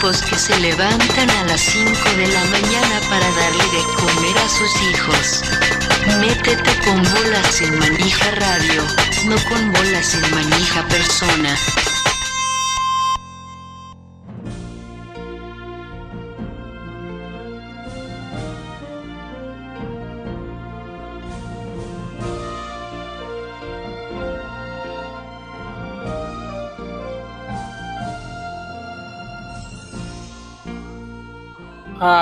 que se levantan a las 5 de la mañana para darle de comer a sus hijos. Métete con bolas sin manija radio, no con bolas sin manija persona.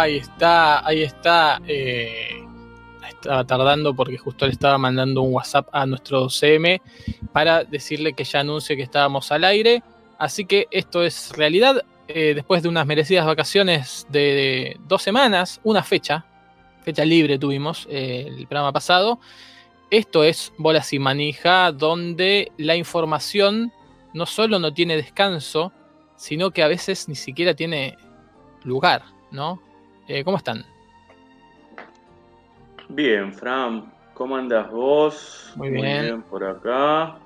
Ahí está, ahí está. Eh, estaba tardando porque justo le estaba mandando un WhatsApp a nuestro CM para decirle que ya anuncie que estábamos al aire. Así que esto es realidad. Eh, después de unas merecidas vacaciones de dos semanas, una fecha, fecha libre tuvimos eh, el programa pasado. Esto es Bola sin manija, donde la información no solo no tiene descanso, sino que a veces ni siquiera tiene lugar, ¿no? Eh, ¿Cómo están? Bien, Fran, ¿cómo andas vos? Muy bien. por acá.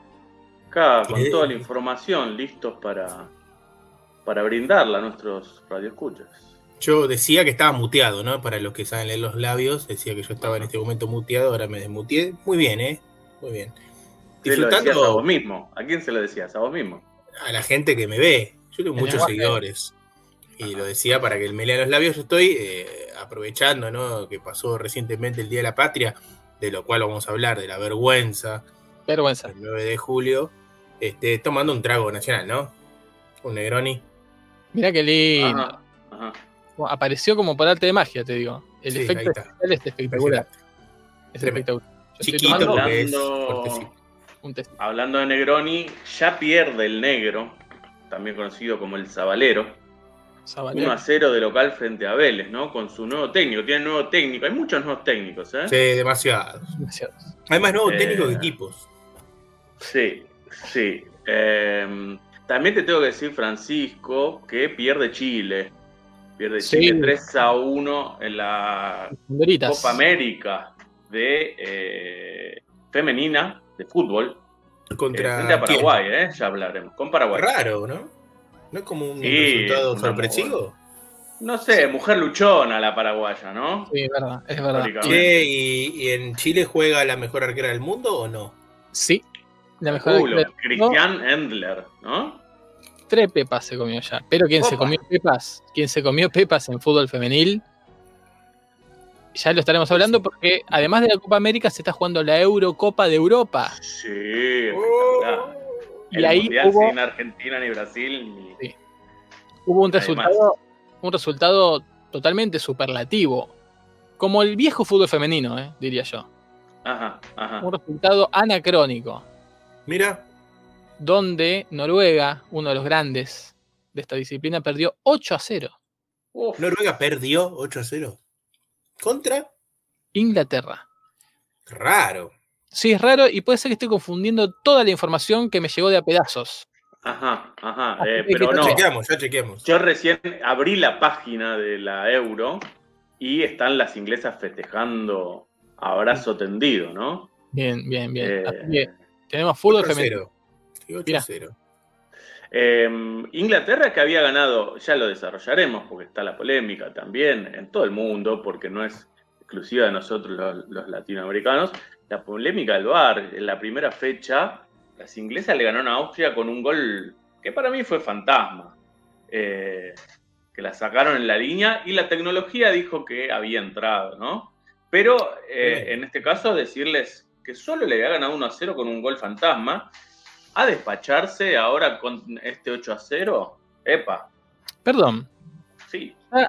Acá, con toda la información, listos para, para brindarla a nuestros radioescuchas. Yo decía que estaba muteado, ¿no? Para los que saben leer los labios, decía que yo estaba en este momento muteado, ahora me desmuteé. Muy bien, ¿eh? Muy bien. ¿Te lo decías a vos mismo? ¿A quién se lo decías? ¿A vos mismo? A la gente que me ve. Yo tengo muchos seguidores. Y lo decía para que él me lea los labios. Yo estoy eh, aprovechando, ¿no? Que pasó recientemente el Día de la Patria, de lo cual vamos a hablar, de la vergüenza. Vergüenza. El 9 de julio. Este, tomando un trago nacional, ¿no? Un Negroni. Mira qué lindo. Apareció como por arte de magia, te digo. El efecto especial es espectacular. Es espectacular. Chiquito hablando de Negroni, ya pierde el negro, también conocido como el Zabalero 1 a 0 de local frente a Vélez, ¿no? Con su nuevo técnico. Tiene nuevo técnico. Hay muchos nuevos técnicos, ¿eh? Sí, demasiados. Hay más nuevos técnicos que eh, equipos. Sí, sí. Em, también te tengo que decir, Francisco, que pierde Chile. Pierde Chile 3 a 1 en la Copa América de eh, femenina de fútbol. Contra frente a Paraguay, ¿eh? Ya hablaremos. Con Paraguay. Raro, ¿no? ¿No es como un resultado sorpresivo? No sé, mujer luchona la paraguaya, ¿no? Sí, es verdad, es verdad. ¿y, en Chile juega la mejor arquera del mundo o no? Sí, la mejor arquera Cristian Endler, ¿no? Tres pepas se comió ya. Pero quien se comió pepas, quien se comió pepas en fútbol femenil, ya lo estaremos hablando porque además de la Copa América se está jugando la Eurocopa de Europa. Sí, oh y ahí hubo, sin Argentina ni Brasil. Hubo un resultado, un resultado totalmente superlativo. Como el viejo fútbol femenino, eh, diría yo. Ajá, ajá. Un resultado anacrónico. Mira. Donde Noruega, uno de los grandes de esta disciplina, perdió 8 a 0. Noruega perdió 8 a 0. ¿Contra? Inglaterra. Raro. Sí, es raro y puede ser que esté confundiendo toda la información que me llegó de a pedazos. Ajá, ajá, eh, pero no. Chequeamos, ya chequeamos. Yo recién abrí la página de la Euro y están las inglesas festejando abrazo tendido, ¿no? Bien, bien, bien. Eh, Tenemos fútbol femenino. Eh, Inglaterra que había ganado, ya lo desarrollaremos porque está la polémica también en todo el mundo, porque no es exclusiva de nosotros los latinoamericanos, la polémica del VAR. En la primera fecha, las inglesas le ganaron a Austria con un gol que para mí fue fantasma. Eh, que la sacaron en la línea y la tecnología dijo que había entrado, ¿no? Pero eh, en este caso, decirles que solo le había ganado 1 a 0 con un gol fantasma, a despacharse ahora con este 8 a 0, epa. Perdón, Ah,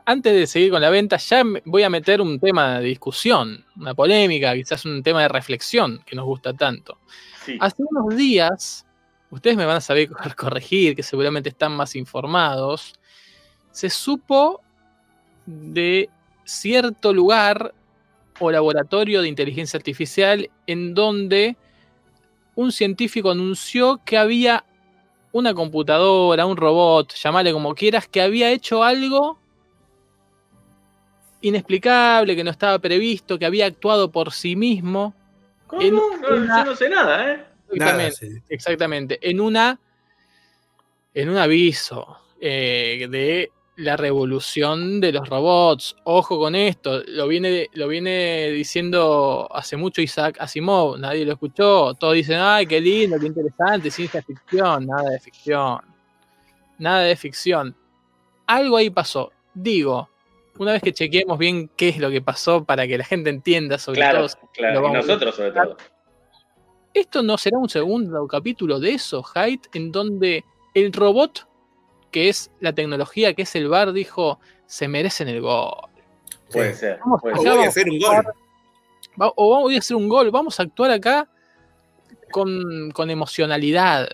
antes de seguir con la venta, ya voy a meter un tema de discusión, una polémica, quizás un tema de reflexión que nos gusta tanto. Hace unos días, ustedes me van a saber corregir, que seguramente están más informados, se supo de cierto lugar o laboratorio de inteligencia artificial en donde un científico anunció que había una computadora, un robot, llamale como quieras, que había hecho algo inexplicable, que no estaba previsto, que había actuado por sí mismo. ¿Cómo? no, yo no sé nada, ¿eh? Exactamente, exactamente. En una en un aviso eh, de la revolución de los robots. Ojo con esto, lo viene, lo viene diciendo hace mucho Isaac Asimov, nadie lo escuchó. Todos dicen, ay, qué lindo, qué interesante, ciencia ficción, nada de ficción. Nada de ficción. Algo ahí pasó. Digo, una vez que chequeemos bien qué es lo que pasó para que la gente entienda sobre todo. Claro, y nosotros sobre todo. ¿Esto no será un segundo capítulo de eso, Hyde, en donde el robot, que es la tecnología, que es el bar, dijo, se merecen el gol? Puede ser. Vamos, voy a hacer un gol. o voy a hacer un gol. Vamos a actuar acá con, emocionalidad.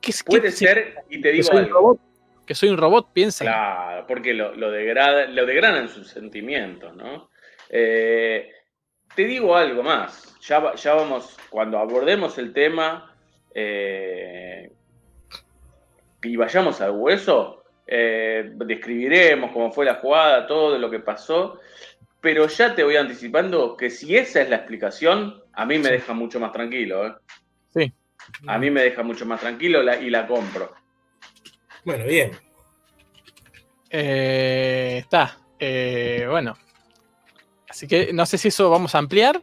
¿Qué, Puede ser, y te digo algo que soy un robot, piensa. Claro, porque lo, degrada, lo degradan sus sentimientos, ¿no? Eh, te digo algo más, ya, ya vamos, cuando abordemos el tema eh, y vayamos al hueso, eh, describiremos cómo fue la jugada, todo lo que pasó, pero ya te voy anticipando que si esa es la explicación, a mí me deja mucho más tranquilo. Sí. A mí me deja mucho más tranquilo y la compro. Bueno, bien. Eh, está. Eh, bueno. Así que no sé si eso vamos a ampliar.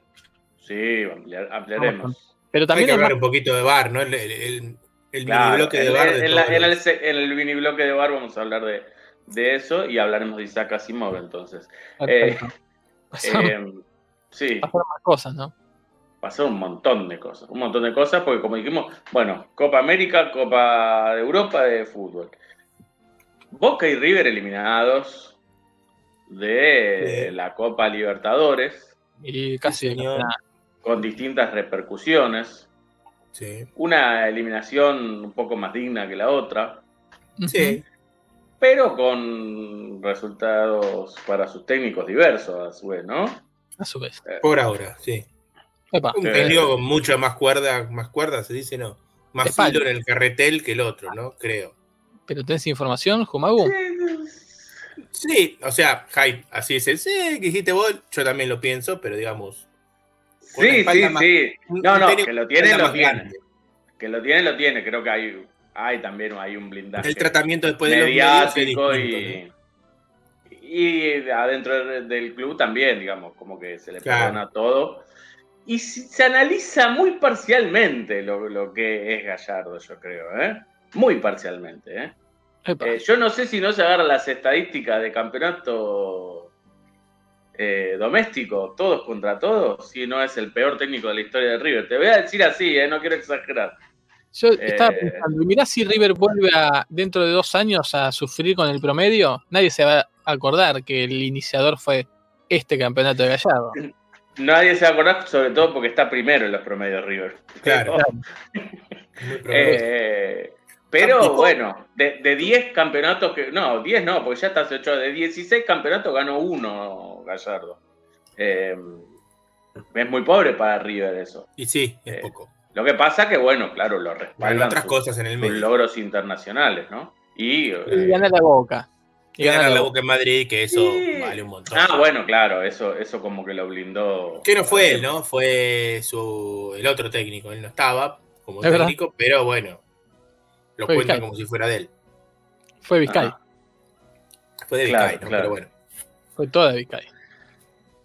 Sí, ampliaremos. Pero también hay que hablar un poquito de bar, ¿no? El, el, el mini bloque de bar. en, el, mini bloque de bar vamos a hablar de, eso y hablaremos de Isaac Asimov entonces. Eh, sí. Pasaron más cosas, ¿no? Pasó un montón de cosas, un montón de cosas, porque como dijimos, bueno, Copa América, Copa de Europa de fútbol. Boca y River eliminados de la Copa Libertadores. Y casi con distintas repercusiones. Sí. Una eliminación un poco más digna que la otra. Sí. Pero con resultados para sus técnicos diversos, a su vez, ¿no? A su vez. Por ahora, sí. Un técnico con mucha más cuerda, más cuerda, se dice, ¿no? Más filo en el carretel que el otro, ¿no? Creo. ¿Pero tenés información, Jumagu? Sí, o sea, hype, así es sí, que dijiste vos, yo también lo pienso, pero digamos. Sí, sí, sí. No, no, que lo tiene, lo tiene. Que lo tiene, lo tiene. Creo que hay, hay también hay un blindaje. El tratamiento después de los y, y adentro del club también, digamos, como que se le perdona todo y se analiza muy parcialmente lo, que es Gallardo, yo creo, ¿eh? Muy parcialmente, ¿eh? ¿eh? yo no sé si no se agarran las estadísticas de campeonato eh, doméstico, todos contra todos, si no es el peor técnico de la historia de River. Te voy a decir así, ¿eh? no quiero exagerar. Yo estaba pensando, mirá si River vuelve a, dentro de dos años a sufrir con el promedio, nadie se va a acordar que el iniciador fue este campeonato de Gallardo. Nadie se va a acordar, sobre todo porque está primero en los promedios River. Claro. Eh, pero bueno, de 10 campeonatos que. No, 10 no, porque ya está 8. De 16 campeonatos ganó uno Gallardo. Eh, es muy pobre para River eso. Y sí, es eh, poco. Lo que pasa que, bueno, claro, lo respaldan. otras cosas en el medio. logros internacionales, ¿no? Y, y gana la boca. Y ganar la Boca en Madrid, que eso vale un montón. Ah, bueno, claro, eso, eso como que lo blindó. Que no fue él, ¿no? Fue su, el otro técnico. Él no estaba como técnico, pero bueno, lo cuentan como si fuera de él. Fue Vizcay. Fue de Vizcay, ¿no? Pero bueno. Fue todo de Vizcay.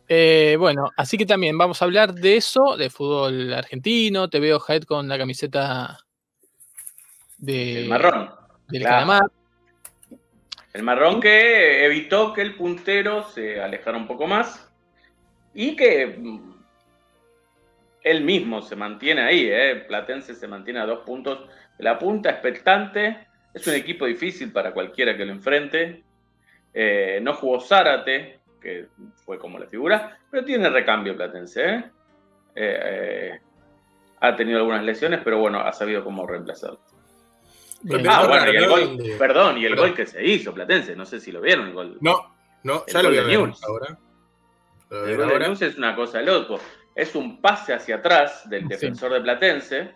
Eh, bueno, así que también vamos a hablar de eso, de fútbol argentino. Te veo, Jaed, con la camiseta de. El marrón. Del claro. El marrón que evitó que el puntero se alejara un poco más y que mm, él mismo se mantiene ahí. ¿eh? Platense se mantiene a dos puntos de la punta, expectante. Es un equipo difícil para cualquiera que lo enfrente. Eh, no jugó Zárate, que fue como la figura, pero tiene recambio Platense. ¿eh? ha tenido algunas lesiones, pero bueno, ha sabido cómo reemplazarlo. Ah, bueno, y el gol, perdón, y el gol que se hizo, Platense, no sé si lo vieron el gol. No, no, ya lo vieron ahora. el gol de News es una cosa loco. Es un pase hacia atrás del defensor de Platense,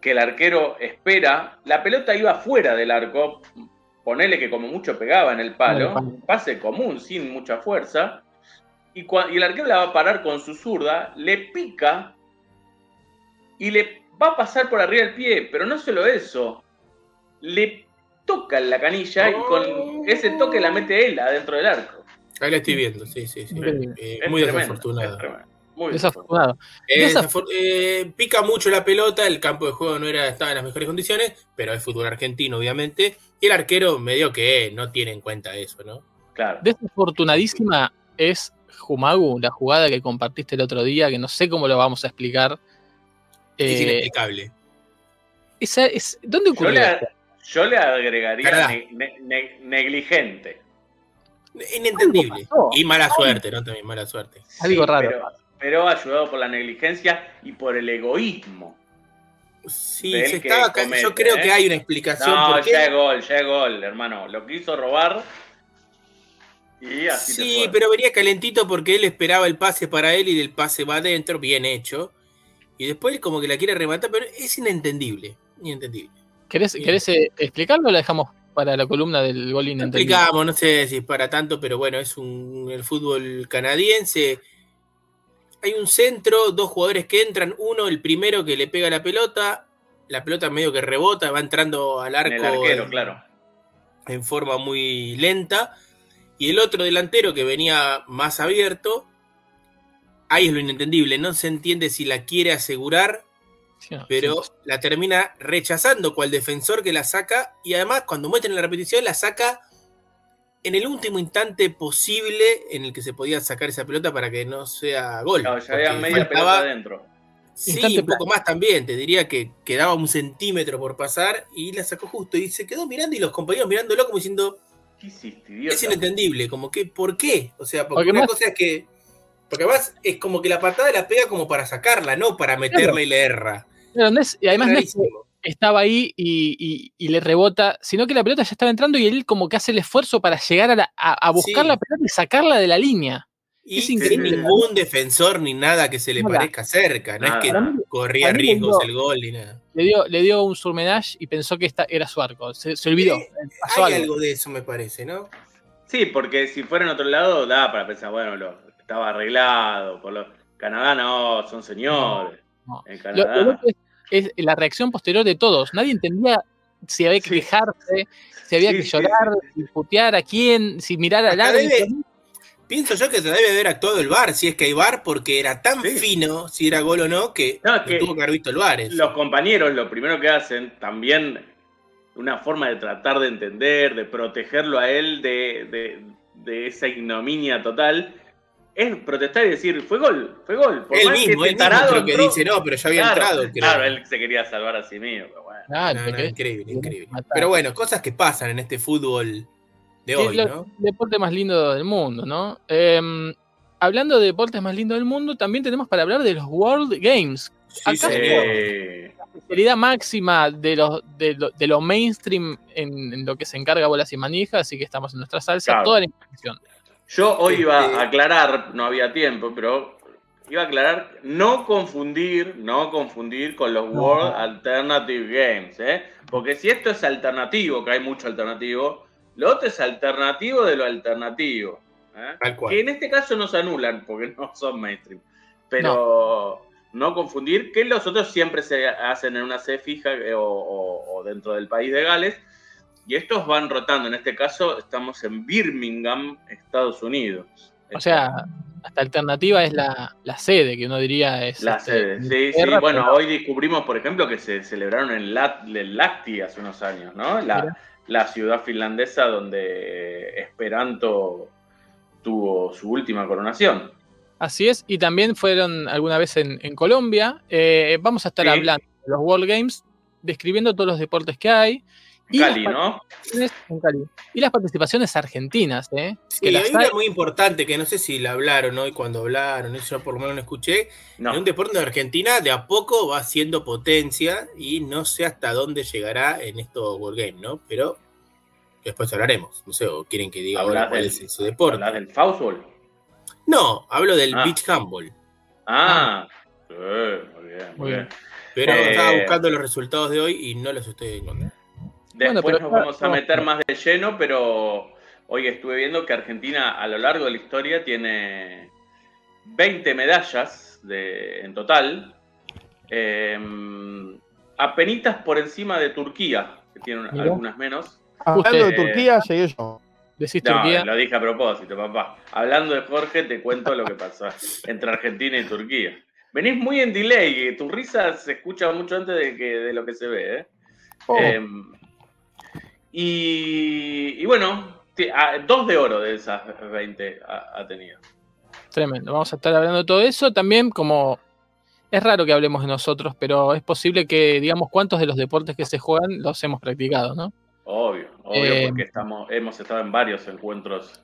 que el arquero espera. La pelota iba fuera del arco, ponele que como mucho pegaba en el palo, un pase común, sin mucha fuerza. Y, y el arquero la va a parar con su zurda, le pica y le va a pasar por arriba del pie, pero no solo eso, le toca la canilla y con ese toque la mete él adentro del arco. Ahí la estoy viendo, sí, sí, sí. Eh, muy desafortunado. Muy desafortunado. Eh, pica mucho la pelota, el campo de juego no era, estaba en las mejores condiciones, pero es fútbol argentino, obviamente. Y el arquero medio que no tiene en cuenta eso, ¿no? Claro. Desafortunadísima es Jumagu, la jugada que compartiste el otro día, que no sé cómo lo vamos a explicar. Es eh, inexplicable. Esa es, ¿Dónde ocurrió? Yo le, agregaría negligente. Inentendible. Y mala suerte, ¿no? También mala suerte. Algo raro. Pero, ayudado por la negligencia y por el egoísmo. Sí, se estaba yo creo que ¿eh? hay una explicación. No, ya es gol, ya es gol, hermano. Lo quiso robar. Y así sí, pero venía calentito porque él esperaba el pase para él y el pase va adentro, bien hecho. Y después como que la quiere rematar, pero es inentendible. Inentendible. ¿Querés, ¿querés eh, explicarlo o la dejamos para la columna del gol inentendible. Explicamos, no sé si es para tanto, pero bueno, es un el fútbol canadiense. Hay un centro, dos jugadores que entran, uno el primero que le pega la pelota, la pelota medio que rebota, va entrando al arco en, claro. en forma muy lenta, y el otro delantero que venía más abierto, ahí es lo inentendible, no se entiende si la quiere asegurar pero la termina rechazando cual defensor que la saca y además cuando muestran la repetición la saca en el último instante posible en el que se podía sacar esa pelota para que no sea gol. Claro, ya había media pelota adentro. Sí, un poco más también, te diría que quedaba un centímetro por pasar y la sacó justo y se quedó mirando y los compañeros mirándolo como diciendo, ¿qué hiciste, Es inentendible, como que, ¿por qué? O sea, porque, una cosa es que, porque además es como que la patada la pega como para sacarla, no para meterla y le erra y además estaba ahí y, le rebota, sino que la pelota ya estaba entrando y él como que hace el esfuerzo para llegar a, buscar la pelota y sacarla de la línea. Y es increíble. ningún defensor ni nada que se le parezca cerca, no es que corría riesgos el gol ni nada. Le dio, le dio un surmenage y pensó que esta era su arco, se, olvidó. hay algo. de eso, me parece, ¿no? Sí, porque si fuera en otro lado, da para pensar, bueno, lo, estaba arreglado. Por lo, Canadá no, son señores. Lo, es, la reacción posterior de todos. Nadie entendía si había que quejarse, si había que llorar, si putear a quién, si mirar al lado. Pienso yo que se debe haber actuado el bar, si es que hay bar, porque era tan fino si era gol o no, que, tuvo que haber visto el bar. Los compañeros lo primero que hacen, también una forma de tratar de entender, de protegerlo a él de, de esa ignominia total, es protestar y decir, fue gol, fue gol. Por él mismo, que él que dice, no, pero ya había entrado. Claro, él se quería salvar a sí mismo. Pero bueno. increíble, increíble. Pero bueno, cosas que pasan en este fútbol de hoy, ¿no? El deporte más lindo del mundo, ¿no? Em, hablando de deportes más lindos del mundo, también tenemos para hablar de los World Games. Acá la especialidad máxima de los de lo, mainstream en, lo que se encarga bolas y manijas, así que estamos en nuestra salsa, toda la información. Yo hoy iba a aclarar, no había tiempo, pero iba a aclarar, no confundir, no confundir con los World Alternative Games, ¿eh? Porque si esto es alternativo, que hay mucho alternativo, lo otro es alternativo de lo alternativo. ¿eh? Que en este caso no se anulan, porque no son mainstream. Pero no, confundir que los otros siempre se hacen en una sede fija eh, o dentro del país de Gales y estos van rotando. En este caso estamos en Birmingham, Estados Unidos. O sea, hasta alternativa es la, sede, que uno diría es. La este, sede, sí, sí. Bueno, hoy descubrimos, por ejemplo, que se celebraron en Lahti hace unos años, ¿no? La, ciudad finlandesa donde Esperanto tuvo su última coronación. Así es, y también fueron alguna vez en, Colombia. Eh, vamos a estar hablando de los World Games, describiendo todos los deportes que hay. Cali, ¿no? Y las participaciones argentinas, ¿eh? Sí, que hay una muy importante que no sé si la hablaron hoy cuando hablaron, eso por lo menos lo escuché. No. un deporte de Argentina de a poco va haciendo potencia y no sé hasta dónde llegará en estos World Games, ¿no? Pero después hablaremos. No sé, o quieren que diga ahora cuál es ese deporte. ¿Hablas del football? No, hablo del ah. beach handball. Ah, muy bien, muy bien. Pero estaba eh, buscando los resultados de hoy y no los estoy encontrando. Después nos vamos a meter más de lleno, pero hoy estuve viendo que Argentina a lo largo de la historia tiene 20 medallas de, en total, eh, apenitas por encima de Turquía, que tiene algunas menos. Hablando de Turquía, llegué yo. ¿Decís no, Turquía? Lo dije a propósito, papá. Hablando de Jorge, te cuento lo que pasó entre Argentina y Turquía. Venís muy en delay, tu risa se escucha mucho antes de, que, de lo que se ve. ¿eh? Oh. Em, y, bueno, dos de oro de esas 20 ha, tenido. Tremendo. Vamos a estar hablando de todo eso. También, como es raro que hablemos de nosotros, pero es posible que digamos cuántos de los deportes que se juegan los hemos practicado, ¿no? Obvio, obvio, eh, porque estamos, hemos estado en varios encuentros.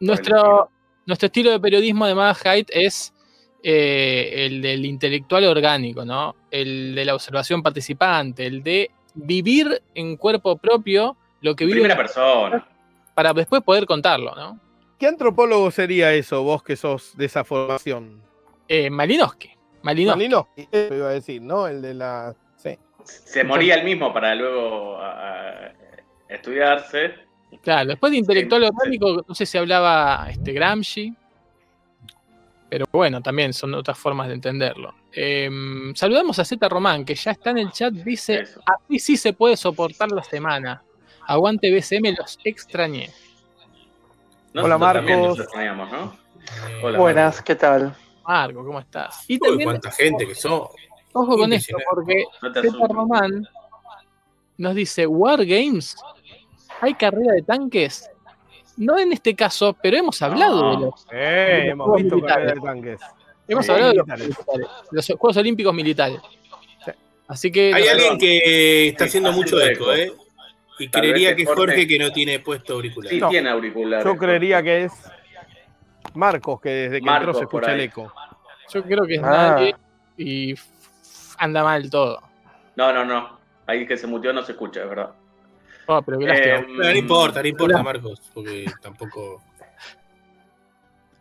Nuestro, nuestro estilo de periodismo, además, Haidt, es eh, el del intelectual orgánico, ¿no? El de la observación participante, el de vivir en cuerpo propio lo que vive. Primera persona. Para después poder contarlo, ¿no? ¿Qué antropólogo sería eso, vos que sos de esa formación? Eh, Malinowski. Malinowski. eso iba a decir, ¿no? El de la. Sí. Se moría el mismo para luego estudiarse. Claro, después de intelectual orgánico, no sé si hablaba este, Gramsci. Pero bueno, también son otras formas de entenderlo. Em, saludamos a Z Román, que ya está en el chat, dice, así sí se puede soportar la semana. Aguante BCM, los extrañé. Hola Marcos. Buenas, ¿qué tal? Marco, ¿cómo estás? Y también, cuánta gente que son. Ojo con esto, porque Z Román nos dice, War Games, ¿hay carrera de tanques? No en este caso, pero hemos hablado de los. Eh, hemos visto militares. de tanques. Hemos hablado de los, Juegos Olímpicos militares. Así que. Hay alguien que está haciendo mucho eco, ¿eh? Y creería que es Jorge que no tiene puesto auricular. Sí, tiene auricular. Yo creería que es Marcos, que desde que entró se escucha el eco. Yo creo que es ah. nadie y anda mal todo. No, no, no. Ahí que se mutió no se escucha, es verdad. Oh, pero eh, no importa, no importa, Marcos, porque tampoco.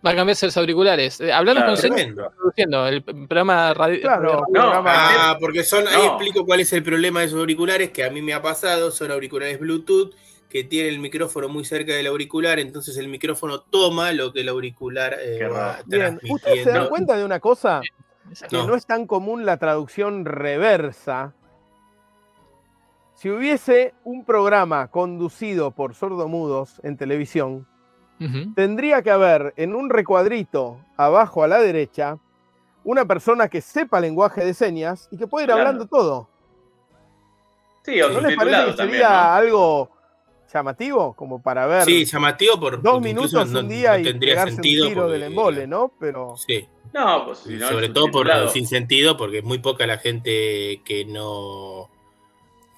Va a cambiarse los auriculares. Eh, hablando con Sergio, produciendo el programa radio. Claro, no, ah, porque son. Ahí explico cuál es el problema de esos auriculares que a mí me ha pasado. Son auriculares Bluetooth que tienen el micrófono muy cerca del auricular, entonces el micrófono toma lo que el auricular eh, va Bien, ¿ustedes se dan cuenta de una cosa? Que no es tan común la traducción reversa si hubiese un programa conducido por sordomudos en televisión, tendría que haber en un recuadrito abajo a la derecha una persona que sepa lenguaje de señas y que pueda ir hablando todo. Sí, o ¿No les parece que sería algo llamativo como para ver? Sí, llamativo por dos minutos un día y pegarse un tiro del embole, ¿no? Pero sí. No, pues sobre todo por sin sentido, porque es muy poca la gente que no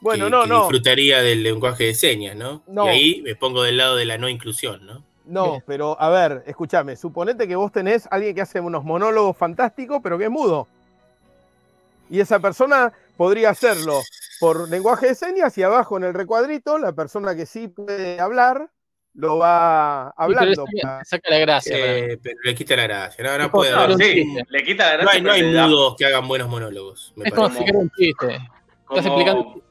bueno, no, no. disfrutaría del lenguaje de señas, ¿no? Y ahí me pongo del lado de la no inclusión, ¿no? No, pero a ver, escúchame, suponete que vos tenés a alguien que hace unos monólogos fantásticos, pero que es mudo. Y esa persona podría hacerlo por lenguaje de señas y abajo en el recuadrito, la persona que sí puede hablar lo va hablando. saca la gracia. Eh, pero le quita la gracia. No, no puede. No, sí, le quita la gracia. No hay, mudos que hagan buenos monólogos. es como si un chiste. Estás explicando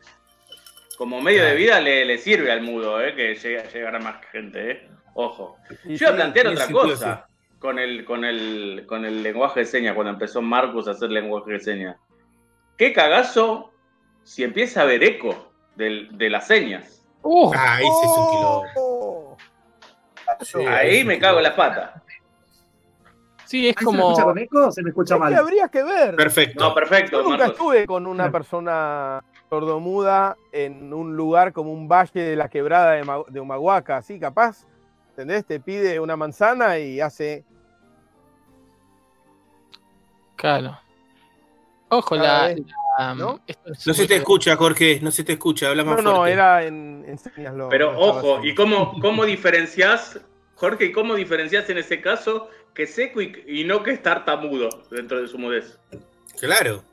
como medio de vida le, sirve al mudo, eh, que llegue, a más gente. Eh. Ojo. Yo iba a plantear otra cosa con el, con, el, con el lenguaje de señas, cuando empezó Marcus a hacer lenguaje de señas. Qué cagazo si empieza a haber eco de las señas. Uh, ahí se es un kilo. ahí me cago en la pata. Sí, es como. ¿Se me escucha con eco se me escucha mal? habría que ver. Perfecto. No, perfecto. Yo nunca estuve con una persona sordomuda en un lugar como un valle de la quebrada de, Humahuaca, así capaz, ¿entendés? Te pide una manzana y hace... Claro. Ojo, la, ¿no? se te escucha, Jorge, no se te escucha, habla más No, no, era en, señas. Pero ojo, ¿y cómo, cómo diferenciás, Jorge, y cómo diferenciás en ese caso que seco y, y no que es tartamudo dentro de su mudez? Claro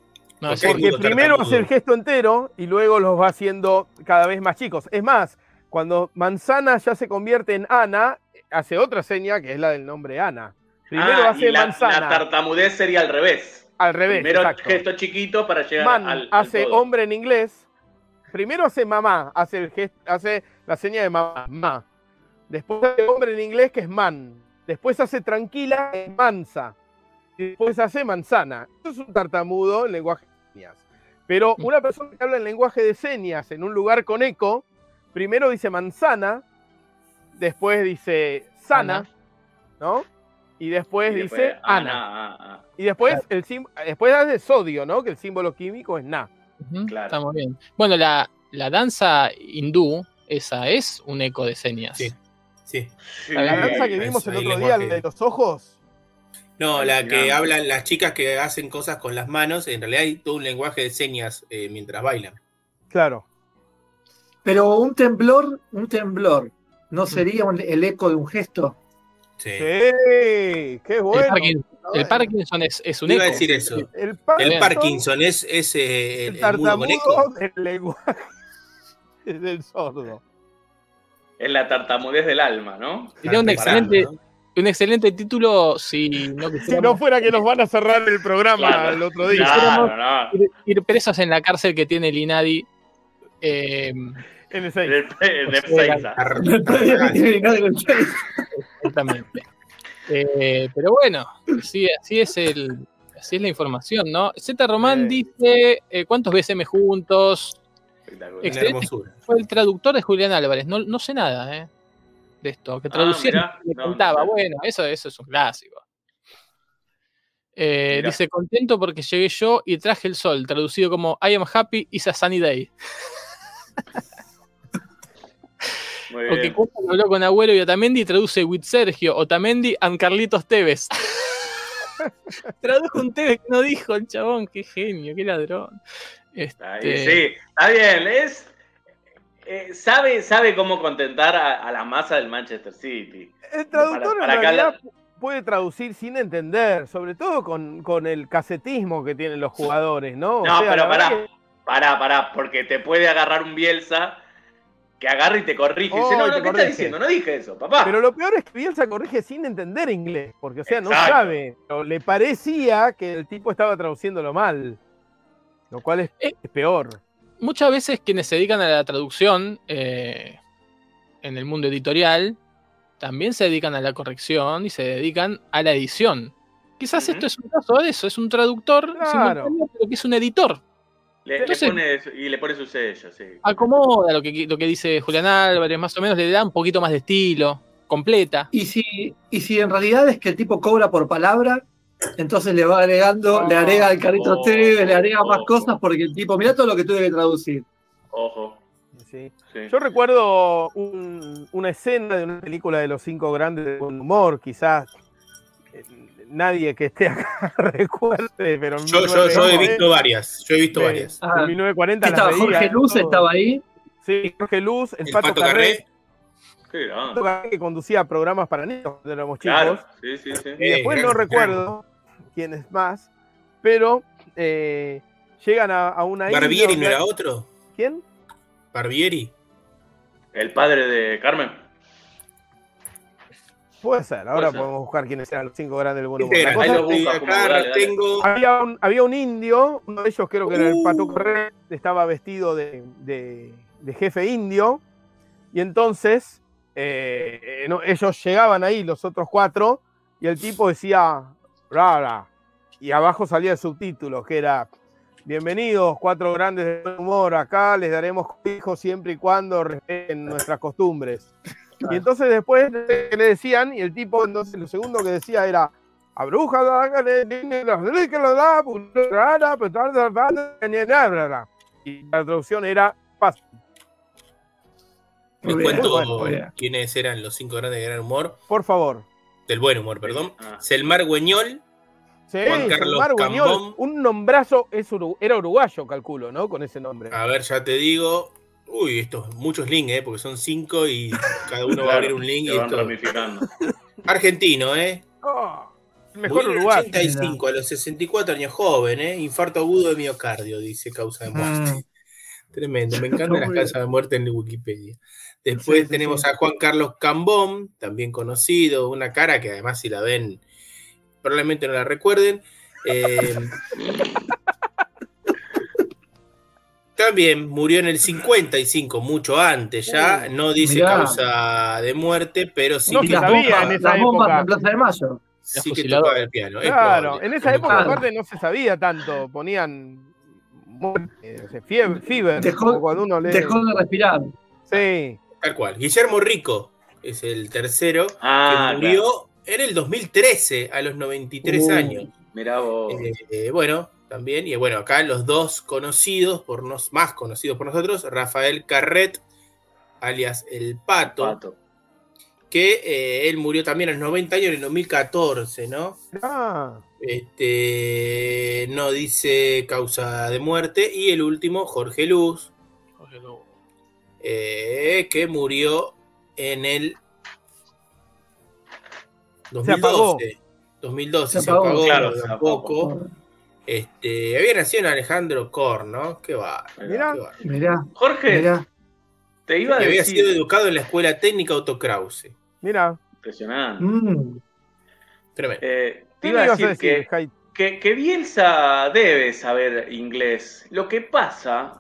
porque primero hace el gesto entero y luego los va haciendo cada vez más chicos. Es más, cuando Manzana ya se convierte en Ana, hace otra seña que es la del nombre Ana. Primero ah, hace la, Manzana. La tartamudez sería al revés. Al revés. Primero gesto chiquito para llegar Man al, hace hombre en inglés. Primero hace mamá, hace, el gesto, hace la seña de mamá. Después hace hombre en inglés que es man. Después hace tranquila, es mansa. Después hace manzana. Eso es un tartamudo en lenguaje Pero mm. una persona que habla en lenguaje de señas en un lugar con eco, primero dice manzana, después dice sana, ¿no? Y después, dice ana. Ah, ah. Y después, el después hace sodio, ¿no? Que el símbolo químico es na. claro. Estamos bien. Bueno, la, la danza hindú, esa es un eco de señas. Sí. Sí. La danza que vimos el otro día, de los ojos. No, la que hablan las chicas que hacen cosas con las manos, en realidad hay todo un lenguaje de señas eh, mientras bailan. Claro. Pero un temblor, un temblor, ¿no mm. sería el eco de un gesto? Sí. qué bueno. El, Parkinson es, es un eco. Iba a decir eso. El, Parkinson, es, es eh, el, tartamudo del lenguaje del sordo. Es la tartamudez del alma, ¿no? Tiene un excelente, un excelente título si no, si no fuera que nos van a cerrar el programa el otro día. Claro, ir, presos en la cárcel que tiene el INADI. Eh, en el 6. Exactamente. Eh, pero bueno, sí, así es el, así es la información, ¿no? Z Román dice eh, cuántos BSM juntos. Fue el traductor de Julián Álvarez. No, no sé nada, ¿eh? De esto, que ah, traducía contaba. bueno, eso, eso es un clásico. Eh, dice, contento porque llegué yo y traje el sol, traducido como I am happy, it's a sunny day. Muy Porque cuando habló con Agüero y Otamendi traduce with Sergio, Otamendi and Carlitos Tevez. Tradujo un Tevez que no dijo el chabón, qué genio, qué ladrón. Este... Sí, está bien, es. Eh, sabe, sabe cómo contentar a, la masa del Manchester City. El traductor en realidad puede traducir sin entender, sobre todo con, el casetismo que tienen los jugadores, ¿no? no, pero pará, pará, pará, porque te puede agarrar un Bielsa que agarre y te corrige. dice, no, no, ¿qué estás diciendo? No dije eso, papá. Pero lo peor es que Bielsa corrige sin entender inglés, porque, o sea, no sabe. Pero le parecía que el tipo estaba traduciéndolo mal, lo cual es, eh, peor. Muchas veces quienes se dedican a la traducción eh, en el mundo editorial también se dedican a la corrección y se dedican a la edición. Quizás esto es un caso de eso, es un traductor, claro. pero que es un editor. Le, pone y le pone su sello, sí. Acomoda lo que, lo que dice Julián Álvarez, más o menos le da un poquito más de estilo, completa. Y si, y si en realidad es que el tipo cobra por palabra, entonces le va agregando, le agrega el carrito oh, le agrega más cosas porque el tipo, mira todo lo que tuve que traducir. Ojo. Yo recuerdo una escena de una película de los cinco grandes de buen humor, quizás nadie que esté acá recuerde, pero yo, yo, he visto varias, yo he visto varias. en 1940 estaba, Jorge Luz estaba ahí. Sí, Jorge Luz, el, Pato, Carré, que conducía programas para niños cuando éramos chicos. Sí, sí, sí. Y después no recuerdo quién es más, pero eh, llegan a, una ¿Barbieri no era otro? ¿Quién? Barbieri. El padre de Carmen. Puede ser, ahora podemos buscar quiénes eran los cinco grandes del buen humor. Había, un, indio, uno de ellos creo que era el Pato uh. Correa, estaba vestido de, jefe indio, y entonces eh, ellos llegaban ahí, los otros cuatro, y el tipo decía, rara, y abajo salía el subtítulo, que era, bienvenidos, cuatro grandes buen humor, acá les daremos hijos siempre y cuando respeten nuestras costumbres. Y entonces después le decían, y el tipo, entonces lo segundo que decía era, a bruja y la traducción era paz. Les cuento quiénes eran los cinco grandes de gran humor. Por favor. Del buen humor, perdón. Ah. Selmar Güeñol. Juan Carlos Cambón. Un nombrazo es era uruguayo, calculo, ¿no? Con ese nombre. A ver, ya te digo. Uy, estos muchos links, ¿eh? Porque son cinco y cada uno va a abrir un link. Y esto... Argentino, ¿eh? Oh, mejor Uruguay. 85 a los 64 años joven, ¿eh? Infarto agudo de miocardio, dice causa de muerte. Mm. Tremendo, me encantan las causas de muerte en Wikipedia. Después tenemos a Juan Carlos Cambón, también conocido, una cara que además si la ven probablemente no la recuerden. Eh, También murió en el 55, mucho antes ya. No dice causa de muerte, pero sí no que sabía en esa época. en Plaza de Mayo. Sí que tocaba el piano. Claro, en esa época aparte no se sabía tanto. Ponían fiebre, dejó, cuando uno lee. Dejó de respirar. Sí. Tal cual. Guillermo Rico es el tercero ah, que murió en el 2013 a los 93 uh, años. Mirá vos. Eh, bueno, también. Y bueno, acá los dos conocidos, por nos, más conocidos por nosotros, Rafael Carret, alias El Pato, que eh, él murió también a los 90 años en el 2014, ¿no? Ah. Este, no dice causa de muerte. Y el último, Jorge Luz, Jorge Luz. Eh, que murió en el 2012. 2012 se, apagó, claro, poco. Este, había nacido en Alejandro Korn, ¿no? Qué va. Mira, Jorge, te iba a decir. Había sido educado en la escuela técnica Otto Krause. Mira. Impresionante. Mm. Eh, te iba a decir, que, que, Bielsa debe saber inglés. Lo que pasa,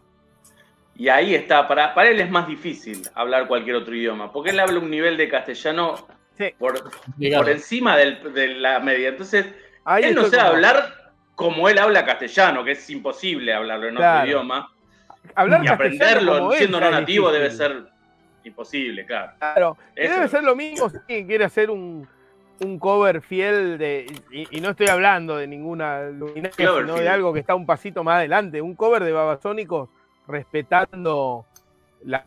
y ahí está, para, para él es más difícil hablar cualquier otro idioma, porque él habla un nivel de castellano por, por, encima de la media. Entonces, él no sabe hablar como él habla castellano, que es imposible hablarlo en otro idioma. Hablar y aprenderlo siendo no nativo debe ser imposible, claro. Claro, debe ser lo mismo si quiere hacer un, cover fiel de. Y, no estoy hablando de ninguna luminaria, sino de algo que está un pasito más adelante. Un cover de Babasónicos respetando la.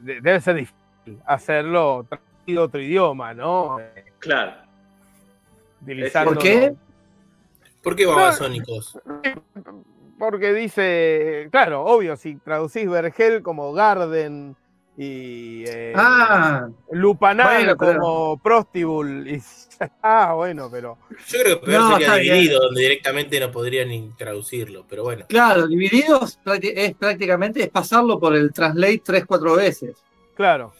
debe ser difícil hacerlo traducido otro idioma, ¿no? Claro. ¿Por qué? ¿Por qué babasónicos? Porque dice, claro, obvio, si traducís Vergel como Garden y eh, ah, Lupanal como Prostibul. Y, ah, bueno, pero. Yo creo que peor sería dividido, donde directamente no podrían ni traducirlo, pero bueno. Claro, divididos es prácticamente es pasarlo por el translate tres, cuatro veces. Claro.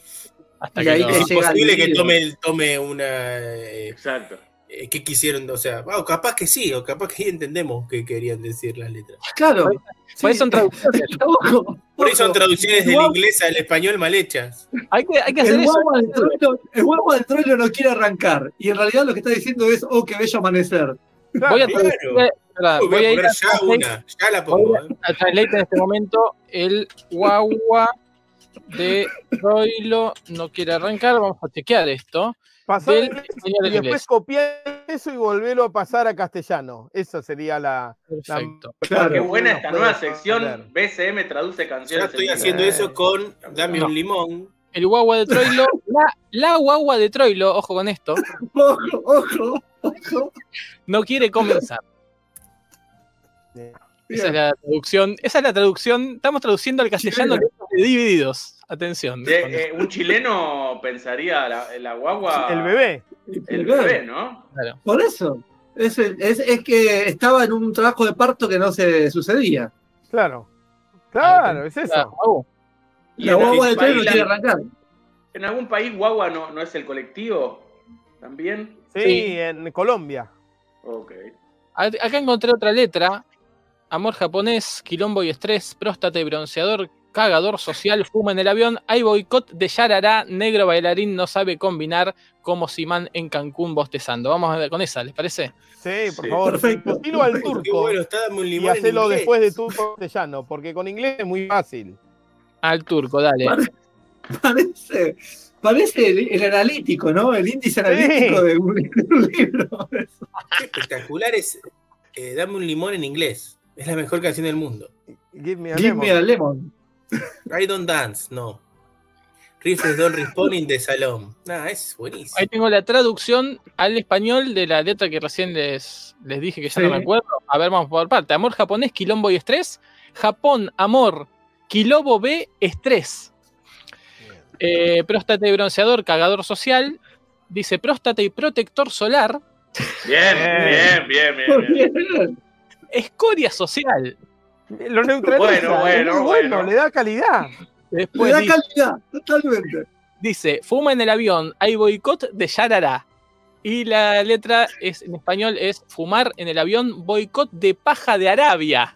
Hasta que es posible que tome, tome una. Eh, Exacto eh, qué quisieron, o sea, capaz que sí, o capaz que entendemos qué querían decir las letras. Claro. Por eso son traducciones. Por eso son traducciones del inglés al español mal hechas. Hay que, hay que hacer el eso. el guapo del troilo no quiere arrancar. Y en realidad lo que está diciendo es, oh, qué bello amanecer. voy a traducir. voy, a ir a ya una, ya la pongo. ¿eh? a translate en este momento el guagua de Troilo no quiere arrancar. Vamos a chequear esto. Pasar y después copiar eso y volverlo a pasar a castellano. Esa sería la. Perfecto. Qué buena esta nueva sección. BCM traduce canciones. Ya estoy haciendo eso con Dame un limón. El guagua de Troilo. la, guagua de Troilo, ojo con esto. ojo, ojo, ojo. No quiere comenzar. Esa es la traducción. Esa es la traducción. Estamos traduciendo al castellano de divididos. Atención. Eh, un chileno pensaría la, guagua. El bebé. El, bebé, ¿no? Por eso. Es, que estaba en un trabajo de parto que no se sucedía. Claro. Claro, es eso. la guagua de tren no quiere arrancar. ¿En algún país guagua no, no es el colectivo? ¿También? Sí, en Colombia. Ok. Acá encontré otra letra. Amor japonés, quilombo y estrés, próstata y bronceador, cagador social, fuma en el avión, hay boicot de Yarará, negro bailarín no sabe combinar como Simán en Cancún bostezando. Vamos a ver con esa, ¿les parece? Sí, por favor. Perfecto. Tiro al turco. Bueno, está muy y hacelo después de turco castellano, porque con inglés es muy fácil. Al turco, dale. Parece, parece el, analítico, ¿no? El índice analítico de, un, libro. Qué espectacular es eh, Dame un limón en inglés. Es la mejor canción del mundo. Give me a lemon. lemon. I don't dance, no. Rifles don't responding de Salón. Nah, es buenísimo. Ahí tengo la traducción al español de la letra que recién les, les dije que ya no me acuerdo. A ver, vamos por parte. Amor japonés, quilombo y estrés. Japón, amor, quilombo B, estrés. Eh, próstata y bronceador, cagador social. Dice próstata y protector solar. Bien, bien, bien, bien. bien. Escoria social. Lo neutraliza. Bueno, bueno, le da calidad. Después le da calidad, totalmente. Dice, fuma en el avión, hay boicot de Yarará. Y la letra es, en español es fumar en el avión, boicot de paja de Arabia.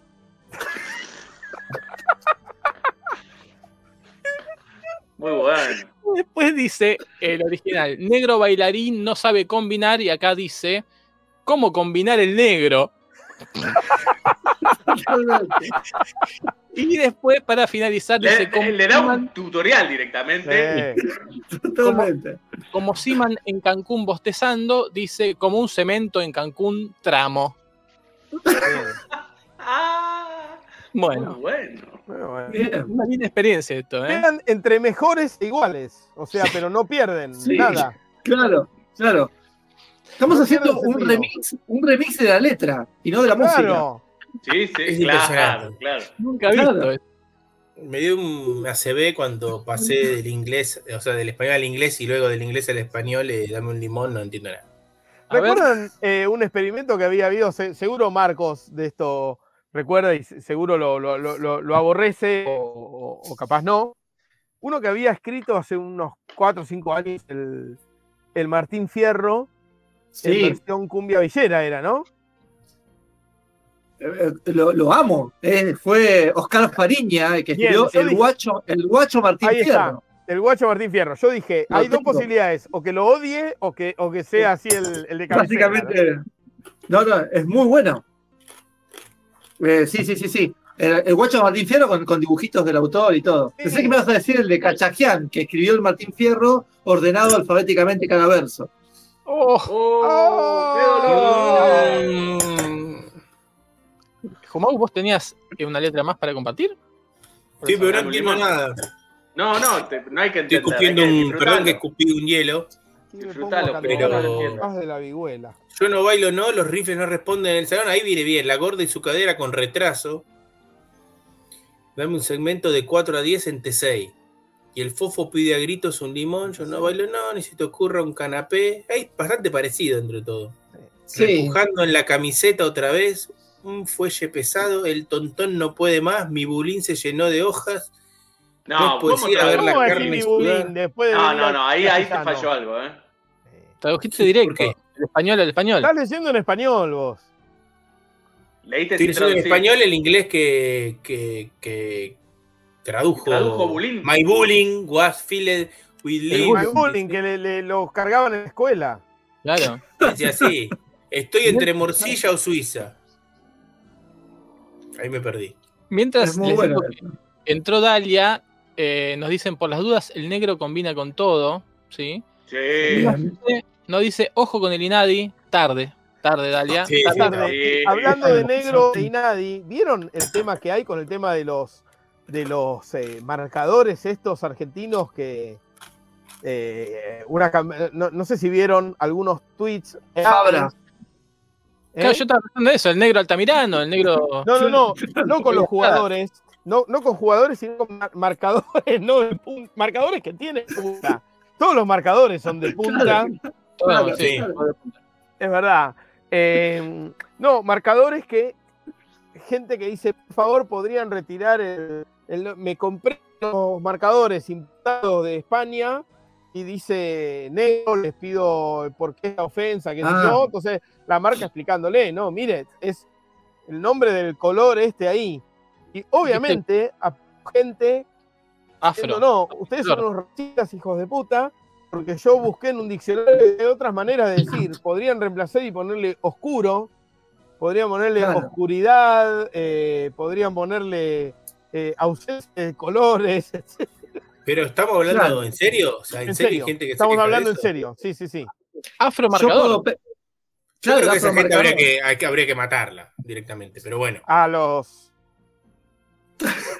Muy bueno. Después dice el original, negro bailarín no sabe combinar y acá dice, ¿cómo combinar el negro? y después, para finalizar, dice. Le, da un tutorial directamente. Totalmente. Como, Siman en Cancún bostezando, dice como un cemento en Cancún tramo. ah, bueno. bueno. Una linda experiencia esto, ¿eh? entre mejores e iguales. O sea, pero no pierden nada. Claro, claro. Estamos haciendo un remix, un remix de la letra y no de la música. Sí, sí, claro, claro. Nunca he visto Me dio un ACB cuando pasé del inglés, o sea, del español al inglés y luego del inglés al español, eh, dame un limón, no entiendo nada. ¿Recuerdan eh, un experimento que había habido? seguro Marcos de esto recuerda y seguro lo, aborrece o, capaz no. Uno que había escrito hace unos 4 o 5 años el, el Martín Fierro, en versión cumbia villera era, ¿no? Eh, eh, lo, amo. Eh, fue Oscar Fariña que escribió el, guacho, el guacho Martín Fierro. el guacho Martín Fierro. Yo dije, hay dos posibilidades, o que lo odie o que, o que sea así el, el de cabecera. Básicamente, ¿no? no, es muy bueno. sí, sí, sí, sí. El, guacho Martín Fierro con, dibujitos del autor y todo. Pensé que me vas a decir el de Cachajian, que escribió el Martín Fierro ordenado alfabéticamente cada verso. ¡Oh! oh, oh ¿vos tenías una letra más para compartir? Sí, pero no entiendo nada. No, no, no hay que entender. Estoy escupiendo un, perdón que escupí un hielo. Disfrutalo, pero más de la vihuela. Yo no bailo, no, los rifles no responden en el salón. Ahí viene bien, la gorda y su cadera con retraso. Dame un segmento de 4 a 10 en T6. Y el fofo pide a gritos un limón. Yo no bailo, no, ni si te ocurra un canapé. Es bastante parecido entre todo. Sí. Empujando en la camiseta otra vez. Un fuelle pesado. El tontón no puede más. Mi bulín se llenó de hojas. No, no ir a ver la carne bulín, después de No, no, no, ahí, ahí te falló algo, ¿eh? Tradujiste directo. El español al español. Estás leyendo en español vos. Leíste Estoy en español el inglés que, que, que tradujo. Tradujo bullying. My bullying was filled with My bullying, que le, le, los cargaban en la escuela. Claro. Decía así. Estoy entre Morcilla o Suiza. Ahí me perdí. Mientras entró Dalia, eh, nos dicen por las dudas, el negro combina con todo. ¿sí? Sí. No dice, ojo con el Inadi, tarde. Tarde, Dalia. Hablando de negro y nadie, ¿vieron el tema que hay con el tema de los de los eh, marcadores estos argentinos que eh, una no, sé si vieron algunos tweets. Fabra. ¿Eh? yo estaba pensando eso, el negro Altamirano, el negro. No, no, no, no con los jugadores, no, no con jugadores, sino con marcadores, no marcadores que tienen punta. Todos los marcadores son de punta. Es verdad. Em, no, marcadores que gente que dice, por favor, podrían retirar el, me compré los marcadores importados de España y dice negro, les pido por qué esta ofensa, que ah. Entonces, la marca explicándole, no, mire, es el nombre del color este ahí. Y obviamente, a gente. Afro. No, ustedes son unos racistas, hijos de puta, porque yo busqué en un diccionario de otras maneras de decir, podrían reemplazar y ponerle oscuro, podrían ponerle oscuridad, eh, podrían ponerle eh, ausencia de colores, etc. Pero estamos hablando en serio, o sea, en, serio, gente que estamos hablando en serio, sí, sí, sí. Afromarcador. Yo, creo que esa gente habría que, habría que matarla directamente, pero bueno. A los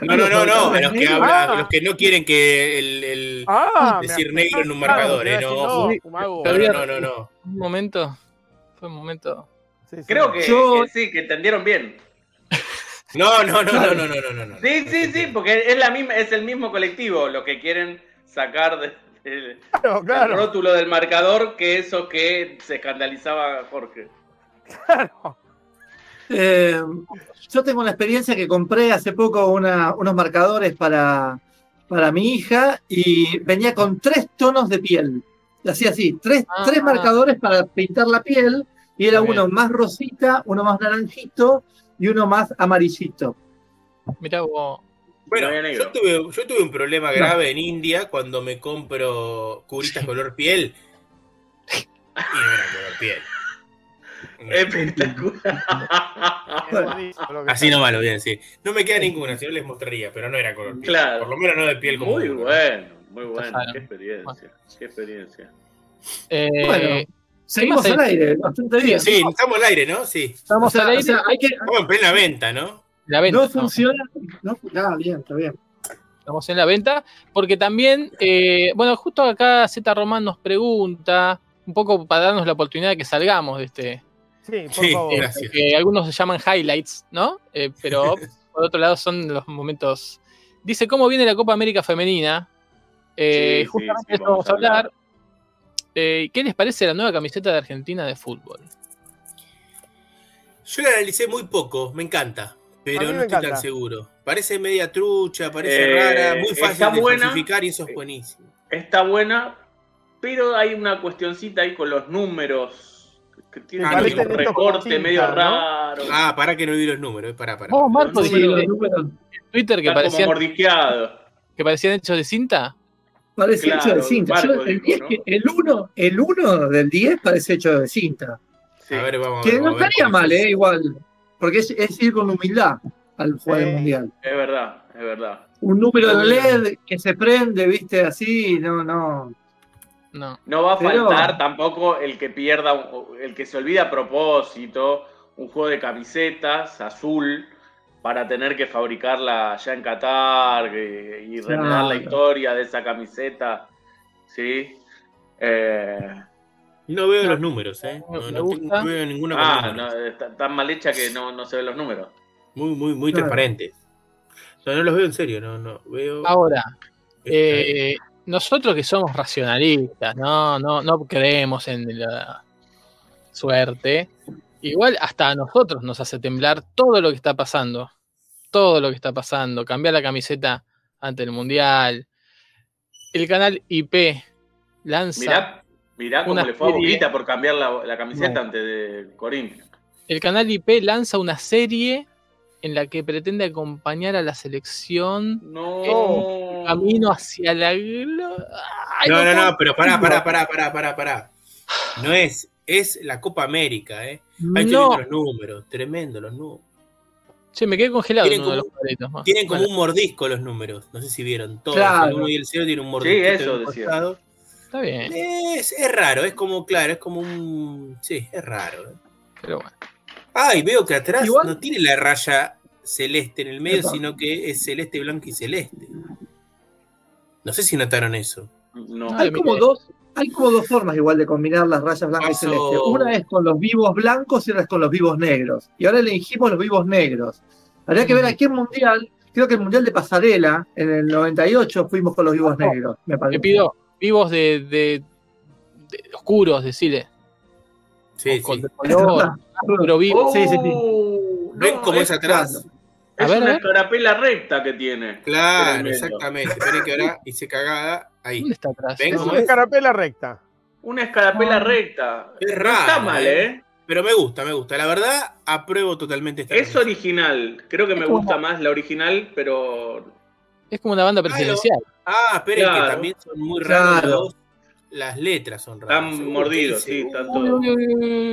no, no, no, no. A los que, hablan, los que no quieren que el, ah, decir negro en un marcador, ¿eh? No, no, no, no, Un momento. Fue un momento. Creo que, sí, que entendieron bien. No, no, no, no, no, no, no, Sí, sí, sí, porque es la misma, es el mismo colectivo lo que quieren sacar del rótulo del marcador que eso que se escandalizaba Jorge. Claro. Eh, yo tengo una experiencia que compré hace poco unos marcadores para, para mi hija y venía con tres tonos de piel. Así, así, tres, ah. tres marcadores para pintar la piel y era uno más rosita, uno más naranjito y uno más amarillito. Mira vos. Bueno, yo tuve, un problema grave en India cuando me compro curitas color piel. Y no era color piel. Espectacular. Así nomás lo voy a decir. No me queda ninguna, si no les mostraría, pero no era color piel. Claro. Por lo menos no de piel como. Muy bueno, muy bueno. Qué experiencia. Qué experiencia. Eh, bueno. Seguimos al aire, bastante bien. Sí, estamos al aire, ¿no? Sí. Estamos al aire. O sea, hay que... Estamos en plena venta, ¿no? La venta, no funciona. No, ah, bien, está bien. Estamos en la venta, porque también, eh, bueno, justo acá Z Román nos pregunta, un poco para darnos la oportunidad de que salgamos de este. Sí, por favor. Gracias. Que algunos se llaman highlights, ¿no? Eh, pero por otro lado son los momentos. Dice cómo viene la Copa América Femenina. Eh, justamente esto vamos a hablar. ¿Qué les parece la nueva camiseta de Argentina de fútbol? Yo la analicé muy poco, me encanta, pero no estoy tan seguro. Parece media trucha, parece eh, rara, muy fácil de y eso es buenísimo. Está buena, pero hay una cuestioncita ahí con los números. Que tiene ah, un recorte medio raro. Ah, para que no vi los números, para, para. Oh, Marco, sí, los números Twitter que parecían. Que parecían hechos de cinta. Parece hecho de cinta. el 1 el uno del 10 parece hecho de cinta. A ver, vamos, que no estaría mal, eh, igual. Porque es, es ir con humildad al juego mundial. Es verdad, es verdad. Un número de LED que se prende, viste, así, no, no. No, no va a faltar tampoco el que pierda, el que se olvida a propósito, un juego de camisetas azul para tener que fabricarla ya en Qatar y claro. la historia de esa camiseta. ¿Sí? Eh, no veo los números, ¿eh? No, veo ninguna. Ah, no, está tan mal hecha que no, no se ven los números. Muy, muy, muy transparentes. No, no los veo en serio, no, no. Veo. Ahora, eh, nosotros que somos racionalistas, no, no, no creemos en la suerte. Igual hasta a nosotros nos hace temblar todo lo que está pasando. Todo lo que está pasando. Cambiar la camiseta ante el Mundial. El canal IP lanza. Mirá, cómo le fue a Boquita por cambiar la, camiseta ante de Corín. El canal IP lanza una serie en la que pretende acompañar a la selección no. camino hacia la no, no, no, pero pará, pará, pará, pará, pará, pará. No es, es la Copa América, ¿eh? Hay que los números, tremendo los números. Sí, me quedé congelado. Tienen, como, tienen como un mordisco los números. No sé si vieron. Todos. El 1 y el 0 tienen un mordisco. Sí, eso decía. Está bien. Es, es, raro, es como, claro, es como un. Sí, es raro. ¿eh? Pero bueno. Ay, veo que atrás no tiene la raya celeste en el medio, sino que es celeste, blanco y celeste. No sé si notaron eso. No. Hay como dos, hay como dos formas igual de combinar las rayas blancas y celeste. Una es con los vivos blancos y otra es con los vivos negros. Y ahora elegimos los vivos negros. Habría que ver aquí en Mundial, creo que el Mundial de Pasarela, en el 98 fuimos con los vivos negros, me parece. pido vivos de, de, oscuros, decirle. Sí, sí. pero vivo. sí, sí, sí. ¿Ven cómo es atrás? Es una escarapela recta que tiene. Claro, exactamente. Esperen que ahora hice cagada. Ahí. ¿Dónde está atrás? ¿Ven una escarapela recta. Una escarapela recta. Es raro. está mal, ¿eh? ¿eh? Pero me gusta, me gusta. La verdad, apruebo totalmente esta Es original. Creo que me gusta más la original, pero. Es como una banda presidencial. Ah, esperen que también son muy raros las letras son raras. Están mordidos, sí, están todos.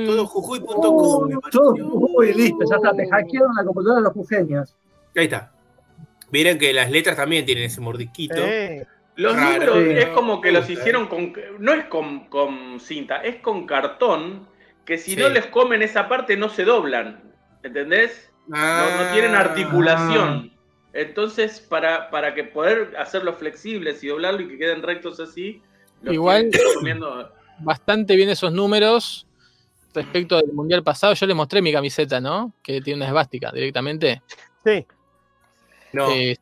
Todo jujuy.com. todo Jujuy, listo, ya está. Te hackearon la computadora de los jujeños. Ahí está. Miren que las letras también tienen ese mordiquito. Los números es como que los hicieron con. No es con, con cinta, es con cartón. Que si no les comen esa parte no se doblan. ¿Entendés? no, tienen ah. articulación. Entonces, para, para que poder hacerlos flexibles y doblarlo y que queden rectos así, Igual, bastante bien esos números respecto del mundial pasado. Yo le mostré mi camiseta, ¿no? Que tiene una esvástica directamente. Sí. No. Eh,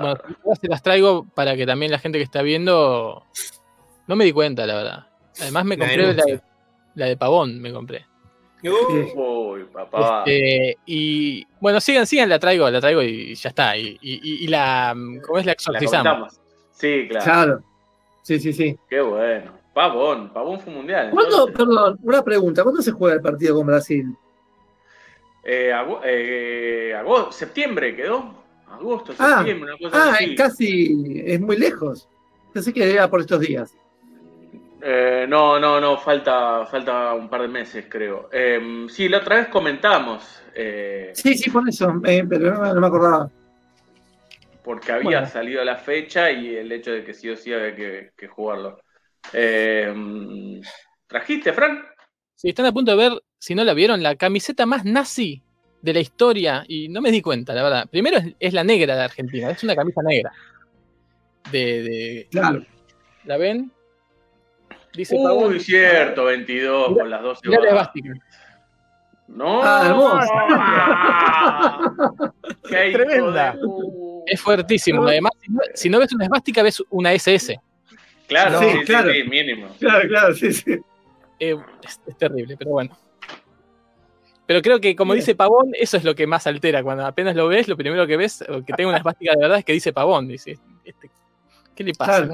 bueno, se las traigo para que también la gente que está viendo. No me di cuenta, la verdad. Además, me compré la de, Pavón, me compré. Uy, papá. Este, y bueno, sigan, sigan, la traigo, la traigo y ya está. Y, y, la, ¿cómo es? La exorcizamos. sí, claro. Claro. Sí, sí, sí. Qué bueno. Pavón, Pavón fue mundial. ¿Cuándo, perdón, una pregunta, ¿cuándo se juega el partido con Brasil? Eh, eh agosto, septiembre quedó. Agosto, ah, septiembre, una cosa ah, casi es muy lejos. Pensé que era por estos días. Eh, no, no, no, falta, falta un par de meses, creo. Eh, sí, la otra vez comentamos. Eh, sí, sí, por eso, pero no, me acordaba. Porque había salido la fecha y el hecho de que sí o sí había que, jugarlo. ¿Trajiste, Frank? Sí, están a punto de ver, si no la vieron, la camiseta más nazi de la historia. Y no me di cuenta, la verdad. Primero es, la negra de Argentina, es una camisa negra. De, Claro. ¿La ven? Dice Uy, cierto, 22 con las 12 horas. esvástica. No, ah, Qué tremenda. Es fuertísimo. Además, si no, ves una esvástica, ves una SS. Claro, sí, claro. Sí, mínimo. Claro, claro, sí, sí. Eh, es, terrible, pero bueno. Pero creo que, como dice Pavón, eso es lo que más altera. Cuando apenas lo ves, lo primero que ves, que tenga una esvástica de verdad, es que dice Pavón. Dice, este, ¿qué le pasa?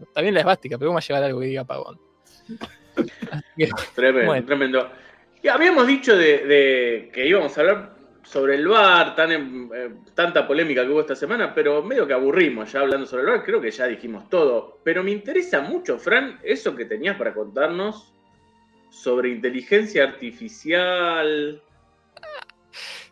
Está bien la esvástica, pero vamos a llevar algo que diga Pavón. tremendo, tremendo. Y habíamos dicho de, que íbamos a hablar sobre el bar, tan eh, tanta polémica que hubo esta semana, pero medio que aburrimos ya hablando sobre el bar, creo que ya dijimos todo. Pero me interesa mucho, Fran, eso que tenías para contarnos sobre inteligencia artificial,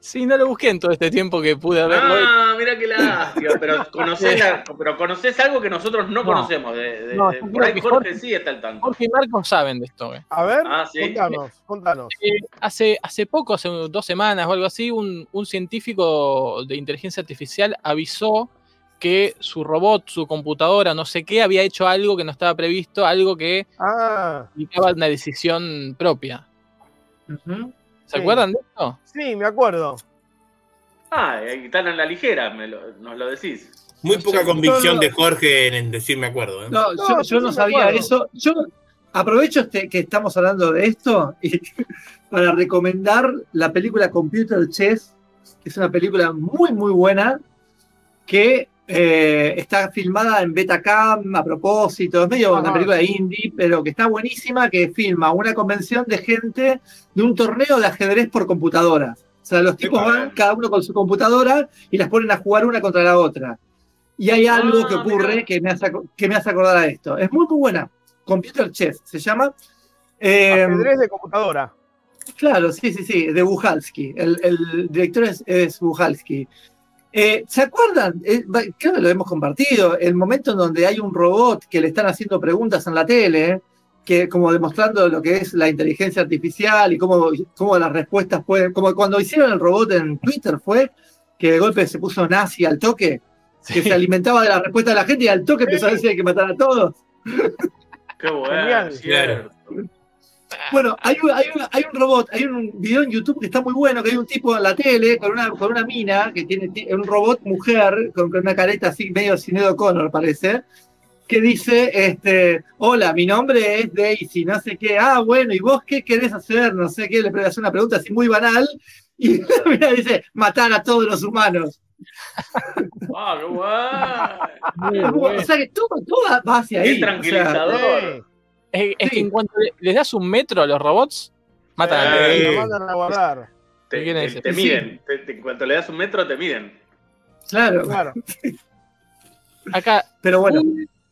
Sí, no lo busqué en todo este tiempo que pude haberlo. Ah, mira qué lástima, pero conoces, pero conoces algo que nosotros no, conocemos. De, no, por ahí Jorge, sí está al tanto. Jorge y Marcos saben de esto. Eh. A ver, ah, contanos, contanos. Eh, hace, hace poco, hace dos semanas o algo así, un, un científico de inteligencia artificial avisó que su robot, su computadora, no sé qué, había hecho algo que no estaba previsto, algo que ah. indicaba una decisión propia. ¿Se acuerdan de esto? Sí, me acuerdo. Ah, están en la ligera, me lo, nos lo decís. Muy poca convicción de Jorge en decir me acuerdo. ¿eh? No, yo, no sabía eso. Yo aprovecho este, que estamos hablando de esto para recomendar la película Computer Chess, que es una película muy, muy buena, que eh, está filmada en Betacam a propósito, es medio una película indie, pero que está buenísima, que filma una convención de gente de un torneo de ajedrez por computadora. O sea, los tipos van cada uno con su computadora y las ponen a jugar una contra la otra. Y hay algo ah, que ocurre que me, hace, que me hace acordar a esto. Es muy, muy buena. Computer Chess se llama. Eh, ajedrez de computadora. Claro, sí, sí, sí, de Bujalski. El, director es, es Bujalski. Eh, ¿Se acuerdan? Eh, creo que lo hemos compartido. El momento en donde hay un robot que le están haciendo preguntas en la tele, que como demostrando lo que es la inteligencia artificial y cómo, cómo las respuestas pueden. Como cuando hicieron el robot en Twitter fue, que de golpe se puso nazi al toque, que se alimentaba de la respuesta de la gente y al toque empezó a decir que hay que matar a todos. Qué bueno. Bueno, hay un, hay, un, robot, hay un video en YouTube que está muy bueno, que hay un tipo en la tele con una, con una mina, que tiene un robot mujer, con, una careta así, medio Sinedo Connor, parece, que dice, este, hola, mi nombre es Daisy, no sé qué, ah, bueno, ¿y vos qué querés hacer? No sé qué, le hace una pregunta así muy banal, y la mina dice, matar a todos los humanos. ¡Ah, qué bueno! O sea que todo, todo va hacia ahí. Qué tranquilizador. Es, que en cuanto les das un metro a los robots, matan a Te mandan a guardar. Te, miden. en cuanto le das un metro, te miden. Claro. claro. Acá. Pero bueno.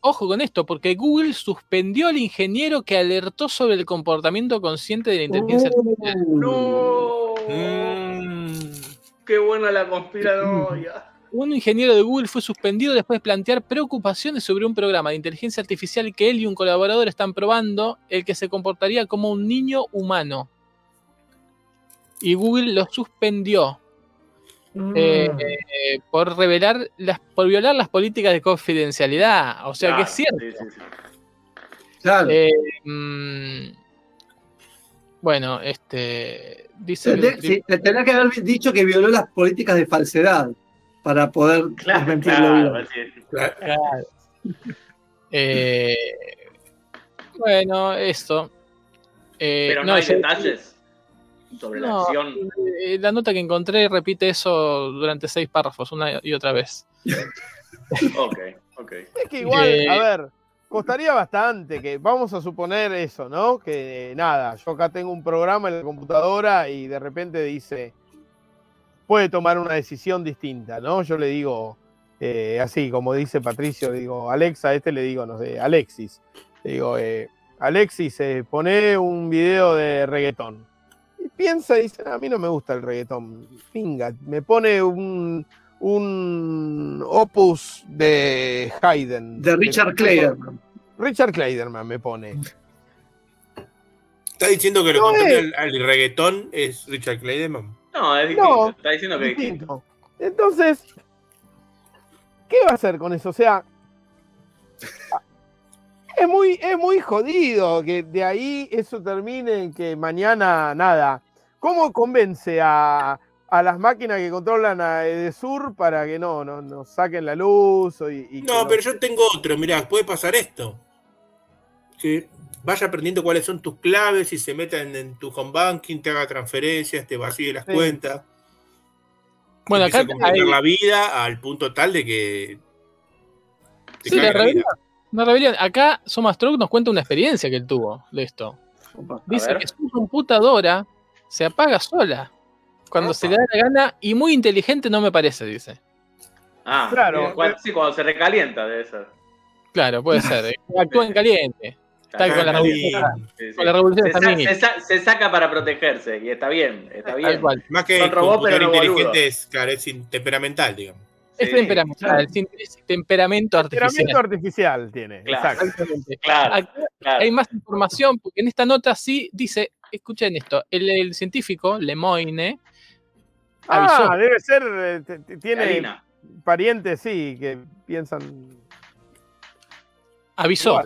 ojo con esto, porque Google suspendió al ingeniero que alertó sobre el comportamiento consciente de la inteligencia uh. artificial. ¡No! Mm. ¡Qué buena la conspiranoia! un ingeniero de Google fue suspendido después de plantear preocupaciones sobre un programa de inteligencia artificial que él y un colaborador están probando, el que se comportaría como un niño humano. Y Google lo suspendió mm. eh, por revelar las, por violar las políticas de confidencialidad. O sea que es cierto. Eh, mm, bueno, este dice. Tendrá que haber dicho que violó las políticas de falsedad para poder desmentirlo eh, bueno, esto. Eh, Pero no, hay detalles sobre la acción. Eh, la nota que encontré repite eso durante seis párrafos, una y otra vez. ok, ok. Es que igual, a ver, costaría bastante que, vamos a suponer eso, ¿no? Que nada, yo acá tengo un programa en la computadora y de repente dice puede tomar una decisión distinta, ¿no? Yo le digo, eh, así como dice Patricio, digo, Alexa, a este le digo, no sé, Alexis. Le digo, eh, Alexis, eh, pone un video de reggaetón. Y piensa y dice, a mí no me gusta el reggaetón. Pinga, me pone un, un opus de Haydn. De Richard Clayderman. Richard Clayderman me pone. ¿Está diciendo que lo contrario al, reggaetón es Richard Clayderman? No, es distinto. Está diciendo que es distinto. Entonces, ¿qué va a hacer con eso? O sea, es muy, es muy jodido que de ahí eso termine en que mañana nada. ¿Cómo convence a, las máquinas que controlan a Edesur para que no, no, saquen la luz? Y, no, pero yo tengo otro. Mirá, puede pasar esto. Que vaya aprendiendo cuáles son tus claves y se meta en, tu home banking, te haga transferencias, te vacíe las cuentas. Bueno, acá hay... la vida al punto tal de que. sí, la, realidad. Acá Somas Truck nos cuenta una experiencia que él tuvo de esto. Dice que su computadora se apaga sola cuando se le da la gana y muy inteligente no me parece, dice. Ah, claro. sí, cuando se recalienta debe ser. Claro, puede ser. Eh, actúa en caliente. Está con la revolución. se, saca para protegerse y está bien, está bien. Más que el computador inteligente es, claro, es temperamental, digamos. Es temperamental, es temperamento artificial. Temperamento artificial tiene, claro, Claro, Hay más información, porque en esta nota sí dice, escuchen esto, el, científico Lemoyne avisó. Ah, debe ser, eh, tiene parientes, sí, que piensan... Avisó.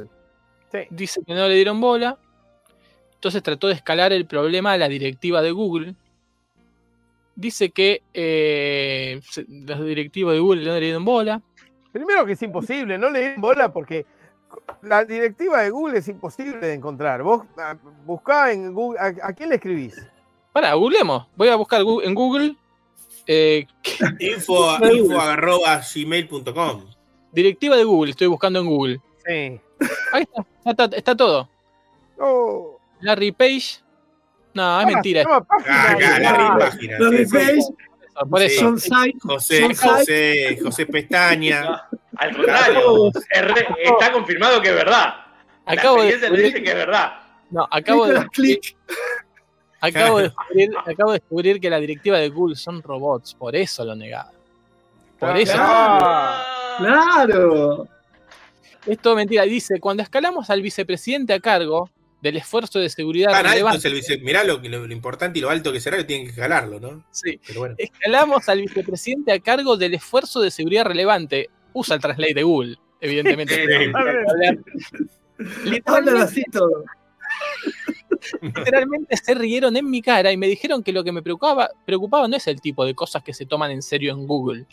Dice que no le dieron bola. Entonces trató de escalar el problema a la directiva de Google. Dice que eh, los directivos de Google no le dieron bola. Primero que es imposible, no le dieron bola porque la directiva de Google es imposible de encontrar. Vos ah, buscá en Google, ¿a, quién le escribís? Para, googlemos. Voy a buscar en Google. Eh, info, gmail.com. Directiva de Google, estoy buscando en Google. Sí. Ahí está, está, todo. Oh. Larry Page. No, es mentira. Larry Page. Por eso. José, José, José Pestaña. al contrario, está confirmado que es verdad. Acabo de descubrir, dice que es verdad. No, acabo de Acabo de, descubrir, acabo de descubrir que la directiva de Google son robots, por eso lo negaba. Por eso. claro. Es todo mentira. Dice, cuando escalamos al vicepresidente a cargo del esfuerzo de seguridad ah, Mirá lo, lo, importante y lo alto que será, que tienen que escalarlo, ¿no? Sí. Escalamos al vicepresidente a cargo del esfuerzo de seguridad relevante. Usa el translate de Google, evidentemente. Literalmente, todo. Literalmente se rieron en mi cara y me dijeron que lo que me preocupaba, preocupaba no es el tipo de cosas que se toman en serio en Google.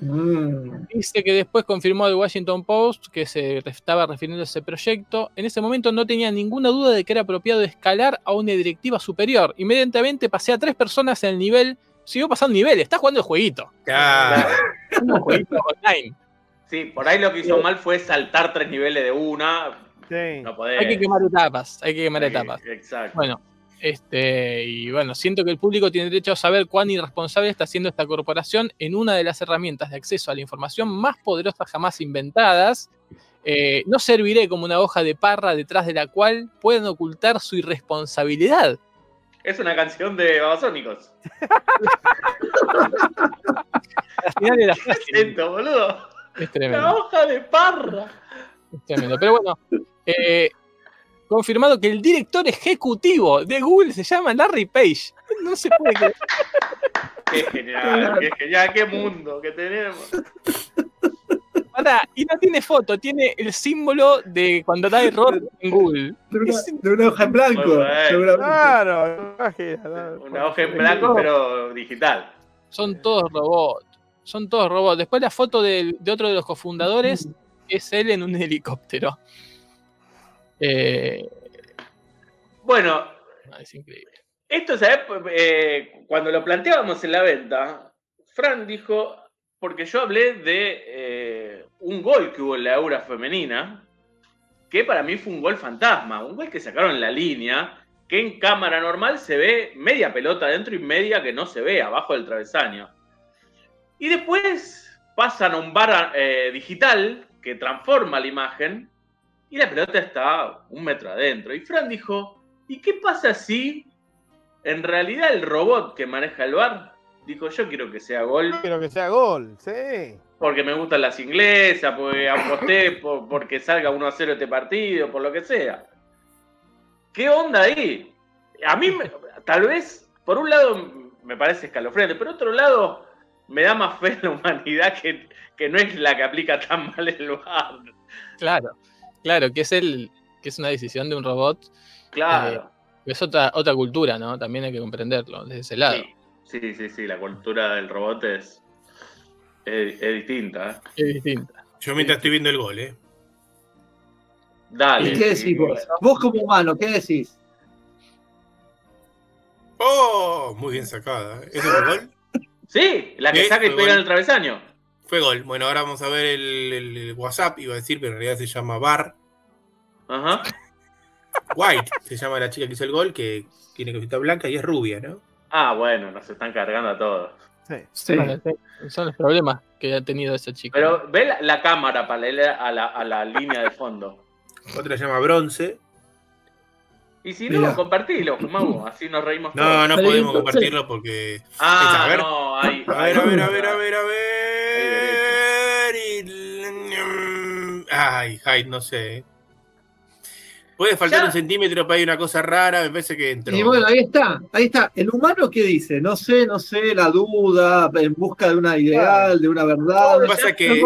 Mm. Dice que después confirmó el Washington Post que se estaba refiriendo a ese proyecto. En ese momento no tenía ninguna duda de que era apropiado escalar a una directiva superior. Inmediatamente pasé a tres personas en el nivel. Siguió pasando nivel, está jugando el jueguito. Claro. Un jueguito online. Sí, por ahí lo que hizo mal fue saltar tres niveles de una. Hay que quemar etapas, hay que quemar etapas. Exacto. Bueno, este, y bueno, siento que el público tiene derecho a saber cuán irresponsable está siendo esta corporación en una de las herramientas de acceso a la información más poderosas jamás inventadas. Eh, no serviré como una hoja de parra detrás de la cual pueden ocultar su irresponsabilidad. Es una canción de Babasónicos. final de la boludo. Es tremendo. La hoja de parra. Es tremendo. Pero bueno, eh, confirmado que el director ejecutivo de Google se llama Larry Page. No se puede creer. Qué genial, qué genial, qué mundo que tenemos. y no tiene foto, tiene el símbolo de cuando da error en Google. De una, hoja en blanco. claro, una hoja en blanco, pero digital. Son todos robots. Son todos robots. Después la foto de, de otro de los cofundadores es él en un helicóptero. Eh, bueno, Esto, ¿sabes? Eh, cuando lo planteábamos en la venta, Fran dijo, porque yo hablé de eh, un gol que hubo en la Eura femenina, que para mí fue un gol fantasma, un gol que sacaron en la línea, que en cámara normal se ve media pelota dentro y media que no se ve abajo del travesaño. Y después pasan a un bar digital que transforma la imagen y la pelota está un metro adentro. Y Fran dijo, ¿y qué pasa si en realidad el robot que maneja el bar dijo, yo quiero que sea gol? Quiero que sea gol, sí. Porque me gustan las inglesas, porque aposté porque salga 1 a 0 este partido, por lo que sea. ¿Qué onda ahí? A mí, tal vez, por un lado me parece escalofriante, pero por otro lado me da más fe en la humanidad que, que no es la que aplica tan mal el bar. Claro. Claro, que es el, que es una decisión de un robot. Claro. Eh, es otra, otra cultura, ¿no? También hay que comprenderlo desde ese lado. Sí, sí, sí, la cultura del robot es, es, distinta. ¿eh? Es distinta. Yo mientras estoy viendo el gol, ¿eh? Dale. ¿Y qué decís vos? Vos como humano, ¿qué decís? Oh, muy bien sacada. ¿Es el gol? Sí, la que saca y pega en el travesaño. Fue gol. Bueno, ahora vamos a ver el, WhatsApp, iba a decir, pero en realidad se llama Bar. Ajá. White se llama la chica que hizo el gol, que tiene cosita blanca y es rubia, ¿no? Ah, bueno, nos están cargando a todos. Sí, sí. son los problemas que ha tenido esa chica. Pero ve la, cámara para leer a la, a la, línea de fondo. Otra se llama Bronce. Y si no, compartilo, Mago, así nos reímos no, todos. No, no podemos compartirlo porque. Ah, a ver, no, hay, a ver, a ver, a ver, a ver, a ver. Ay, Hyde, no sé. Puede faltar un centímetro para ir una cosa rara, me parece que entró. Y bueno, ahí está, ahí está. ¿El humano qué dice? No sé, no sé, la duda, en busca de una ideal, de una verdad. Lo que pasa que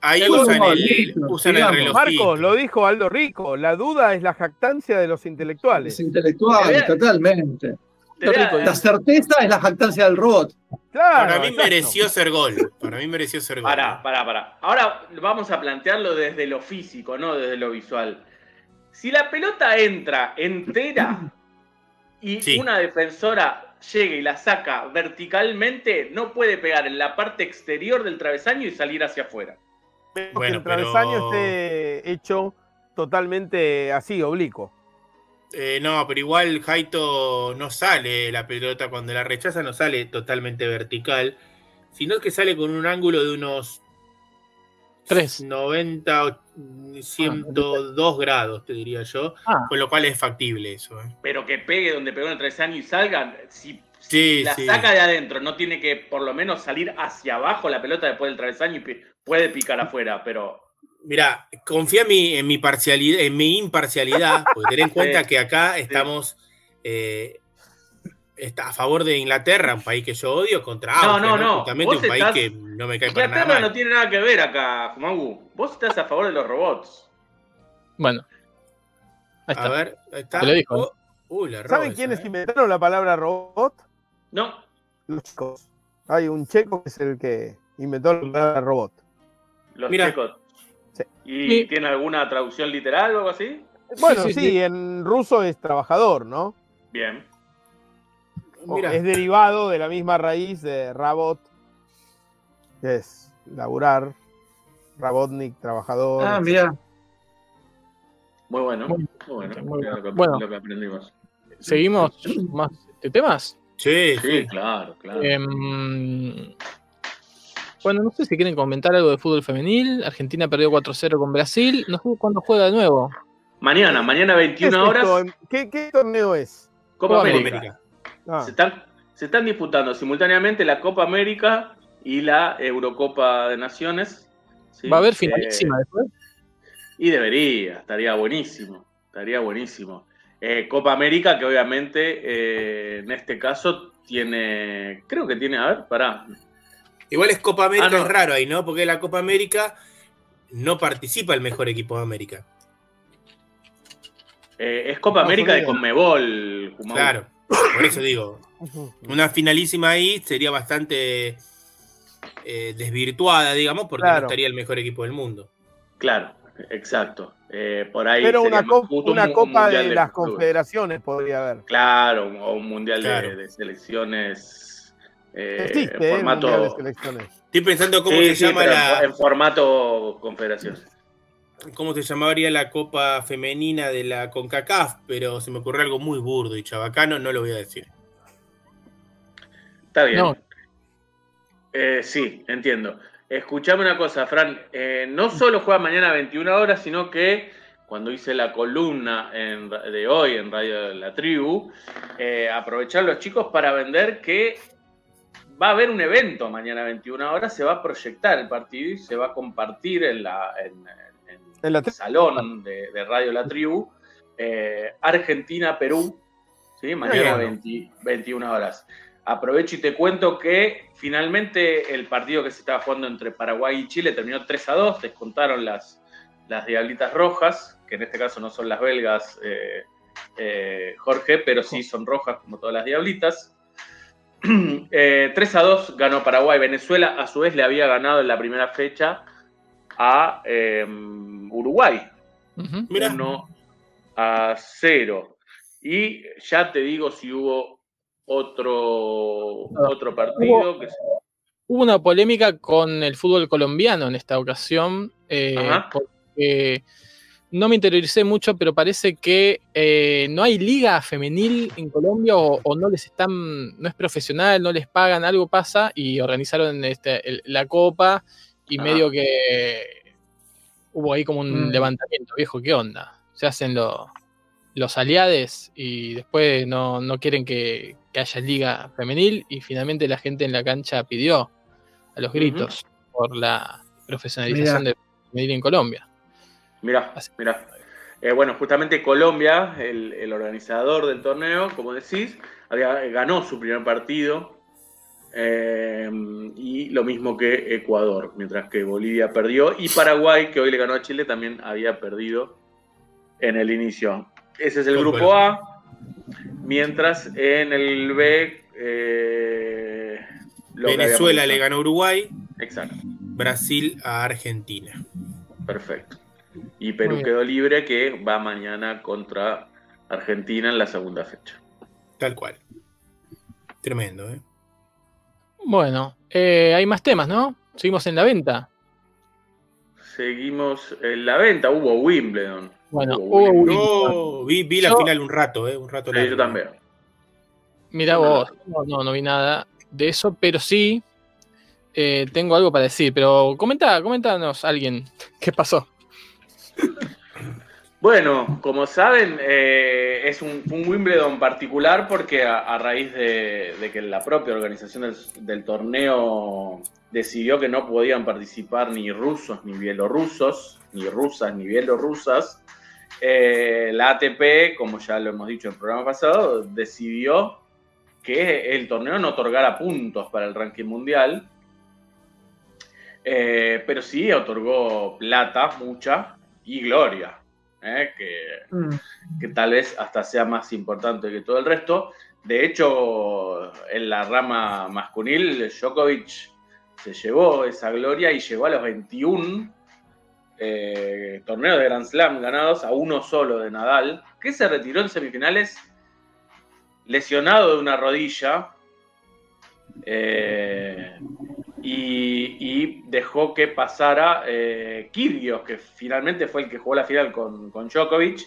ahí usan el, usan el reloj. Marcos, lo dijo Aldo Rico, la duda es la jactancia de los intelectuales. Los intelectuales, totalmente. La certeza es la jactancia del robot. para mí mereció ser gol. Para mí mereció ser gol. Para, para, para. Ahora vamos a plantearlo desde lo físico, no desde lo visual. Si la pelota entra entera y una defensora llega y la saca verticalmente, no puede pegar en la parte exterior del travesaño y salir hacia afuera. Bueno, el travesaño esté hecho totalmente así, oblicuo. Eh, no, pero igual Jaito no sale la pelota cuando la rechaza, no sale totalmente vertical, sino que sale con un ángulo de unos 3. 90, 102 grados, te diría yo, ah. con lo cual es factible eso. ¿eh? Pero que pegue donde pegó en el travesaño y salga, si, la saca de adentro, no tiene que por lo menos salir hacia abajo la pelota después del travesaño y puede picar afuera, pero Mira, confía en mi, en mi parcialidad, en mi imparcialidad, porque ten en cuenta que acá estamos eh, está a favor de Inglaterra, un país que yo odio, contra Austria, no, no, no. Justamente un país que no me cae para nada. Inglaterra no tiene nada que ver acá, Fumagu. Vos estás a favor de los robots. Bueno. Ahí está. A ver, ahí está. Te lo dijo. Oh, la ¿Saben quiénes eh. inventaron la palabra robot? No. Los chicos. Hay un checo que es el que inventó la palabra robot. Los checos. ¿Y tiene alguna traducción literal o algo así? Bueno, sí, en ruso es trabajador, ¿no? Bien. Es derivado de la misma raíz de rabot, que es laburar, rabotnik, trabajador. Ah, mira. Muy bueno. Muy bueno. bueno. Lo que aprendimos. ¿Seguimos más temas? Sí, sí, claro, claro. Em, bueno, no sé si quieren comentar algo de fútbol femenil. Argentina perdió 4-0 con Brasil. No sé cuándo juega de nuevo. Mañana, mañana 21 horas. ¿Qué, torneo es? Copa, América. Ah. Se, están, disputando simultáneamente la Copa América y la Eurocopa de Naciones. Va a haber finalísima después. Y debería, estaría buenísimo. Estaría buenísimo. Eh, Copa América, que obviamente eh, en este caso tiene. Creo que tiene. A ver, pará. Igual es Copa América, ah, es raro ahí, ¿no? Porque la Copa América no participa el mejor equipo de América. Eh, es Copa América de Conmebol. Claro, por eso digo. Una finalísima ahí sería bastante eh, desvirtuada, digamos, porque no estaría el mejor equipo del mundo. Claro, exacto. Eh, por ahí Pero una, copa de, las confederaciones podría haber. Claro, o un mundial de, selecciones eh, en ¿eh? formato. Estoy pensando cómo se llama la. En formato confederación. ¿Cómo se llamaría la copa femenina de la CONCACAF? Pero se me ocurre algo muy burdo y chabacano, no lo voy a decir. Está bien. No. Eh, sí, entiendo. Escuchame una cosa, Fran. no solo juega mañana a 21 horas, sino que cuando hice la columna de hoy en Radio La Tribu, eh, aprovechar los chicos para vender que va a haber un evento mañana a 21 horas, se va a proyectar el partido y se va a compartir en, la, en, el salón de, Radio La Tribu, eh, Argentina-Perú, ¿sí? mañana a 21 horas. Aprovecho y te cuento que finalmente el partido que se estaba jugando entre Paraguay y Chile terminó 3 a 2, descontaron las, las Diablitas Rojas, que en este caso no son las belgas, eh, eh, Jorge, pero sí son rojas como todas las Diablitas. 3 eh, a 2 ganó Paraguay. Venezuela a su vez le había ganado en la primera fecha a Uruguay. 1 a 0. Y ya te digo si hubo otro, otro partido. que Hubo una polémica con el fútbol colombiano en esta ocasión no me interioricé mucho, pero parece que eh, no hay liga femenil en Colombia o, no les están, no es profesional, no les pagan, algo pasa y organizaron este, la copa y medio que hubo ahí como un mm. levantamiento, viejo, ¿qué onda? Se hacen los aliades y después no, quieren que, haya liga femenil y finalmente la gente en la cancha pidió a los gritos por la profesionalización de femenil en Colombia. Mirá, mirá. Eh, bueno, justamente Colombia, el, organizador del torneo, como decís, ganó su primer partido. Eh, y lo mismo que Ecuador, mientras que Bolivia perdió. Y Paraguay, que hoy le ganó a Chile, también había perdido en el inicio. Ese es el grupo A. Mientras en el B. Eh, Venezuela le ganó a Uruguay. Exacto. Brasil a Argentina. Perfecto. Y Perú quedó libre que va mañana contra Argentina en la segunda fecha. Tal cual. Tremendo, ¿eh? Bueno, eh, hay más temas, ¿no? Seguimos en la venta. Seguimos en la venta. Hubo Wimbledon. Bueno, hubo Wimbledon. vi, la final un rato, ¿eh? Un rato. Sí, yo también. Mira vos, no, no, vi nada de eso, pero sí eh, tengo algo para decir. Pero comenta, coméntanos alguien qué pasó. Bueno, como saben, eh, es un, Wimbledon particular porque a, raíz de, que la propia organización del, torneo decidió que no podían participar ni rusos ni bielorrusos, ni rusas ni bielorrusas, eh, la ATP, como ya lo hemos dicho en el programa pasado, decidió que el torneo no otorgara puntos para el ranking mundial, eh, pero sí otorgó plata, mucha, y Gloria, ¿eh? mm. que, tal vez hasta sea más importante que todo el resto. De hecho, en la rama masculina, Djokovic se llevó esa gloria y llegó a los 21 eh, torneos de Grand Slam ganados a uno solo de Nadal, que se retiró en semifinales lesionado de una rodilla. Eh, y, dejó que pasara eh, Kyrgios, que finalmente fue el que jugó la final con, con Djokovic.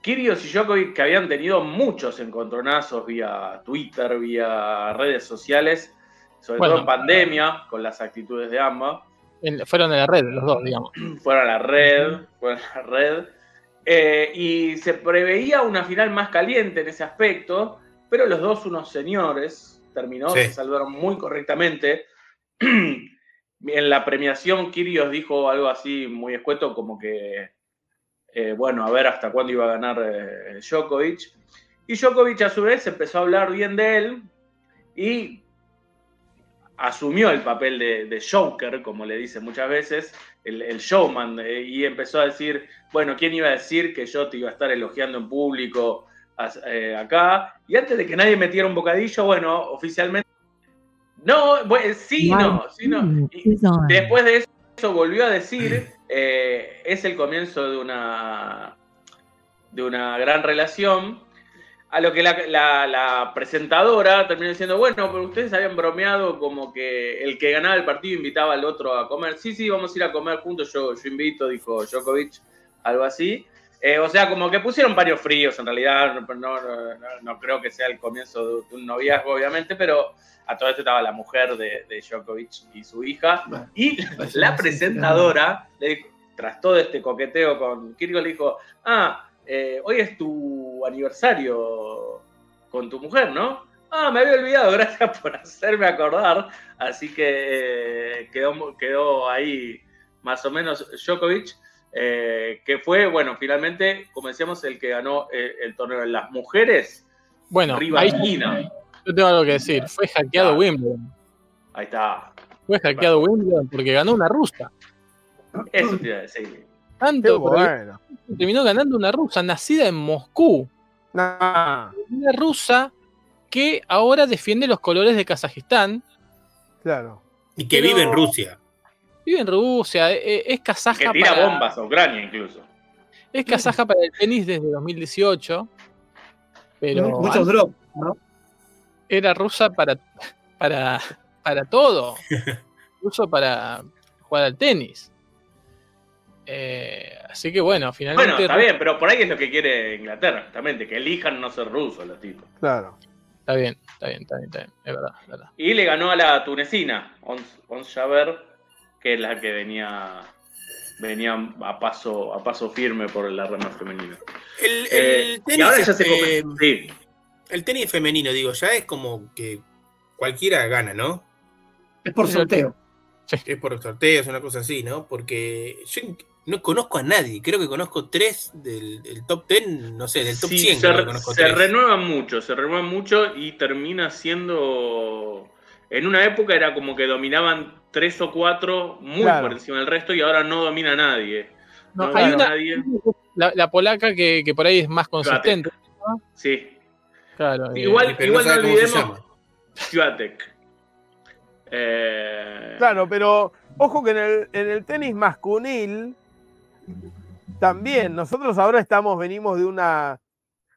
Kyrgios y Djokovic que habían tenido muchos encontronazos vía Twitter, vía redes sociales, sobre todo en pandemia, con las actitudes de ambas. fueron a la red los dos, digamos. Fueron a la red, fueron a la red. Eh, y se preveía una final más caliente en ese aspecto, pero los dos unos señores, terminó, se salvaron muy correctamente. en la premiación, Kirios dijo algo así muy escueto, como que, eh, bueno, a ver hasta cuándo iba a ganar eh, Djokovic. Y Djokovic a su vez empezó a hablar bien de él y asumió el papel de, Joker, como le dicen muchas veces, el, showman, eh, y empezó a decir, bueno, ¿quién iba a decir que yo te iba a estar elogiando en público acá. Y antes de que nadie metiera un bocadillo, bueno, oficialmente. No, sí, no, sí, no. después de eso volvió a decir, eh, es el comienzo de una, de una gran relación. A lo que la, presentadora terminó diciendo, bueno, pero ustedes habían bromeado como que el que ganaba el partido invitaba al otro a comer. Sí, sí, vamos a ir a comer juntos, yo, yo invito, dijo Djokovic, algo así. Eh, o sea, como que pusieron varios fríos, en realidad no, creo que sea el comienzo de, un noviazgo, obviamente, pero a todo esto estaba la mujer de, Djokovic y su hija. y la presentadora le dijo, tras todo este coqueteo con Kirko, le dijo, ah, eh, hoy es tu aniversario con tu mujer, ¿no? Ah, me había olvidado, gracias por hacerme acordar. Así que eh, quedó, quedó ahí más o menos Djokovic, eh, que fue, bueno, finalmente, como decíamos, el que ganó el torneo de las mujeres. Bueno, ahí, yo tengo algo que decir. Fue hackeado ah. Wimbledon. Ahí está. Fue hackeado Wimbledon porque ganó una rusa. Eso te iba a decir. Tanto, bueno. terminó ganando una rusa nacida en Moscú. Una rusa que ahora defiende los colores de Kazajistán. Claro. Y que vive en Rusia. Vive en Rusia, e, e, es, kazaja. Que tira bombas a Ucrania incluso. Es kazaja para el tenis desde 2018. Pero Muchos drops, ¿no? Era rusa para, para, para todo. Ruso para jugar al tenis. Eh, así que bueno, finalmente. Bueno, está bien, pero por ahí es lo que quiere Inglaterra, justamente, que elijan no ser rusos los tipos. Claro. Está bien, está bien, está bien, está bien. Es verdad, verdad. Y le ganó a la tunecina, Ons, Jaber, que es la que venía venía a paso, a paso firme por la rama femenina. El, eh, tenis, y ahora ya se sí. El tenis femenino, digo, ya es como que cualquiera gana, ¿no? Es por sorteo. Es por sorteo, es una cosa así, ¿no? Porque yo no conozco a nadie, creo que conozco tres del, top 10, no sé, del top 100. Se, se renuevan mucho, se renuevan mucho y termina siendo... En una época era como que dominaban tres o cuatro muy por encima del resto y ahora no domina nadie. No, hay una, nadie. La, polaca que, por ahí es más consistente. Sí. Claro, igual, igual no, olvidemos Swiatek. Eh, claro, pero ojo que en el, en el tenis masculil también, nosotros ahora estamos, venimos de una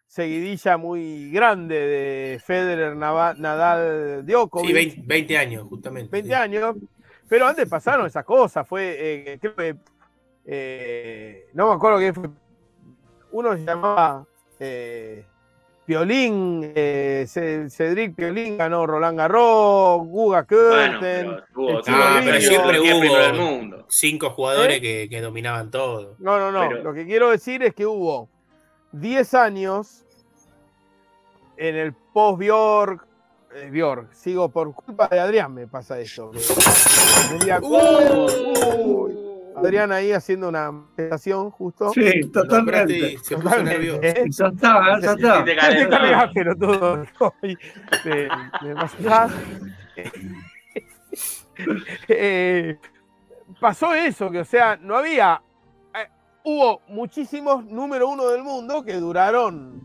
seguidilla muy grande de Federer, Nadal, Djokovic. Sí, 20, años, justamente. 20 años, pero antes pasaron esas cosas, fue, eh, creo que, eh, no me acuerdo qué fue, uno se llamaba eh, Piolín, eh, Cedric Piolín ganó Roland Garros, Guga Kurten. Bueno, pero, siempre hubo cinco jugadores ¿Eh? que, dominaban todo. No, no, no. Lo que quiero decir es que hubo 10 años en el post-Bjork. Eh, Bjork, sigo por culpa de Adrián, me pasa esto. Adrián ahí haciendo una presentación justo. Sí, totalmente. Se puso nervioso. ¿Eh? Ya está, ya está. Te cargas, pero todo. eh, pasó eso, que o sea, no había. Hubo muchísimos número uno del mundo que duraron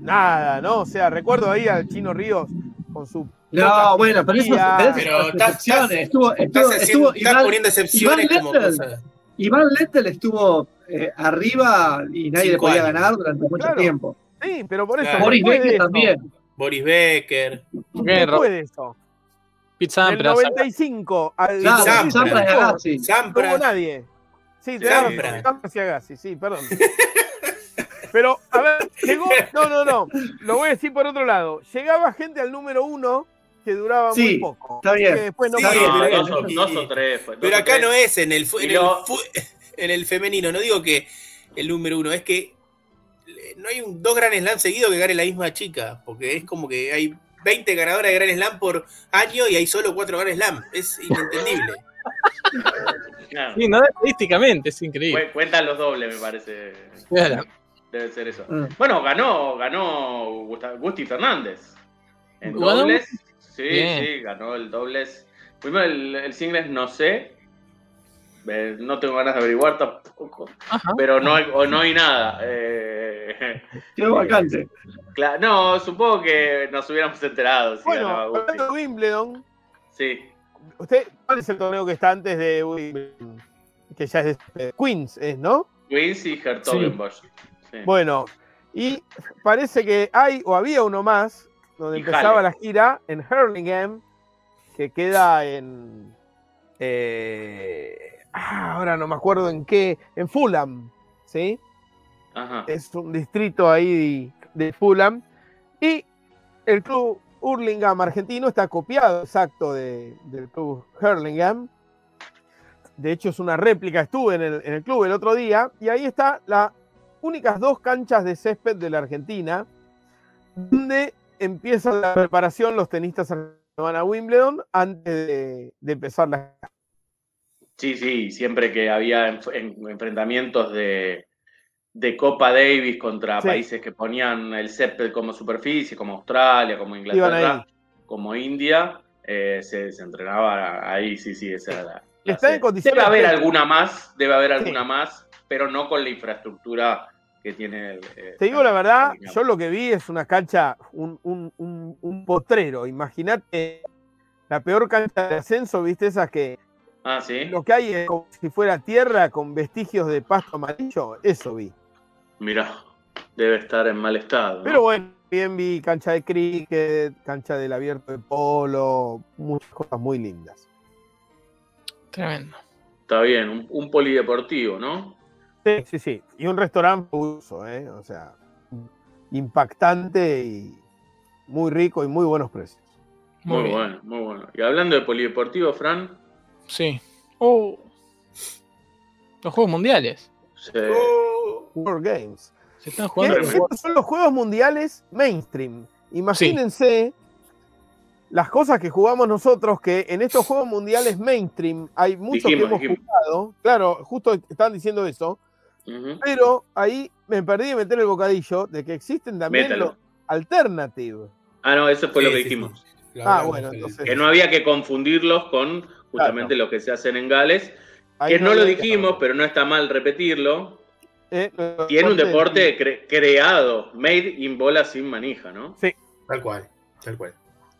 nada, ¿no? O sea, recuerdo ahí al Chino Ríos con su no, bueno, pero eso pero estás, estuvo, estuvo, estuvo Iván, poniendo excepciones Iván como cosas. Iván Lettel estuvo eh, arriba y nadie le podía ganar durante mucho tiempo. Sí, pero por eso. Boris Becker también. Boris Becker. ¿Qué fue eso? Pizza Del 95 al Sampras. Sampras Agassi. No hubo nadie. Sí, y Agassi, sí, perdón. Pero, a ver, llegó. No, no, no. Lo voy a decir por otro lado. Llegaba gente al número uno que duraba muy poco. Está bien. después no, dos, o tres. pero acá no es en el, en, el, en el femenino, no digo que el número uno, es que no hay un, dos Grand Slam seguidos que gane la misma chica, porque es como que hay 20 ganadoras de Grand Slam por año y hay solo cuatro Grand Slam. Es inentendible. Sí, no, estadísticamente es increíble. Cuentan los dobles, me parece. Debe ser eso. Mm. Bueno, ganó, ganó Gusti Fernández. En dobles, Sí, sí, ganó el dobles. Primero el, el singles no sé. Eh, no tengo ganas de averiguar tampoco. Pero no hay, o no hay nada. Eh, Qué vacante. no, supongo que nos hubiéramos enterado. bueno, hablando de Wimbledon. Sí. ¿Usted cuál es el torneo que está antes de Wimbledon? Que ya es de Queens, ¿es, no? Queens y Hertogenbosch. Bueno, y parece que hay o había uno más donde empezaba la gira en Hurlingham, que queda en. Eh, ah, ahora no me acuerdo en qué. En Fulham, ¿sí? Es un distrito ahí de, Fulham. Y el club Hurlingham argentino está copiado exacto del club Hurlingham. de hecho es una réplica, estuve en el, en el club el otro día, y ahí está las únicas dos canchas de césped de la Argentina, donde empieza la preparación, los tenistas van a Wimbledon antes de, empezar la... Sí, sí, siempre que había enfrentamientos de, Copa Davis contra países que ponían el césped como superficie, como Australia, como Inglaterra, como India, eh, se, entrenaba ahí, sí, sí, esa era la... debe haber alguna más, debe haber alguna más, pero no con la infraestructura que tiene el, eh, Te digo la verdad, yo lo que vi es una cancha, un, un, potrero. Imagínate la peor cancha de ascenso, ¿viste? Esas que. Ah, sí. Lo que hay es como si fuera tierra con vestigios de pasto amarillo, eso vi. Mira, debe estar en mal estado. Pero bueno, bien vi cancha de cricket, cancha del abierto de polo, muchas cosas muy lindas. Tremendo. Está bien, un polideportivo, ¿no? Sí, sí, sí. Y un restaurante uso, ¿eh? O sea, impactante y muy rico y muy buenos precios. Muy, bueno, muy bueno. Y hablando de polideportivo, Fran. Sí. Oh. Los Juegos Mundiales. Sí. Oh. World Games. Se están jugando. Son los Juegos Mundiales mainstream. Imagínense las cosas que jugamos nosotros, que en estos Juegos Mundiales mainstream hay muchos que hemos jugado. Claro, justo están diciendo eso. Pero ahí me perdí de meter el bocadillo de que existen también los alternative. Ah, no, eso fue lo que dijimos. Ah, bueno, entonces... Que no había que confundirlos con justamente lo que se hacen en Gales. que no, lo dijimos, pero no está mal repetirlo. Eh, Tiene un deporte creado, made in bola sin manija, ¿no? Sí. Tal cual, tal cual.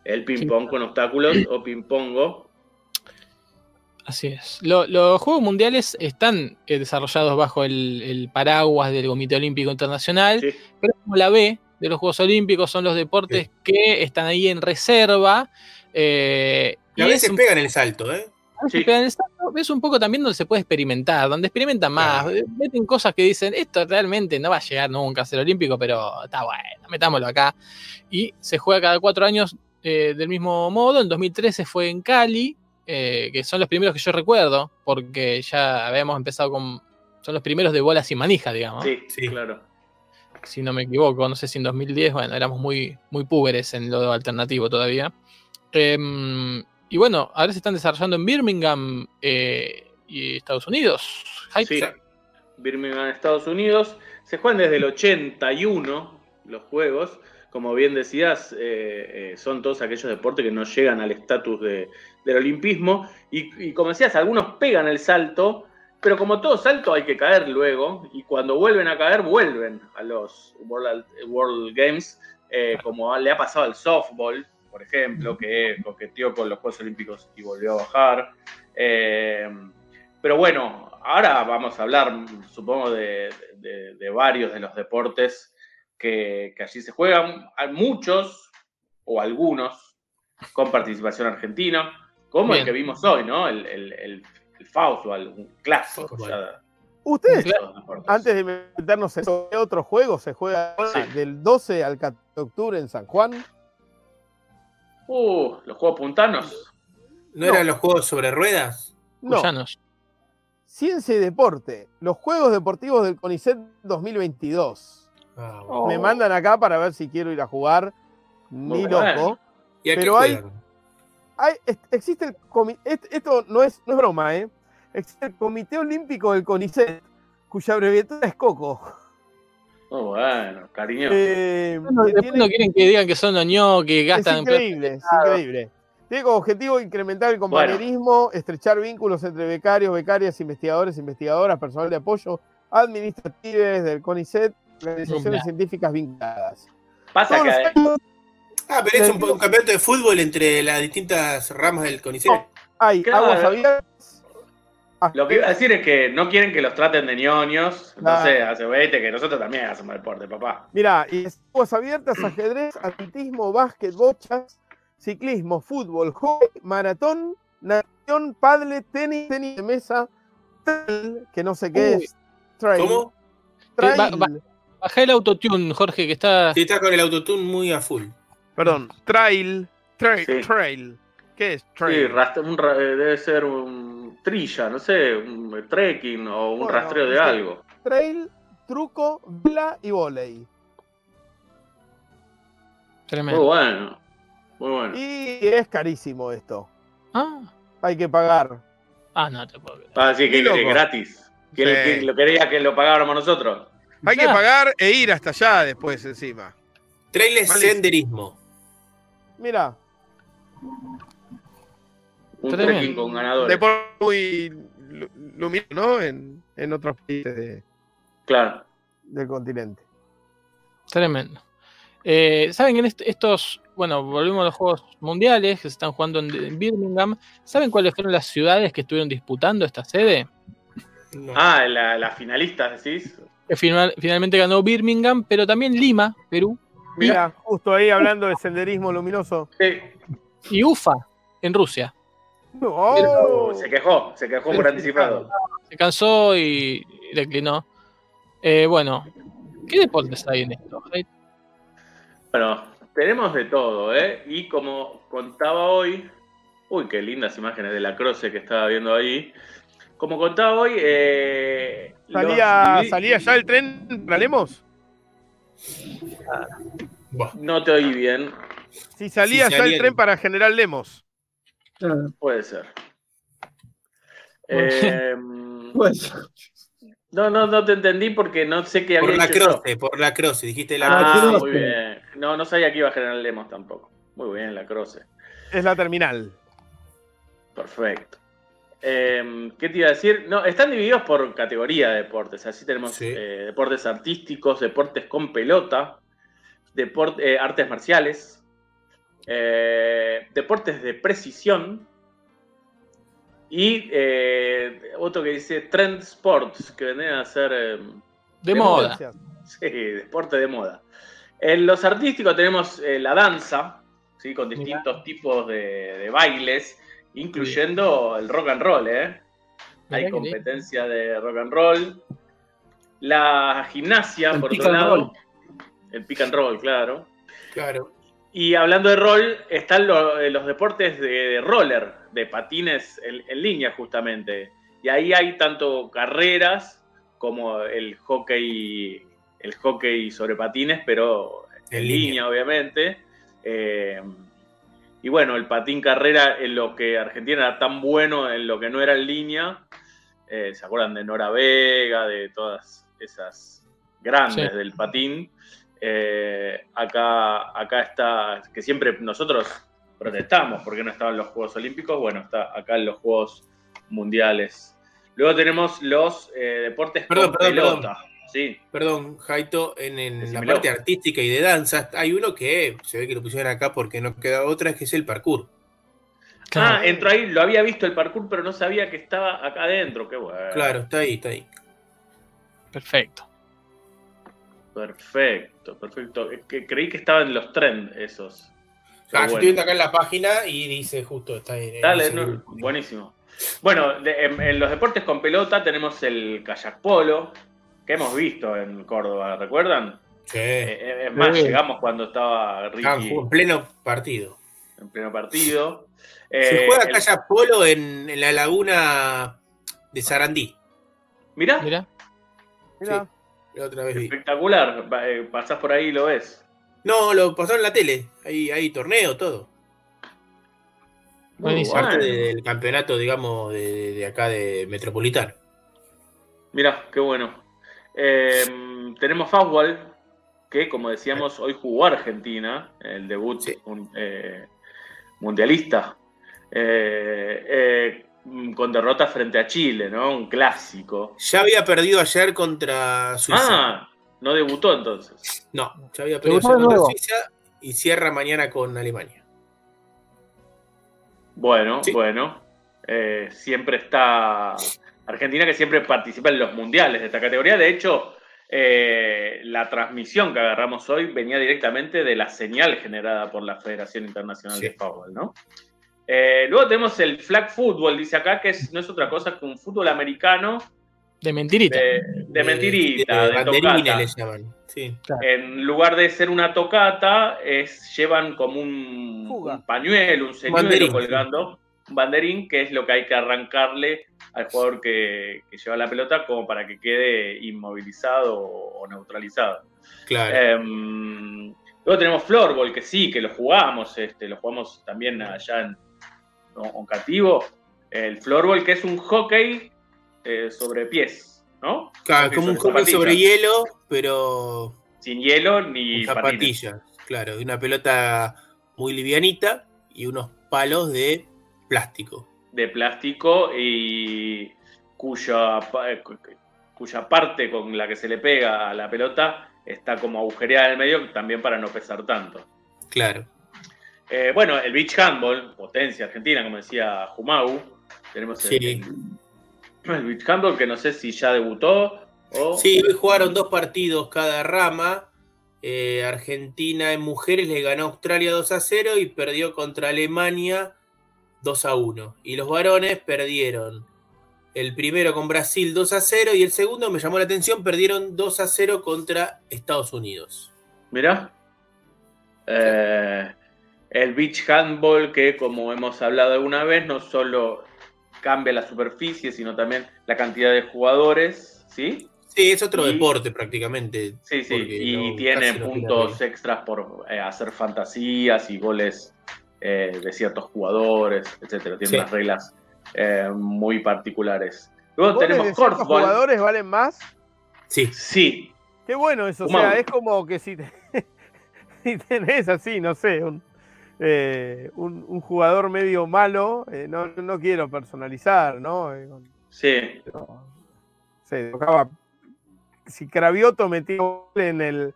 El ping-pong con obstáculos o ping-pongo Así es. los Juegos Mundiales están eh, desarrollados bajo el, paraguas del Comité Olímpico Internacional, pero como la B de los Juegos Olímpicos son los deportes que están ahí en reserva. Eh, y a veces pegan el salto, ¿eh? El salto, es un poco también donde se puede experimentar, donde experimentan más, meten cosas que dicen, esto realmente no va a llegar nunca a ser olímpico, pero está bueno, metámoslo acá. Y se juega cada cuatro años eh, del mismo modo, en 2013 fue en Cali, eh, que son los primeros que yo recuerdo, porque ya habíamos empezado con. Son los primeros de bolas y manija, digamos. Sí, sí, claro. Si no me equivoco, no sé si en 2010, bueno, éramos muy, muy púberes en lo alternativo todavía. Em, y bueno, ahora se están desarrollando en Birmingham eh, y Estados Unidos. Birmingham, Estados Unidos. Se juegan desde el 81 los juegos como bien decías, eh, eh, son todos aquellos deportes que no llegan al estatus de, del olimpismo. Y, como decías, algunos pegan el salto, pero como todo salto hay que caer luego. Y cuando vuelven a caer, vuelven a los World, Games, eh, como le ha pasado al softball, por ejemplo, que coqueteó con los Juegos Olímpicos y volvió a bajar. pero bueno, ahora vamos a hablar, supongo, de varios de los deportes que, allí se juegan, hay muchos o algunos con participación argentina, como el que vimos hoy, ¿no? El, el, el, un clásico. Ustedes, antes de meternos en ¿qué otro juego se juega del 12 al 14 de octubre en San Juan? Uh, los juegos puntanos. ¿No, eran los juegos sobre ruedas? No. Ciencia y deporte, los Juegos Deportivos del CONICET 2022. Ah, Me mandan acá para ver si quiero ir a jugar. Ni loco. pero hay, hay, existe el comité, esto no es, no es broma, ¿eh? Existe el Comité Olímpico del CONICET, cuya abreviatura es COCO. Oh, bueno, cariño. Eh, no, quieren que digan que son ño, que gastan. Es increíble, es increíble. Tiene como objetivo incrementar el compañerismo, estrechar vínculos entre becarios, becarias, investigadores, investigadoras, personal de apoyo, administrativos del CONICET organizaciones científicas vinculadas. Pasa que. Ah, pero es un, campeonato de fútbol entre las distintas ramas del CONICET. hay aguas abiertas. Ah, Lo que iba a decir es que no quieren que los traten de ñoños. No sé, hace que nosotros también hacemos deporte, papá. Mira, y aguas abiertas, ajedrez, atletismo, básquet, bochas, ciclismo, fútbol, hockey, maratón, natación, padre, tenis, tenis de mesa, que no sé qué es. ¿Cómo? Trail. Baja el autotune, Jorge, que está. Sí, está con el autotune muy a full. Perdón, trail. Trail. trail. ¿Qué es trail? Sí, debe ser un trilla, no sé, un trekking o un rastreo de algo. Trail, truco, vela y volei. Tremendo. Muy bueno. Muy bueno. Y es carísimo esto. Ah. Hay que pagar. Ah, no te puedo creer. Ah, sí, que, es gratis. Que, lo quería que lo pagáramos nosotros. Hay que pagar e ir hasta allá después encima. Trail senderismo. Mira. Un trekking con ganadores. Deporte muy luminoso, ¿no? En, en otros países de, claro. del continente. Tremendo. Eh, ¿Saben en estos, bueno, volvemos a los Juegos Mundiales que se están jugando en, Birmingham? ¿Saben cuáles fueron las ciudades que estuvieron disputando esta sede? Ah, las la finalistas, decís. finalmente ganó Birmingham, pero también Lima, Perú. Mira, justo ahí hablando de senderismo luminoso. Sí. Y UFA, en Rusia. Se quejó, se quejó por anticipado. Se cansó y declinó. Eh, bueno, ¿qué deportes hay en esto? Bueno, tenemos de todo, ¿eh? Y como contaba hoy, uy, qué lindas imágenes de la croce que estaba viendo ahí. Como contaba hoy, eh, ¿Salía, ¿salía ya el tren para Lemos? No te oí bien. Si salía ya el tren para General Lemos. Puede ser. Eh, no, no, no te entendí porque no sé qué había Por la croce, por la croce, dijiste la ah, muy bien. No, no sabía que iba a General Lemos tampoco. Muy bien, la croce. Es la terminal. Perfecto. Em, ¿Qué te iba a decir? No, están divididos por categoría de deportes. Así tenemos eh, deportes artísticos, deportes con pelota, eh, artes marciales, eh, deportes de precisión y otro que dice trend sports, que vendrían a ser... Em, de, moda. Sí, deporte de moda. En los artísticos tenemos la danza, ¿sí? con distintos tipos de bailes incluyendo el rock and roll, ¿eh? Hay competencia de rock and roll. La gimnasia, por otro lado. El pick and roll, claro. Claro. Y hablando de roll, están eh, los deportes de, roller, de patines en, línea, justamente. Y ahí hay tanto carreras como el hockey, el hockey sobre patines, pero en, línea, obviamente. Eh, y bueno, el patín carrera en lo que Argentina era tan bueno, en lo que no era en línea. Eh, ¿Se acuerdan de Nora Vega, de todas esas grandes del patín? Eh, acá, acá está, que siempre nosotros protestamos porque no estaban los Juegos Olímpicos, bueno, está acá en los Juegos Mundiales. Luego tenemos los eh, deportes con pelota. Sí. Perdón, Jaito, en, la parte artística y de danza hay uno que se ve que lo pusieron acá porque no queda otra, que es el parkour. Ah, entró ahí, lo había visto el parkour, pero no sabía que estaba acá adentro, qué bueno. Claro, está ahí, está ahí. Perfecto. Perfecto, perfecto. Que, creí que estaban los trends esos. Ah, estoy viendo acá en la página y dice justo, está ahí. Dale, buenísimo. Bueno, en, los deportes con pelota tenemos el kayak polo, que hemos visto en Córdoba, ¿recuerdan? Sí. Eh, es más, llegamos cuando estaba Ricky. en pleno partido. En pleno partido. Se juega eh, el... polo en, la laguna de Sarandí. Mirá. Mirá. Mirá. Otra vez Espectacular. Eh, pasás por ahí y lo ves. No, lo pasaron en la tele. Hay, hay torneo, todo. Buenísimo. Parte del campeonato, digamos, de, de acá de Metropolitano. Mirá, qué bueno. Em, tenemos Fastball, que como decíamos, hoy jugó Argentina, el debut eh, mundialista, eh, eh, con derrota frente a Chile, ¿no? Un clásico. Ya había perdido ayer contra Suiza. Ah, no debutó entonces. No, ya había perdido ayer contra Suiza y cierra mañana con Alemania. Bueno, bueno. siempre está Argentina que siempre participa en los mundiales de esta categoría. De hecho, eh, la transmisión que agarramos hoy venía directamente de la señal generada por la Federación Internacional de Fútbol, ¿no? Eh, luego tenemos el flag football, dice acá, que no es otra cosa que un fútbol americano. De mentirita. De, mentirita, de, tocata. En lugar de ser una tocata, es, llevan como un, pañuelo, un señuelo colgando, un banderín, que es lo que hay que arrancarle al jugador que, lleva la pelota como para que quede inmovilizado o, neutralizado. Claro. Em, luego tenemos Floorball, que sí, que lo jugamos, este, lo jugamos también allá en, Oncativo. El Floorball, que es un hockey eh, sobre pies, ¿no? Claro, como un hockey sobre hielo, pero. Sin hielo ni zapatillas. Claro, de una pelota muy livianita y unos palos de plástico. De plástico y cuya, cuya parte con la que se le pega a la pelota está como agujereada en el medio también para no pesar tanto. Claro. Eh, bueno, el beach handball, potencia argentina, como decía Jumau. Tenemos el, beach handball que no sé si ya debutó. O... Sí, jugaron dos partidos cada rama. Eh, Argentina en mujeres le ganó a Australia 2 a 0 y perdió contra Alemania 2 a 1. Y los varones perdieron el primero con Brasil 2 a 0 y el segundo, me llamó la atención, perdieron 2 a 0 contra Estados Unidos. Mirá. Eh, el beach handball que como hemos hablado alguna vez no solo cambia la superficie, sino también la cantidad de jugadores, ¿sí? Sí, es otro deporte prácticamente. Sí, sí, y tiene puntos extras por eh, hacer fantasías y goles eh, de ciertos jugadores, etcétera. Tiene unas reglas eh, muy particulares. Luego tenemos corfball. jugadores valen más? Sí. Sí. Qué bueno eso, o sea, es como que si, si tenés así, no sé, un, un, jugador medio malo, no, no, quiero personalizar, ¿no? sí. se tocaba si Cravioto metió en el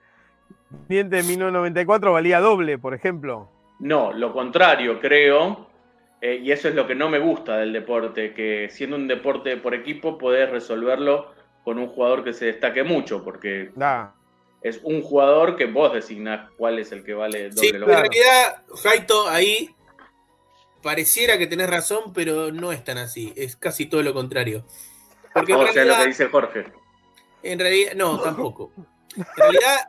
diente de 1994, valía doble, por ejemplo. No, lo contrario, creo. Eh, y eso es lo que no me gusta del deporte, que siendo un deporte por equipo podés resolverlo con un jugador que se destaque mucho, porque es un jugador que vos designás cuál es el que vale doble. Sí, en realidad, Jaito, ahí pareciera que tenés razón, pero no es tan así, es casi todo lo contrario. Porque o sea, lo que dice Jorge. En realidad, no, tampoco. En realidad,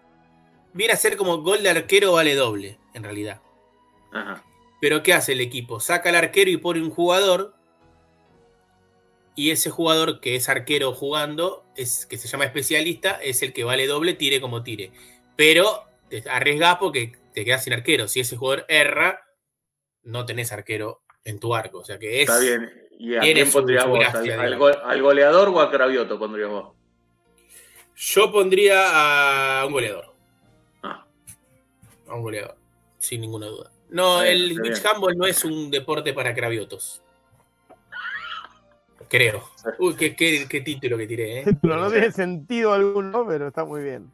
viene a ser como gol de arquero vale doble, en realidad. Ajá. Pero ¿qué hace el equipo? Saca al arquero y pone un jugador. Y ese jugador que es arquero jugando, es, que se llama especialista, es el que vale doble, tire como tire. Pero te arriesgas porque te quedas sin arquero. Si ese jugador erra, no tenés arquero en tu arco. O sea que es. Está bien. ¿Y a quién pondrías vos? ¿Al, goleador o a Cravioto pondrías vos? Yo pondría a un goleador. Ah. A un goleador, sin ninguna duda. No, el beach handball no es un deporte para craviotos. Creo. Uy, qué, título que tiré, ¿eh? no tiene sentido alguno, pero está muy bien.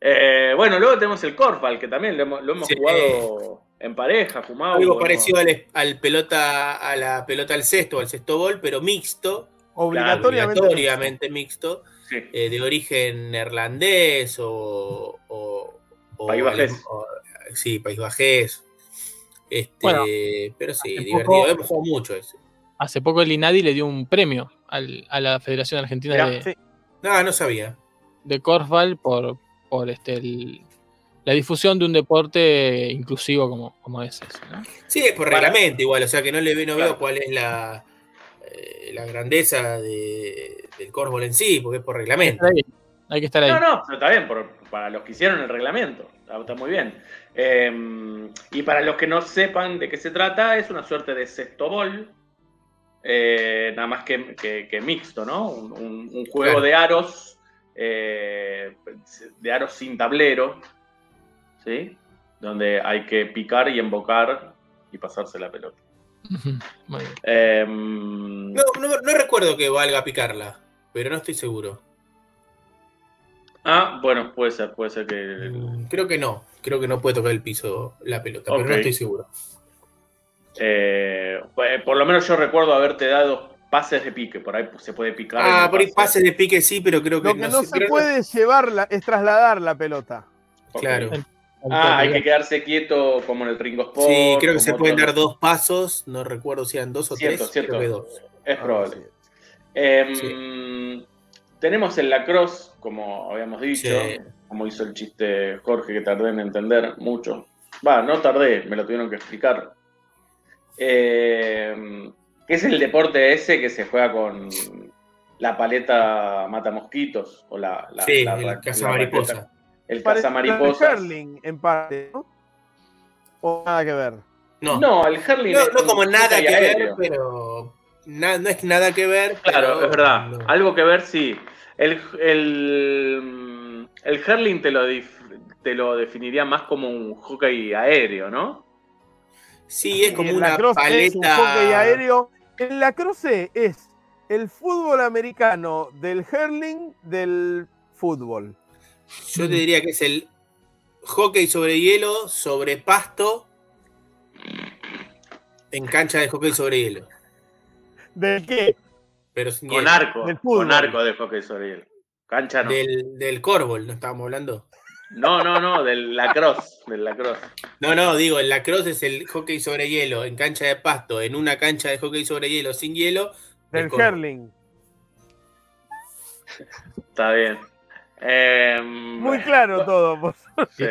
Eh, bueno, luego tenemos el Corfball, que también lo hemos, jugado en pareja, fumado. Algo parecido al, pelota, a la pelota al cesto, al cesto bol, pero mixto. Obligatoriamente, mixto. Eh, de origen neerlandés o, País Bajés. sí, País Bajés. Este, pero sí, divertido. Hemos jugado mucho eso. Hace poco el INADI le dio un premio a la Federación Argentina de. No, no sabía. De Korfball por, por este, la difusión de un deporte inclusivo como, como ese. Sí, es por reglamento igual, o sea que no le veo cuál es la, eh, la grandeza de, del corfball en sí, porque es por reglamento. Hay que estar ahí. No, no, está bien, para los que hicieron el reglamento, está, muy bien. Em, y para los que no sepan de qué se trata, es una suerte de sexto bol, eh, nada más que, mixto, ¿no? Un, juego de aros, eh, de aros sin tablero, ¿sí? Donde hay que picar y embocar y pasarse la pelota. Em, no, recuerdo que valga picarla, pero no estoy seguro. Ah, bueno, puede ser, puede ser que. Mm, creo que no, creo que no puede tocar el piso la pelota, pero no estoy seguro. Eh, pues, por lo menos yo recuerdo haberte dado pases de pique, por ahí se puede picar. Ah, por ahí pases de pique sí, pero creo que, Lo que no, se puede llevar es trasladar la pelota. Claro. Ah, hay que quedarse quieto como en el Ringo Sport. Sí, creo que se pueden dar dos pasos, no recuerdo si eran dos o tres. Cierto. dos. Es probable. Em, tenemos el lacrosse, como habíamos dicho, como hizo el chiste Jorge, que tardé en entender mucho. Va, no tardé, me lo tuvieron que explicar. ¿Qué es el deporte ese que se juega con la paleta mata mosquitos? O la, la sí, el cazamariposa. El cazamariposa. El hurling, en parte, ¿no? ¿O nada que ver? No, no el hurling. No, no como nada que ver, pero. no es nada que ver. Claro, es verdad. Algo que ver, sí. El, el, el hurling te lo, te lo definiría más como un hockey aéreo, ¿no? Sí, es como una paleta. Es un hockey aéreo el lacrosse es el fútbol americano del hurling del fútbol. Yo te diría que es el hockey sobre hielo, sobre pasto, en cancha de hockey sobre hielo. ¿De qué? Pero con arco, con arco de hockey sobre hielo. Cancha no. Del, del no estábamos hablando. No, no, no, del lacrosse, del lacrosse. No, no, digo, el lacrosse es el hockey sobre hielo en cancha de pasto, en una cancha de hockey sobre hielo sin hielo. Del curling. Está bien. Em, Muy claro todo. Sí.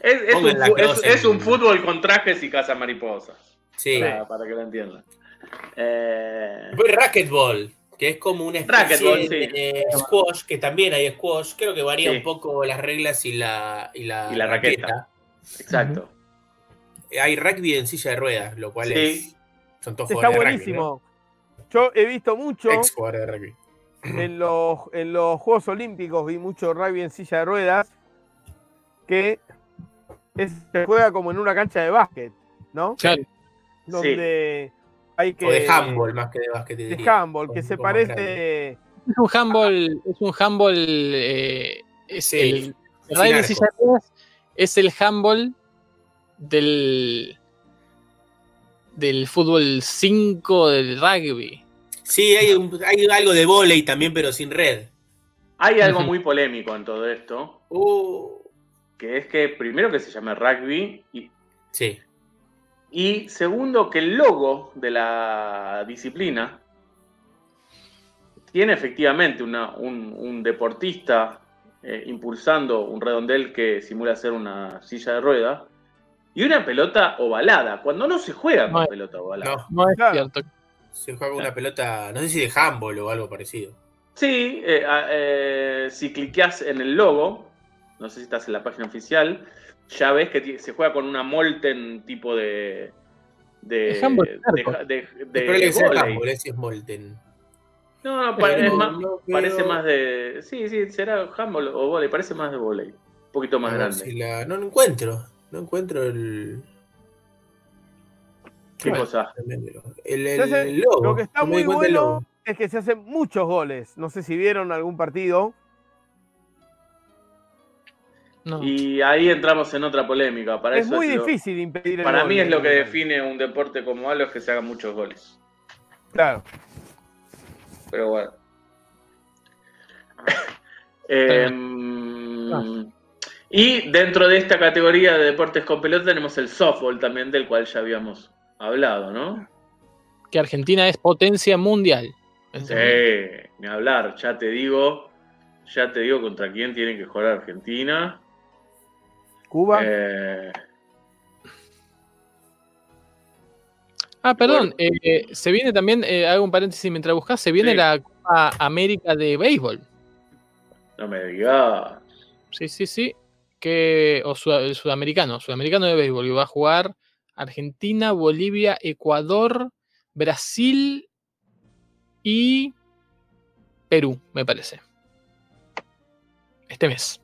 Es, un, fútbol con trajes y casa mariposas. Sí. Para, que lo entiendan. Eh... racquetball que es como una especie de squash, que también hay squash, creo que varía un poco las reglas y la, y la, raqueta. Exacto. Hay rugby en silla de ruedas, lo cual es. Son todos Está buenísimo. Yo he visto mucho. de rugby. En los, en los Juegos Olímpicos vi mucho rugby en silla de ruedas que se juega como en una cancha de básquet, ¿no? Claro. Donde o de handball más que de básquet. De handball, que se parece. Es un handball. Es un handball. Eh, es el. es el handball del. del fútbol 5 del rugby. Sí, hay, hay algo de volei también, pero sin red. Hay algo muy polémico en todo esto. Uh. Que es que primero que se llama rugby y. Sí. Y segundo, que el logo de la disciplina tiene efectivamente un, deportista eh, impulsando un redondel que simula ser una silla de rueda y una pelota ovalada, cuando no se juega con pelota ovalada. No, es cierto. Se juega con una pelota, no sé si de handball o algo parecido. Sí, eh, eh, si cliqueas en el logo, no sé si estás en la página oficial, ya ves que se juega con una Molten tipo de. De, de, de, de, es Molten. No, no, parece más de. Sí, sí, será handball o volei, parece más de volei. Un poquito más grande. no lo encuentro. No encuentro el. ¿Qué cosa? El, logo. Lo que está muy bueno es que se hacen muchos goles. No sé si vieron algún partido y ahí entramos en otra polémica. Para es muy difícil impedir el Para mí es lo que define un deporte como algo, es que se hagan muchos goles. Claro. Pero bueno. Em, y dentro de esta categoría de deportes con pelota tenemos el softball también, del cual ya habíamos hablado, ¿no? Que Argentina es potencia mundial. Sí, ni hablar, ya te digo, ya te digo contra quién tiene que jugar Argentina. Cuba. Eh, ah, perdón, eh, se viene también, eh, hago un paréntesis mientras buscas, se viene la Copa América de Béisbol. No me digas. Sí, sí, sí. Que, o el sudamericano, sudamericano de béisbol, y va a jugar Argentina, Bolivia, Ecuador, Brasil y Perú, me parece. Este mes.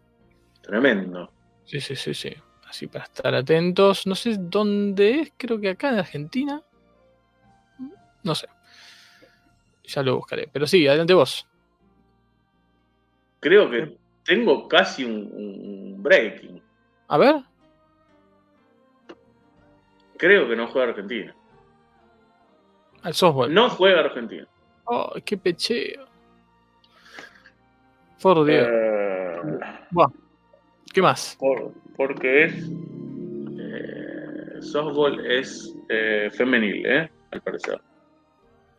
Tremendo. Sí, sí, sí, sí. Así para estar atentos. No sé dónde es, creo que acá en Argentina. No sé. Ya lo buscaré. Pero sí, adelante vos. Creo que tengo casi un, breaking. A ver. Creo que no juega Argentina. Al softball. No juega Argentina. Oh, qué pecheo. Por Dios. Eh... ¿Qué más? porque es. Eh, softball es eh, femenil, ¿eh? Al parecer.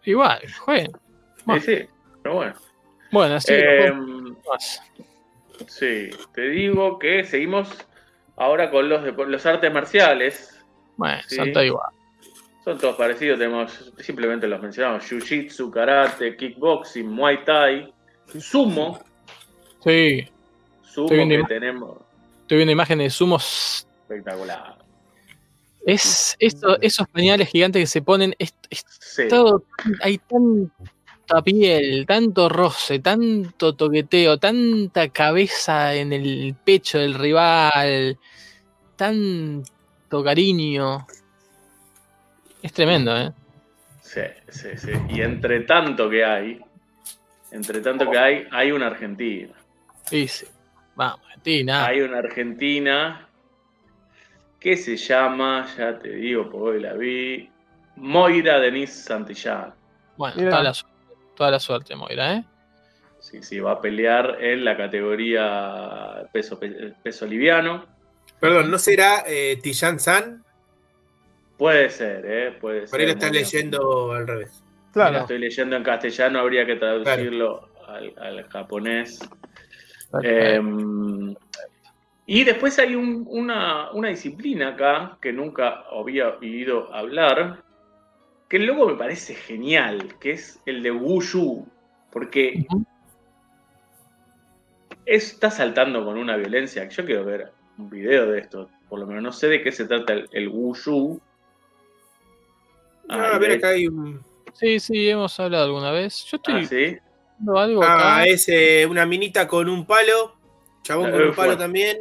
Igual, jueguen. Sí, sí, pero bueno. Bueno, así. Em, sí, te digo que seguimos ahora con los, los artes marciales. Bueno, salta igual. Son todos parecidos, tenemos, simplemente los mencionamos, Jiu-Jitsu, Karate, Kickboxing, Muay Thai, Sumo. Sí. Sumo que tenemos. Estoy viendo imágenes de sumos. Espectacular. Es esos pañales gigantes que se ponen, es, todo, hay tanta piel, tanto roce, tanto toqueteo, tanta cabeza en el pecho del rival, tanto cariño. Es tremendo, ¿eh? Sí, sí, sí. Y entre tanto que hay, entre tanto que hay, hay una Argentina. Sí, sí. Vamos, Argentina. Hay una Argentina que se llama, ya te digo, porque hoy la vi, Moira Denise Santillán. Bueno, toda la, toda la, suerte, Moira, ¿eh? Sí, sí, va a pelear en la categoría peso, peso liviano. Perdón, ¿no será eh, San? Puede ser, ¿eh? Puede Por ahí lo estás leyendo al revés. Claro. Estoy leyendo en castellano, habría que traducirlo al, japonés. Em, y después hay una, disciplina acá que nunca había oído hablar, que luego me parece genial, que es el de Wushu, porque está saltando con una violencia. Yo quiero ver un video de esto, por lo menos no sé de qué se trata el, el Wushu. Ah, a ver, acá hay un. Sí, sí, hemos hablado alguna vez. Yo estoy. Ah, ¿sí? Algo ah, es eh, una minita con un palo, chabón con un palo también.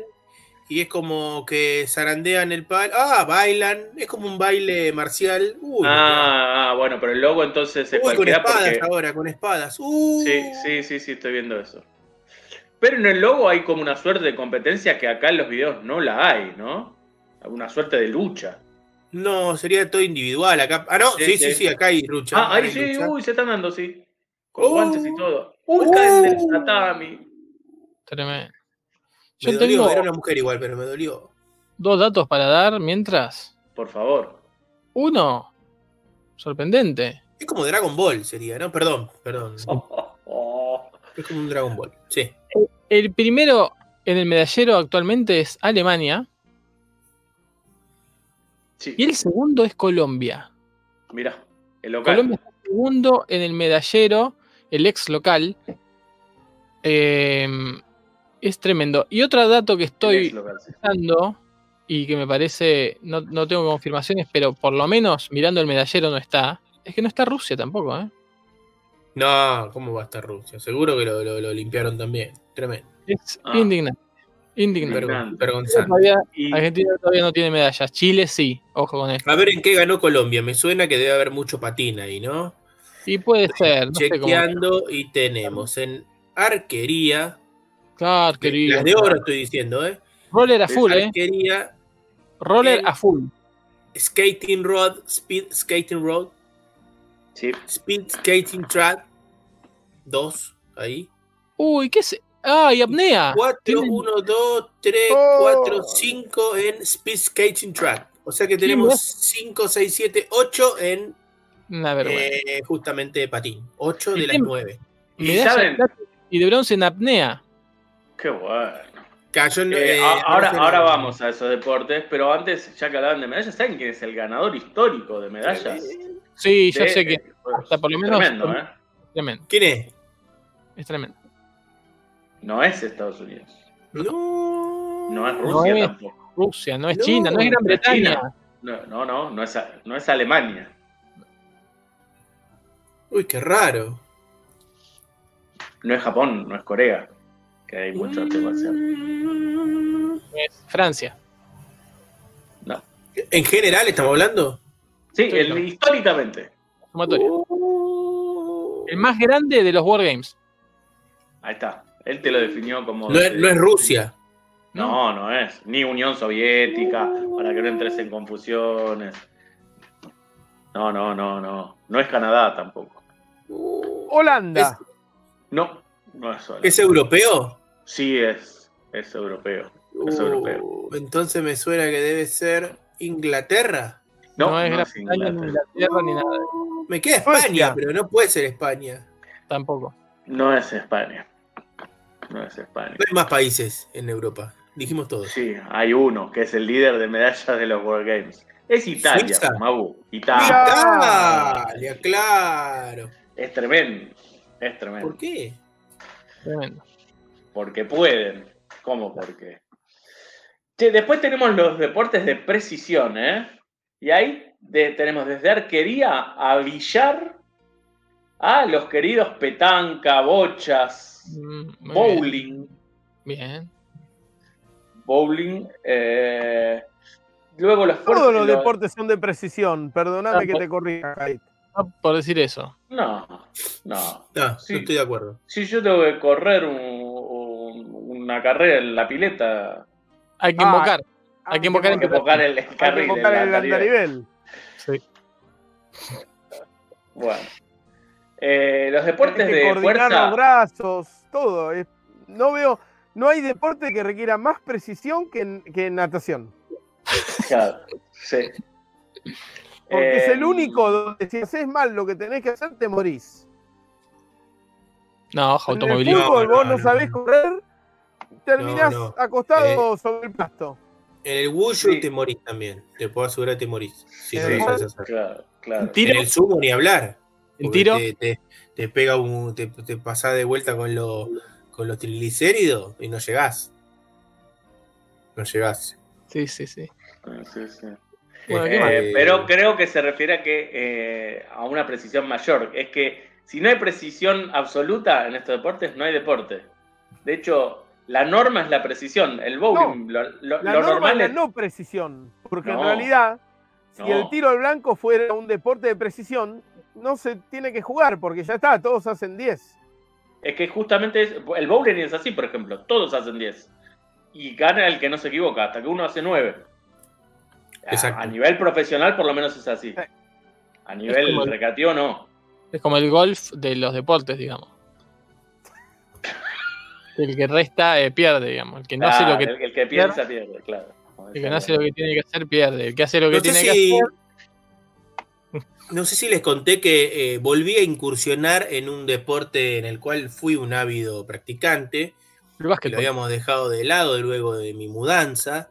Y es como que zarandean el palo. Ah, bailan. Es como un baile marcial. ah, ah, bueno, pero el logo entonces es con espadas ahora, con espadas. Sí, sí, sí, sí, estoy viendo eso. Pero en el logo hay como una suerte de competencia que acá en los videos no la hay, ¿no? Una suerte de lucha. No, sería todo individual acá. Ah, no, sí, sí, sí, acá hay lucha. Ah, ahí sí, uy, se están dando, sí. Con guantes y todo. Uh, caen del tatami. Tremendo. Yo me dolió, era una mujer igual, pero me dolió. Dos datos para dar mientras. Por favor. Uno, sorprendente. Es como Dragon Ball sería, ¿no? Perdón, perdón. Es como un Dragon Ball, sí. El primero en el medallero actualmente es Alemania. Y el segundo es Colombia. Mira, el local. Colombia es el segundo en el medallero, el ex local. Em, es tremendo. Y otro dato que estoy pensando y que me parece, no, tengo confirmaciones, pero por lo menos mirando el medallero no está, es que no está Rusia tampoco, ¿eh? No, ¿cómo va a estar Rusia? Seguro que lo, limpiaron también. Tremendo. Es ah. indignante. Indignante. Argentina todavía no tiene medallas. Chile sí, ojo con esto. A ver en qué ganó Colombia. Me suena que debe haber mucho patín ahí, ¿no? Y puede ser. Chequeando y tenemos en arquería. Claro, arquería. Las de oro estoy diciendo, ¿eh? Roller a full, ¿eh? Arquería. Roller a full. Skating Rod, Speed Skating Rod. Sí. Speed Skating Track. Dos, ahí. Uy, ¿qué es? Ah, y apnea. 4, 1, 2, 3, 4, 5 en Speed Skating Track. O sea que tenemos 5, 6, 7, 8 en eh, justamente patín. 8 de las 9. ¿Y, y de bronce en apnea. Qué bueno. Eh, eh, ahora, ahora vamos a esos deportes, pero antes, ya que hablaban de medallas, ¿saben quién es el ganador histórico de medallas? Sí, yo sé que. Hasta por lo menos. Tremendo, ¿eh? Tremendo. ¿Quién es? Es tremendo. No es Estados Unidos. No. No es Rusia no es tampoco. Rusia, no es China, no es Gran Bretaña. No, no, no, no es, no es Alemania. Uy, qué raro. No es Japón, no es Corea, que hay mucho arte marcial. Es Francia. No. ¿En general estamos hablando? Sí, el, históricamente. Uh. El más grande de los Wargames. Ahí está. Él te lo definió como. No es, Rusia. No, no es. Ni Unión Soviética, para que no entres en confusiones. No, no, no, no. No es Canadá tampoco. Holanda. No, no es Holanda. ¿Es europeo? Sí, es. Es europeo. Es uh, europeo. Entonces me suena que debe ser Inglaterra. No, no es, no es Inglaterra. ni Inglaterra ni nada. Me queda España, pero no puede ser España. Tampoco. No es España. No es España. hay más países en Europa. Dijimos todos. Sí, hay uno que es el líder de medallas de los World Games. Es Italia, Mabu. Italia. Italia, claro. Es tremendo. Es tremendo. ¿Por qué? Tremendo. Porque pueden. ¿Cómo por qué? después tenemos los deportes de precisión, ¿eh? Y ahí tenemos desde arquería a billar a los queridos petanca, bochas, mm, bowling. Bien. Bowling. Eh, luego los Todos los, deportes son de precisión. Perdóname que te corrija, por decir eso. No, no. No, estoy de acuerdo. Si yo tengo que correr una carrera en la pileta. Hay que invocar. Ah, hay que invocar, el, carril. Hay que invocar el andarivel. Sí. Bueno. Eh, los deportes que de fuerza. los brazos, todo. no veo, no hay deporte que requiera más precisión que, que natación. Claro, sí. Porque es el em, único donde si haces mal lo que tenés que hacer, te morís. No, automovilismo. En el fútbol, vos no, sabés correr, terminás acostado eh, sobre el pasto. En el Wushu te morís también. Te puedo asegurar que te morís. Si no lo sabes hacer. Claro, claro. En el sumo ni hablar. ¿En tiro? Te, te, pega un. Te, te pasás de vuelta con, lo, con los triglicéridos y no llegás. No llegás. Sí, sí, sí. sí, sí. Eh, pero creo que se refiere a que eh, a una precisión mayor. Es que si no hay precisión absoluta en estos deportes, no hay deporte. De hecho, la norma es la precisión. El bowling, lo, la normal es la no precisión. Porque en realidad, si el tiro al blanco fuera un deporte de precisión, no se tiene que jugar porque ya está, todos hacen 10. Es que justamente el bowling es así, por ejemplo, todos hacen 10. Y gana el que no se equivoca, hasta que uno hace 9. A, nivel profesional, por lo menos es así. A nivel recreativo, no. Es como el golf de los deportes, digamos. El que resta eh, pierde, digamos. El que no hace lo que. El, que piensa pierde, claro. El que no hace lo que tiene que hacer pierde. El que hace lo que tiene que hacer. No sé si les conté que eh, volví a incursionar en un deporte en el cual fui un ávido practicante. Lo habíamos dejado de lado luego de mi mudanza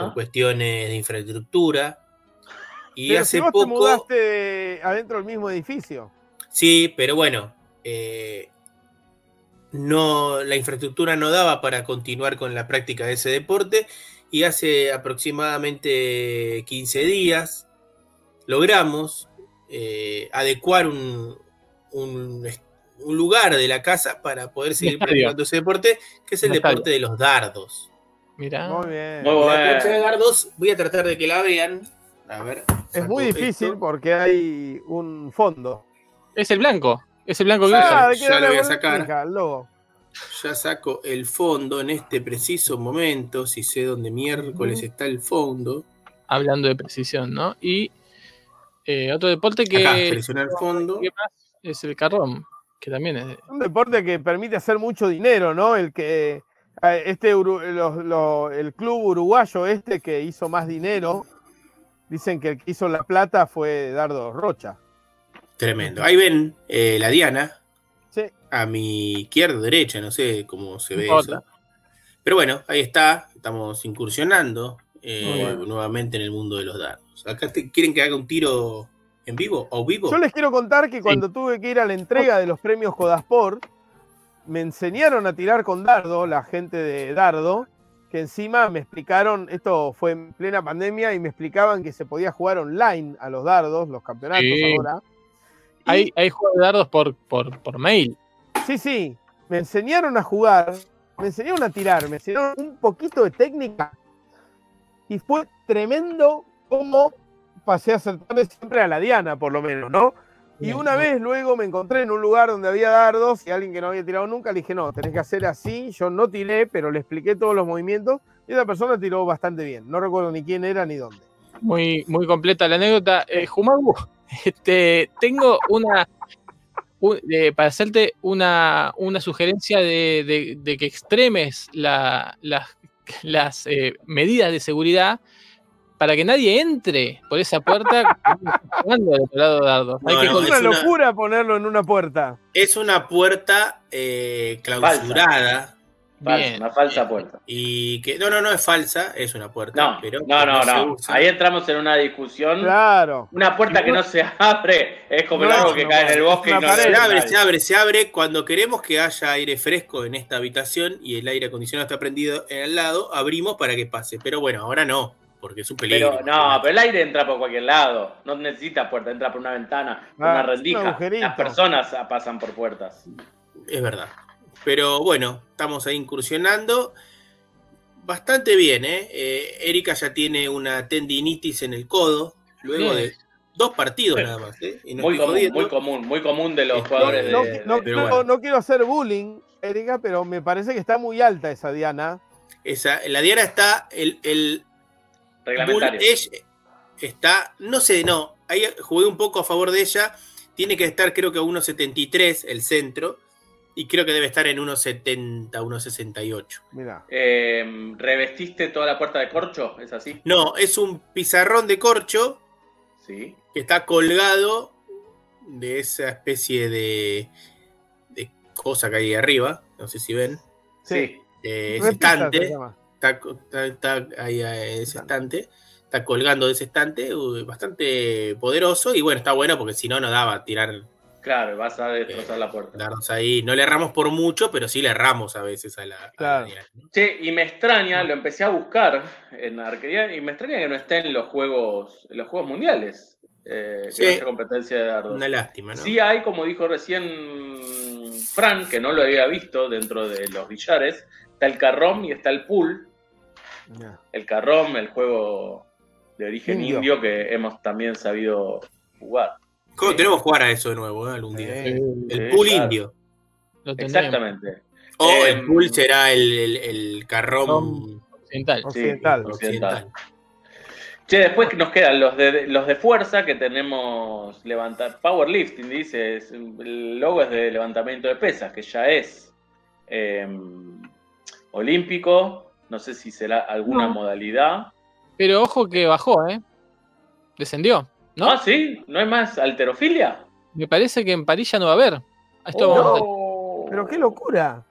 por cuestiones de infraestructura. Y hace poco. te mudaste adentro del mismo edificio. Sí, pero bueno, eh, no, la infraestructura no daba para continuar con la práctica de ese deporte. Y hace aproximadamente 15 días logramos eh, adecuar un, un, lugar de la casa para poder seguir practicando ese deporte, que es el deporte de los dardos. Mira. Muy bien. La de dardos, voy a tratar de que la vean. A ver. Es muy difícil porque hay un fondo. Es el blanco. Es el blanco que ah, Ya lo voy a sacar. Ya saco el fondo en este preciso momento. Si sé dónde miércoles está el fondo. Hablando de precisión, ¿no? Y eh, otro deporte que. Acá, el fondo. Es el carrón. Que también es. Un deporte que permite hacer mucho dinero, ¿no? El que Ah, este el club uruguayo este que hizo más dinero, dicen que el que hizo la plata fue Dardo Rocha. Tremendo. Ahí ven eh, la Diana. Sí. A mi izquierda, derecha, no sé cómo se ve eso. Pero bueno, ahí está. Estamos incursionando eh, nuevamente en el mundo de los dardos. Acá quieren que haga un tiro en vivo o vivo. Yo les quiero contar que cuando tuve que ir a la entrega de los premios Codasport, me enseñaron a tirar con dardo, la gente de dardo, que encima me explicaron, esto fue en plena pandemia, y me explicaban que se podía jugar online a los dardos, los campeonatos ahora. Hay, hay juegos de dardos por, por, mail. Sí, sí, me enseñaron a jugar, me enseñaron a tirar, me enseñaron un poquito de técnica, y fue tremendo cómo pasé a acertarle siempre a la Diana, por lo menos, ¿no? Y una vez luego me encontré en un lugar donde había dardos y alguien que no había tirado nunca le dije, no, tenés que hacer así. Yo no tiré, pero le expliqué todos los movimientos y esa persona tiró bastante bien. No recuerdo ni quién era ni dónde. Muy, muy completa la anécdota. Eh, este, tengo una, para hacerte una, una sugerencia de, que extremes las, las eh, medidas de seguridad para que nadie entre por esa puerta lado es una locura ponerlo en una puerta. Es una puerta eh, clausurada. una falsa puerta. Y que no, no, no es falsa, es una puerta. No, pero no, no, no. Ahí entramos en una discusión. Claro. Una puerta que no se abre es como algo que cae en el bosque. Y no se abre, se abre, se abre. Cuando queremos que haya aire fresco en esta habitación y el aire acondicionado está prendido en el lado, abrimos para que pase. Pero bueno, ahora no, porque es un peligro. Pero, no, pero el aire entra por cualquier lado. No necesita puerta, entra por una ventana, por una ah, rendija. Las personas pasan por puertas. Es verdad. Pero bueno, estamos ahí incursionando. Bastante bien, ¿eh? ¿eh? Erika ya tiene una tendinitis en el codo, luego de dos partidos nada más. ¿eh? muy, común, muy común, muy común de los jugadores no, de, no, quiero, hacer bullying, Erika, pero me parece que está muy alta esa Diana. Esa, la Diana está, el, el reglamentario. está, no sé, no, ahí jugué un poco a favor de ella. Tiene que estar, creo que a 1.73 el centro y creo que debe estar en 1,70, 1,68. Mira. Eh, ¿Revestiste toda la puerta de corcho? ¿Es así? No, es un pizarrón de corcho. Sí. Que está colgado de esa especie de, de cosa que hay arriba. No sé si ven. Sí. Eh, ese estante. Está, ahí eh, ese estante. Está colgando de ese estante. bastante poderoso. Y bueno, está bueno porque si no, no daba tirar Claro, vas a destrozar la puerta. Darnos ahí. No le erramos por mucho, pero sí le erramos a veces a la. Claro. y me extraña, lo empecé a buscar en arquería, y me extraña que no esté en los juegos, en los juegos mundiales. Eh, sí. competencia de dardos. Una lástima, ¿no? Sí hay, como dijo recién Fran, que no lo había visto dentro de los billares, está el carrom y está el pool. El carrom, el juego de origen indio que hemos también sabido jugar. ¿Cómo tenemos que jugar a eso de nuevo eh, algún día? el pool indio. Exactamente. O el em, pool será el, el, carrón occidental. occidental. Che, después nos quedan los de, los de fuerza que tenemos levantar powerlifting, dice, el logo es de levantamiento de pesas, que ya es em, olímpico, no sé si será alguna modalidad. Pero ojo que bajó, ¿eh? Descendió. ¿No? Ah, sí, ¿no hay más alterofilia? Me parece que en París ya no va a haber. Oh, Pero qué locura.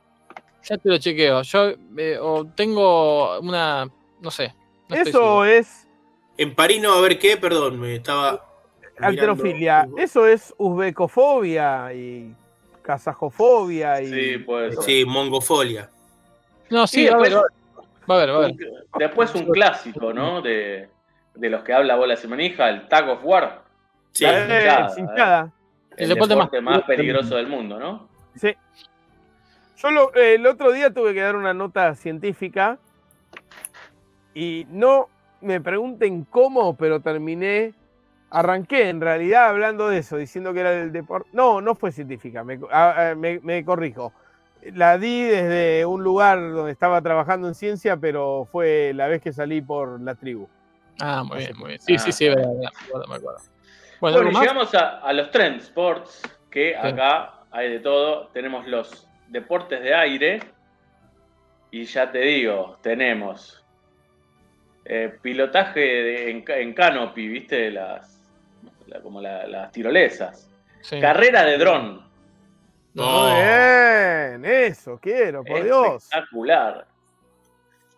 Ya te lo chequeo. Yo eh, tengo una. No sé. Eso es. En París no va a haber qué, perdón, me estaba. Alterofilia. Eso es uzbecofobia y kazajofobia y. Sí, pues. Sí, mongofolia. No, sí, va a haber. Va a haber. Después un clásico, ¿no? De de los que habla Bola Manija, el Tag of War. Sí, eh, El, deporte, más, peligroso del mundo, ¿no? Sí. Yo el otro día tuve que dar una nota científica y no me pregunten cómo, pero terminé, arranqué en realidad hablando de eso, diciendo que era del deporte. No, no fue científica, me, me corrijo. La di desde un lugar donde estaba trabajando en ciencia, pero fue la vez que salí por la tribu. Ah, muy bien, muy bien. Sí, sí, sí, me acuerdo, Bueno, llegamos a, los trend sports, que acá hay de todo. Tenemos los deportes de aire. Y ya te digo, tenemos eh, pilotaje en, canopy, ¿viste? Las, como las tirolesas. Carrera de dron. Muy bien, eso quiero, por Dios. Espectacular.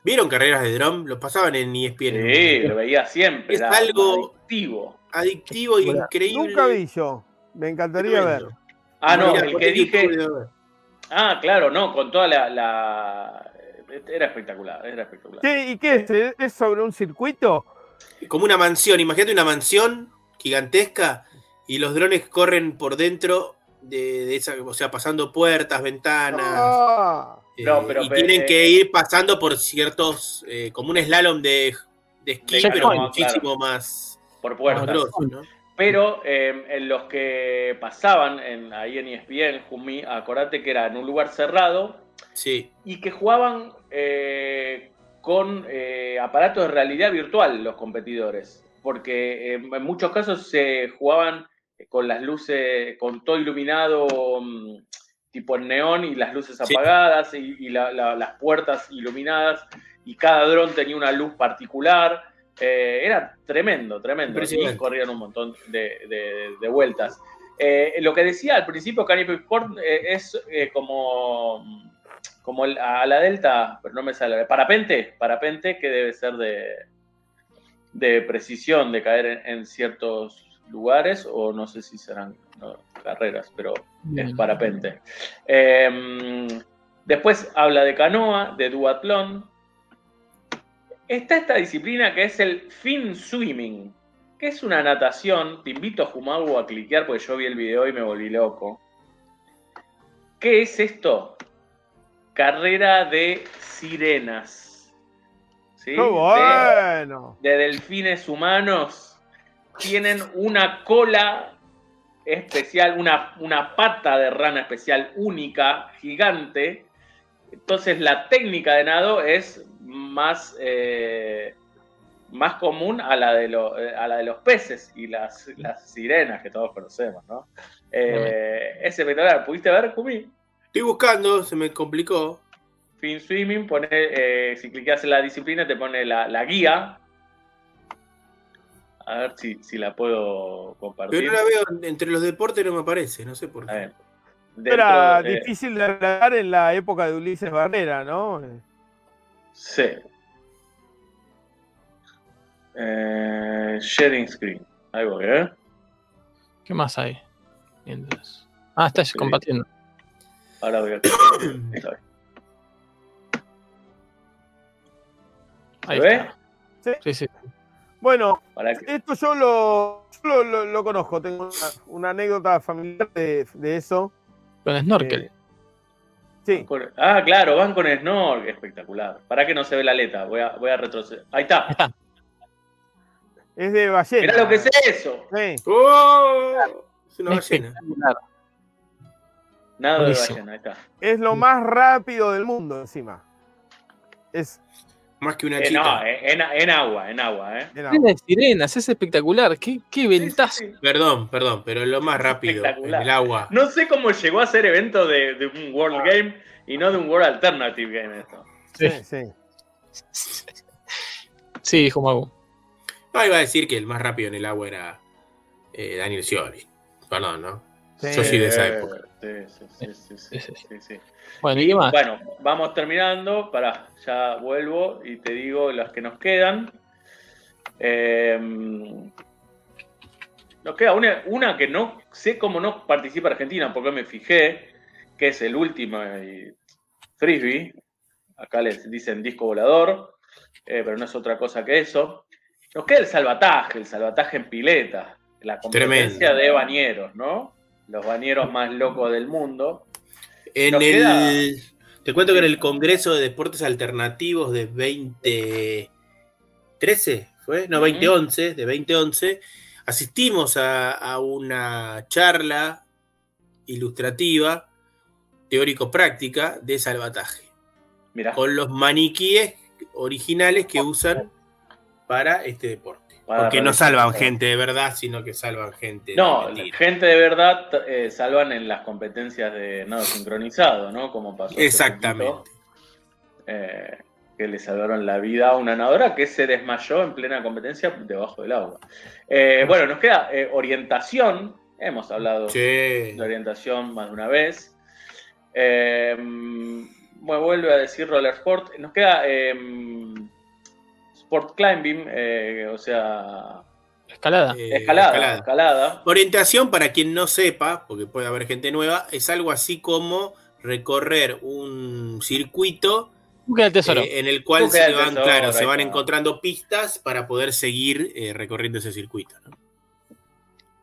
¿Vieron carreras de dron? Lo pasaban en ESPN. Sí, lo veía siempre. Es algo adictivo. Adictivo y increíble. Nunca vi yo. Me encantaría ver. Ah, no, el que dije. Ah, claro, no, con toda la, Era espectacular, era espectacular. ¿Qué, ¿Y qué es? ¿Es sobre un circuito? Como una mansión, imagínate una mansión gigantesca y los drones corren por dentro de, esa, o sea, pasando puertas, ventanas. Ah. Eh, y tienen que eh, ir pasando por ciertos, eh, como un slalom de, esquí, pero muchísimo más por puertas. Pero en los que pasaban en, ahí en ESPN, Jumi, acordate que era en un lugar cerrado sí. y que jugaban con aparatos de realidad virtual los competidores, porque en muchos casos se jugaban con las luces, con todo iluminado mm, tipo en neón y las luces apagadas y, las puertas iluminadas y cada dron tenía una luz particular. Eh, era tremendo, tremendo. Y corrían un montón de, vueltas. Eh, lo que decía al principio eh, es como, como a la delta, pero no me sale. Parapente, parapente que debe ser de, de precisión, de caer en, ciertos lugares, o no sé si serán carreras, pero es parapente. Em, después habla de canoa, de duatlón. Está esta disciplina que es el fin swimming, que es una natación. Te invito a Jumago a cliquear porque yo vi el video y me volví loco. ¿Qué es esto? Carrera de sirenas. ¿Sí? ¡Qué bueno! De, delfines humanos. Tienen una cola especial, una, una pata de rana especial única, gigante. Entonces la técnica de nado es más, eh, más común a la, de eh, a la de los peces y las, las sirenas que todos conocemos, ¿no? Eh, es espectacular. ¿Pudiste ver, Kumi? Estoy buscando, se me complicó. Fin Swimming, pone, eh, si clicas en la disciplina, te pone la, guía. A ver si, la puedo compartir. Pero no la veo entre los deportes, no me aparece, no sé por qué. Era difícil de hablar en la época de Ulises Barrera, ¿no? Sí. Eh, sharing screen. Algo que ¿Qué más hay? Ah, estás compartiendo. Ahora voy a. ¿Se ve? Sí, sí. Bueno, esto yo lo, lo, conozco, tengo una, anécdota familiar de, eso. Con snorkel. Eh, sí. ah, claro, van con snorkel, espectacular. ¿Para que no se ve la aleta? Voy a, voy a retroceder. Ahí está. Es de ballena. Mirá lo que es eso. Sí. ¡Oh! Es una ballena. Nada de ballena, ahí está. Es lo más rápido del mundo encima. Es más que una eh, chica. no, eh, en, agua, en agua, ¿eh? De sirenas, es espectacular. Qué, qué ventaja. Perdón, perdón, pero lo más rápido en el agua. No sé cómo llegó a ser evento de, un World ah. Game y no de un World Alternative Game esto. Sí, sí. Sí, dijo Mago. No, iba a decir que el más rápido en el agua era eh, Daniel Scioli. Perdón, ¿no? Yo soy de esa época. Sí, sí, sí, Bueno, ¿y qué más? Bueno, vamos terminando. Para, ya vuelvo y te digo las que nos quedan. Em, nos queda una, que no sé cómo no participa Argentina, porque me fijé, que es el último frisbee. Acá les dicen disco volador, eh, pero no es otra cosa que eso. Nos queda el salvataje, el salvataje en pileta, la competencia de bañeros, ¿no? Los bañeros más locos del mundo. En el, te cuento que en el Congreso de Deportes Alternativos de 2013, ¿fue? No, 2011, de 2011, asistimos a, una charla ilustrativa, teórico-práctica, de salvataje. Con los maniquíes originales que usan para este deporte. Porque no salvan gente de verdad, sino que salvan gente no, gente de verdad eh, salvan en las competencias de nado sincronizado, ¿no? Como pasó. Exactamente. Eh, que le salvaron la vida a una nadadora que se desmayó en plena competencia debajo del agua. Eh, bueno, nos queda orientación. Hemos hablado de orientación más de una vez. bueno, vuelve a decir roller sport. Nos queda sport climbing, eh, o sea... Escalada. Eh, escalada, escalada. Orientación, para quien no sepa, porque puede haber gente nueva, es algo así como recorrer un circuito eh, en el cual se van, claro, se van encontrando pistas para poder seguir recorriendo ese circuito.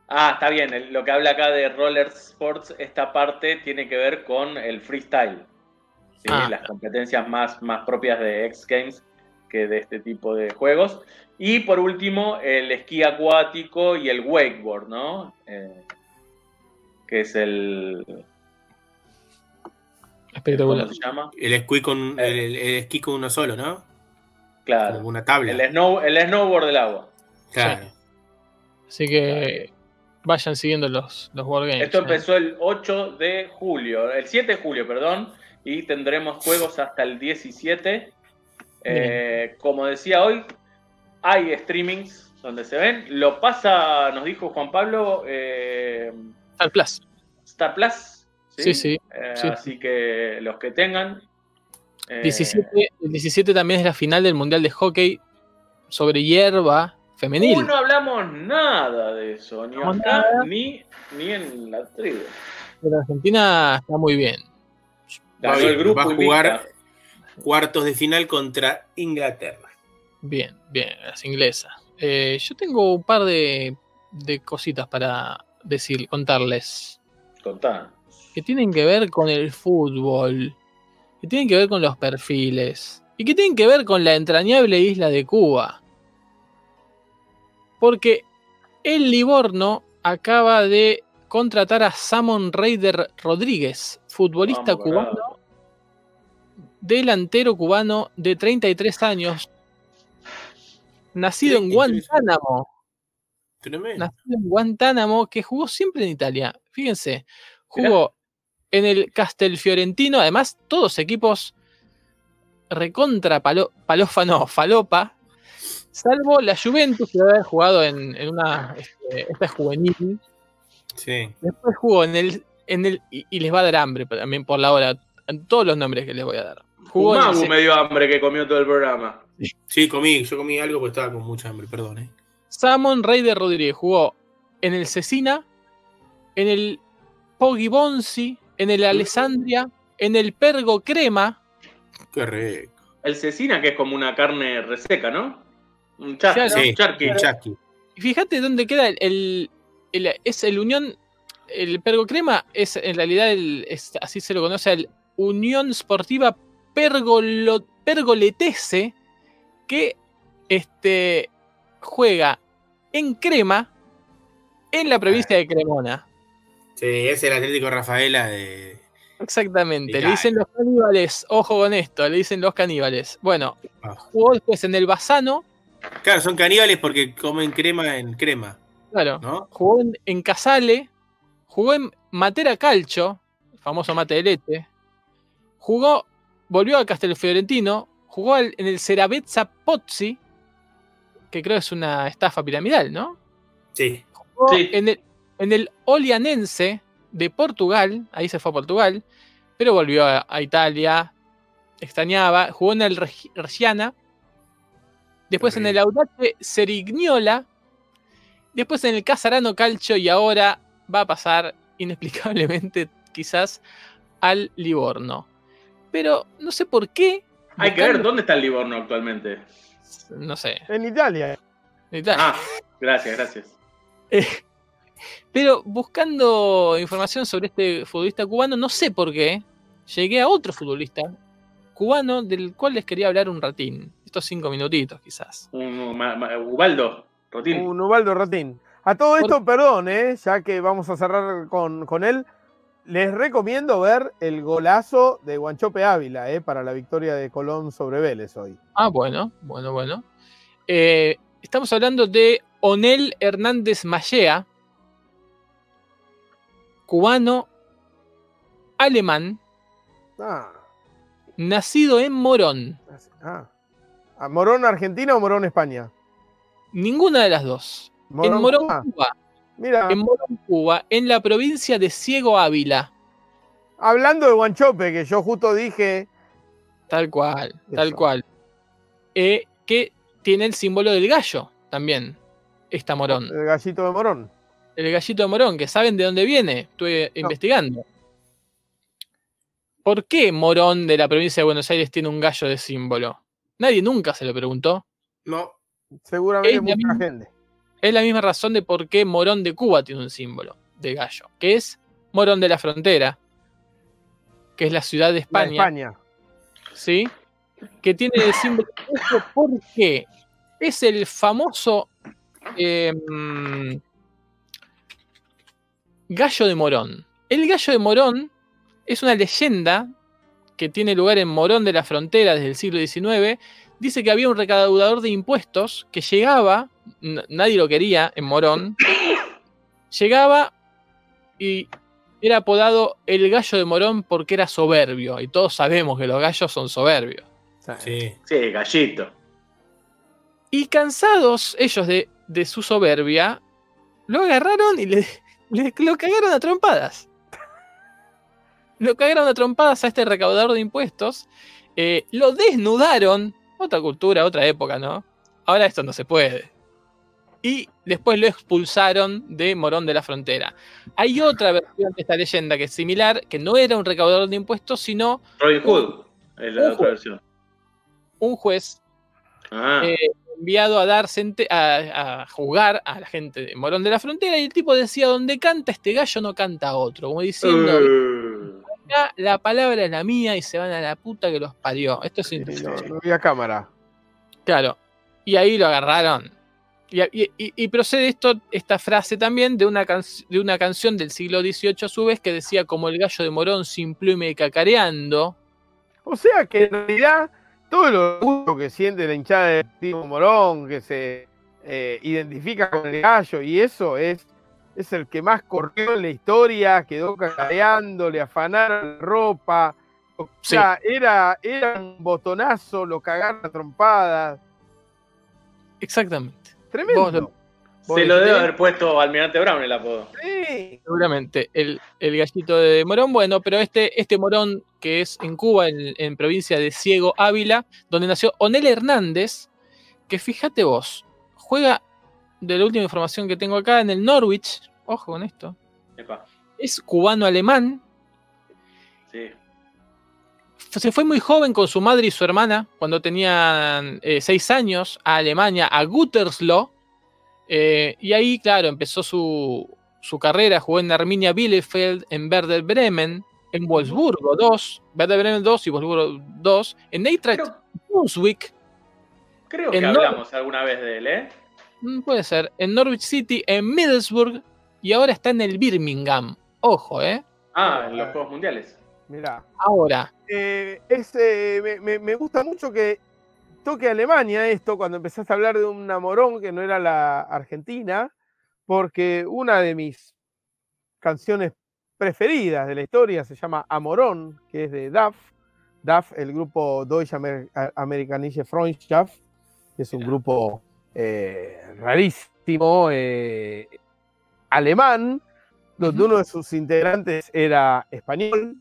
Ah, está bien. Lo que habla acá de roller sports, esta parte tiene que ver con el freestyle. Ah. Las competencias más, más propias de X Games de este tipo de juegos. Y por último, el esquí acuático y el wakeboard, ¿no? Eh, que es el... Espectacular. ¿Cómo se llama? El esquí con, eh. el, esquí con uno solo, ¿no? Claro. una tabla. El, snow, el snowboard del agua. Claro. Así que vayan siguiendo los, los Wargames. Esto ¿eh? empezó el 8 de julio, el 7 de julio, perdón, y tendremos juegos hasta el 17 eh, como decía hoy, hay streamings donde se ven. Lo pasa, nos dijo Juan Pablo. Eh, Star Plus. Star Plus. Sí, sí. Eh, así que los que tengan, 17, eh, el 17 también es la final del Mundial de Hockey sobre hierba femenil. no hablamos nada de eso, ni acá, ni, en la tribu. Pero Argentina está muy bien. el grupo va a jugar cuartos de final contra Inglaterra. Bien, bien, las inglesas. Eh, yo tengo un par de, de cositas para decir, contarles. Contar. Que tienen que ver con el fútbol que tienen que ver con los perfiles y que tienen que ver con la entrañable isla de Cuba. Porque el Livorno acaba de contratar a Samon Raider Rodríguez, futbolista cubano, delantero cubano de 33 años, nacido en Guantánamo. Nacido en Guantánamo, que jugó siempre en Italia. Fíjense, jugó en el Castelfiorentino, además, todos equipos recontra palo, palófano, falopa, salvo la Juventus, que debe haber jugado en, una. Este, esta es juvenil. Sí. Después jugó en el. En el y, les va a dar hambre también por la hora, en todos los nombres que les voy a dar. Jugó Magu me dio hambre que comió todo el programa. Sí, comí, yo comí algo porque estaba con mucha hambre, perdón. Eh. Samon Rey de Rodríguez jugó en el Cecina, en el Poggi Bonzi, en el Alessandria, en el Pergo Crema. Qué rico. El cecina, que es como una carne reseca, ¿no? Un charqui. Sí, Y fíjate dónde queda el, Es el Unión. El Pergo Crema es en realidad, el, así se lo conoce, el Unión Sportiva Pergolo, Pergoletese, que este, juega en Crema, en la provincia de Cremona. Sí, es el Atlético Rafaela de. Exactamente, le dicen los caníbales, ojo con esto, le dicen los caníbales. Bueno, ah. jugó después en el Basano. Claro, son caníbales porque comen crema en crema. Claro, ¿no? jugó en, Casale, jugó en Matera Calcio, el famoso mate de leche. Jugó, volvió a Castelfiorentino, jugó en el Ceravezza Pozzi, que creo es una estafa piramidal, ¿no? Sí. Jugó en el en el Olianense de Portugal, ahí se fue a Portugal, pero volvió a, Italia, extrañaba, jugó en el Reggiana, después en el Audace Serignola, después en el Casarano Calcio y ahora va a pasar inexplicablemente quizás al Livorno. Pero no sé por qué. Hay que ver dónde está el Livorno actualmente. No sé. En Italia. En Italia. Ah, gracias, gracias. Eh, pero buscando información sobre este futbolista cubano, no sé por qué, llegué a otro futbolista cubano del cual les quería hablar un ratín. Estos cinco minutitos, quizás. Un Ubaldo Ratín. Un Ubaldo Ratín. A todo esto, perdón, ¿eh? ya que vamos a cerrar con, él, les recomiendo ver el golazo de Guanchope Ávila ¿eh? para la victoria de Colón sobre Vélez hoy. Ah, bueno, bueno, bueno. Eh, estamos hablando de Onel Hernández Mallea, cubano alemán, ah. nacido en Morón. Ah. ¿Morón Argentina o Morón España? Ninguna de las dos. en Morón, Cuba. Mira. En Morón, Cuba, en la provincia de Ciego Ávila. Hablando de Guanchope, que yo justo dije. Tal cual, tal cual. Eh, que tiene el símbolo del gallo también, esta Morón. El gallito de Morón el gallito de Morón, que saben de dónde viene, estuve investigando. ¿Por qué Morón de la provincia de Buenos Aires tiene un gallo de símbolo? Nadie nunca se lo preguntó. No, seguramente mucha gente. Es la misma razón de por qué Morón de Cuba tiene un símbolo de gallo, que es Morón de la Frontera, que es la ciudad de España. España. ¿Sí? Que tiene el símbolo. ¿Por qué? Es el famoso. Em, Gallo de Morón. El Gallo de Morón es una leyenda que tiene lugar en Morón de la Frontera desde el siglo XIX. Dice que había un recaudador de impuestos que llegaba, nadie lo quería en Morón, llegaba y era apodado el gallo de Morón porque era soberbio. Y todos sabemos que los gallos son soberbios. Sí, sí gallito. Y cansados ellos de, de su soberbia, lo agarraron y le, lo cagaron a trompadas. Lo cagaron a trompadas a este recaudador de impuestos eh, lo desnudaron, otra cultura, otra época, ¿no? Ahora esto no se puede. Y después lo expulsaron de Morón de la Frontera. Hay otra versión de esta leyenda que es similar, que no era un recaudador de impuestos, sino... Robin Hood, es la otra versión. Un juez ah. eh, enviado a dar a, a, jugar a la gente de Morón de la Frontera y el tipo decía, donde canta este gallo no canta otro, como diciendo, uh. La palabra es la mía y se van a la puta que los parió. Esto es interesante. No, había cámara. Claro. Y ahí lo agarraron. Y, procede esto, esta frase también de una, de una canción del siglo XVIII a su vez que decía como el gallo de Morón sin plume y cacareando. O sea que en realidad todo lo gusto que siente la hinchada de Timo Morón, que se eh, identifica con el gallo, y eso es, es el que más corrió en la historia, quedó cacareando, le afanaron la ropa. O sea, era, era un botonazo, lo cagaron a trompadas. Exactamente. Tremendo. Se lo debe haber puesto Almirante Brown el apodo. Sí. Seguramente. El, gallito de Morón, bueno, pero este, este Morón que es en Cuba, en, provincia de Ciego Ávila, donde nació Onel Hernández, que fíjate vos, juega de la última información que tengo acá en el Norwich. Ojo con esto. Es cubano-alemán. Sí. Se fue muy joven con su madre y su hermana, cuando tenían eh, seis años, a Alemania, a Gütersloh eh, y ahí, claro, empezó su, carrera, jugó en Arminia Bielefeld, en Werder Bremen, en Wolfsburgo 2, Werder Bremen 2 y Wolfsburgo 2, en Eintracht Brunswick. Creo que hablamos alguna vez de él, ¿eh? Mm, puede ser. En Norwich City, en Middlesbrough y ahora está en el Birmingham. Ojo, ¿eh? Ah, en los Juegos Mundiales. Mira. Ahora. Eh, eh, me, gusta mucho que toque Alemania esto cuando empezaste a hablar de un Amorón que no era la Argentina, porque una de mis canciones preferidas de la historia se llama Amorón, que es de DAF. DAF, el grupo Deutsche Amerikanische Freundschaft, que es un grupo eh, rarísimo, eh, alemán, donde uno de sus integrantes era español.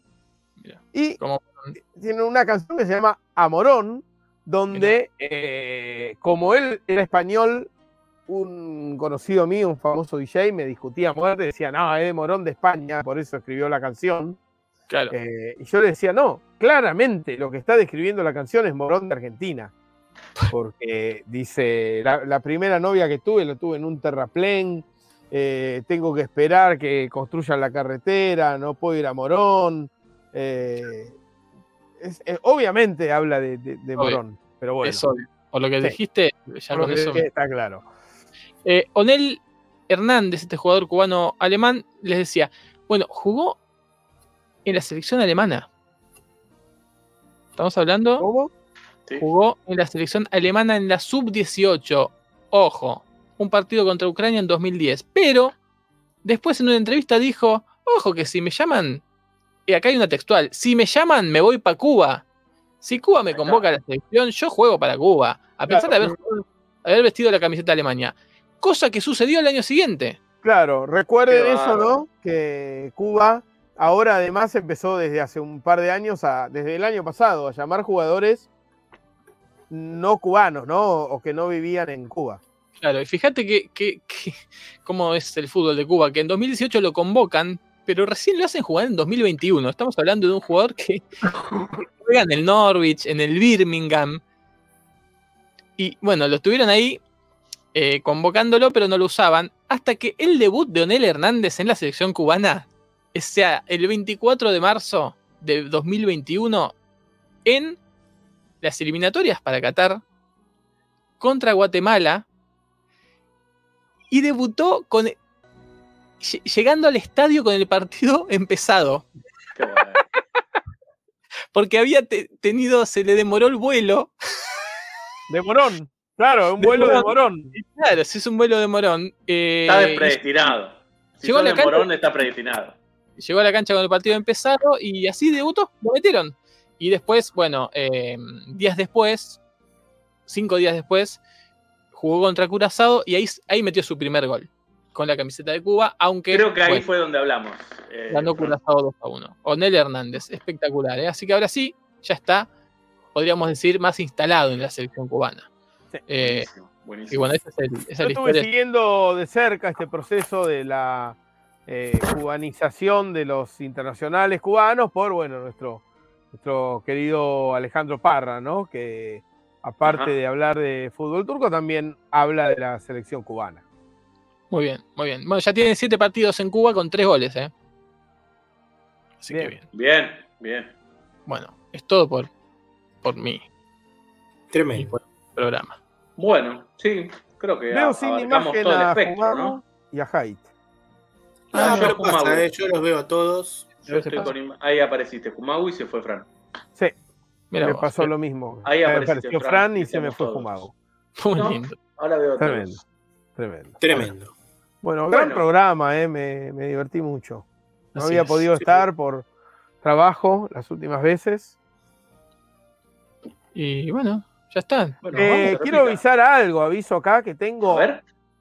Y tiene una canción que se llama Amorón, donde, eh, como él era español, un conocido mío, un famoso DJ, me discutía a muerte, decía, no, es de Morón de España, por eso escribió la canción. Claro. Eh, y yo le decía, no, claramente lo que está describiendo la canción es Morón de Argentina. Porque dice, la, primera novia que tuve, lo tuve en un terraplén, eh, tengo que esperar que construyan la carretera, no puedo ir a Morón. Eh, obviamente habla de, Morón, pero bueno. Eso, por lo que dijiste, ya con eso. Está claro. Eh, Onel Hernández, este jugador cubano alemán, les decía: bueno, jugó en la selección alemana. ¿Estamos hablando? ¿Cómo? Jugó en la selección alemana en la sub-18. Ojo, un partido contra Ucrania en 2010. Pero después en una entrevista dijo: Ojo, que si me llaman y acá hay una textual, si me llaman me voy para Cuba. Si Cuba me convoca a la selección, yo juego para Cuba, a pesar de haber, vestido la camiseta de Alemania. Cosa que sucedió el año siguiente. Claro, recuerden eso, ¿no? Que Cuba ahora además empezó desde hace un par de años, a, desde el año pasado, a llamar jugadores no cubanos, ¿no? O que no vivían en Cuba. Claro, y fíjate que, que, cómo es el fútbol de Cuba, que en 2018 lo convocan pero recién lo hacen jugar en 2021. Estamos hablando de un jugador que juega en el Norwich, en el Birmingham. Y bueno, lo estuvieron ahí eh, convocándolo, pero no lo usaban. Hasta que el debut de Onel Hernández en la selección cubana sea el 24 de marzo de 2021 en las eliminatorias para Qatar contra Guatemala. Y debutó con llegando al estadio con el partido empezado. Porque había tenido, se le demoró el vuelo. De Morón, claro, un vuelo de Morón. Claro, si es un vuelo de Morón. Eh, está predestinado. Si llegó a la cancha, Morón está predestinado. Llegó a la cancha con el partido empezado y así debutó, lo metieron. Y después, bueno, eh, días después, cinco días después, jugó contra Curazao y ahí, ahí metió su primer gol con la camiseta de Cuba, aunque... Creo que ahí fue donde hablamos. Eh, ganó Curazao 2 a 1. Onel Hernández, espectacular. ¿eh? Así que ahora sí, ya está. podríamos decir, más instalado en la selección cubana. Eh, y bueno, ese es el, Yo estuve siguiendo de cerca este proceso de la eh, cubanización de los internacionales cubanos por, bueno, nuestro, nuestro querido Alejandro Parra, ¿no? Que aparte de hablar de fútbol turco, también habla de la selección cubana. Muy bien, muy bien. Bueno, ya tiene siete partidos en Cuba con tres goles, ¿eh? Así bien. que bien. Bien, bien. Bueno, es todo por, por mí. Tremendo. programa. Bueno, sí, creo que Veo sin imagen todo el espectro, ¿no? Y a Haidt. Ah, yo, pasa, eh, yo los veo a todos. Ahí apareciste, Fumago y se fue Fran. Sí. me pasó lo mismo. Ahí apareció Fran, y se me fue Fumago. Muy lindo. Ahora veo Tremendo. Tremendo. Tremendo. Bueno, gran programa, eh, me, me, divertí mucho. No había podido estar por trabajo las últimas veces. Y bueno, ya está. Eh, quiero avisar algo, aviso acá que tengo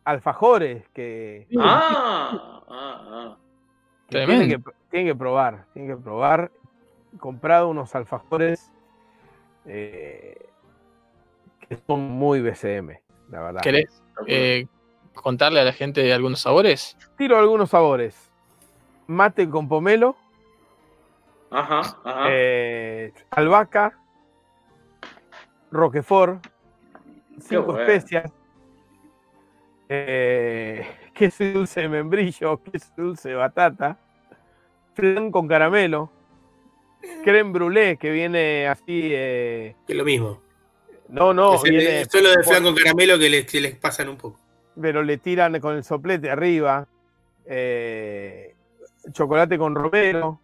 alfajores que. Ah, ah, ah. tienen, que, que probar, tienen que probar. He comprado unos alfajores eh, que son muy BCM, la verdad. ¿Querés eh, contarle a la gente de algunos sabores? Tiro algunos sabores. Mate con pomelo. Ajá, ajá. albahaca Roquefort, cinco especias, eh, queso dulce de membrillo, queso dulce de batata, flan con caramelo, creme brûlée que viene así. Eh, es lo mismo. No, no. viene, solo de flan con caramelo que les, les, pasan un poco. Pero le tiran con el soplete arriba. Eh, chocolate con romero,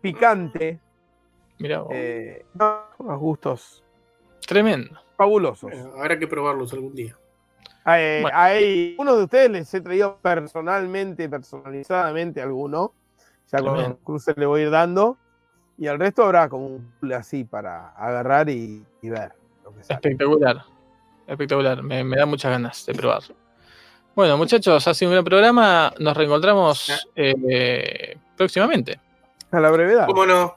picante. Mira, eh, gustos Tremendo. Fabulosos. habrá que probarlos algún día. Hay, uno de ustedes les he traído personalmente, personalizadamente alguno. Ya con el cruce le voy a ir dando. Y al resto habrá como un así para agarrar y, ver. Espectacular. Espectacular. Me, da muchas ganas de probar. Bueno, muchachos, ha sido un gran programa. Nos reencontramos eh, próximamente. A la brevedad. ¿Cómo no?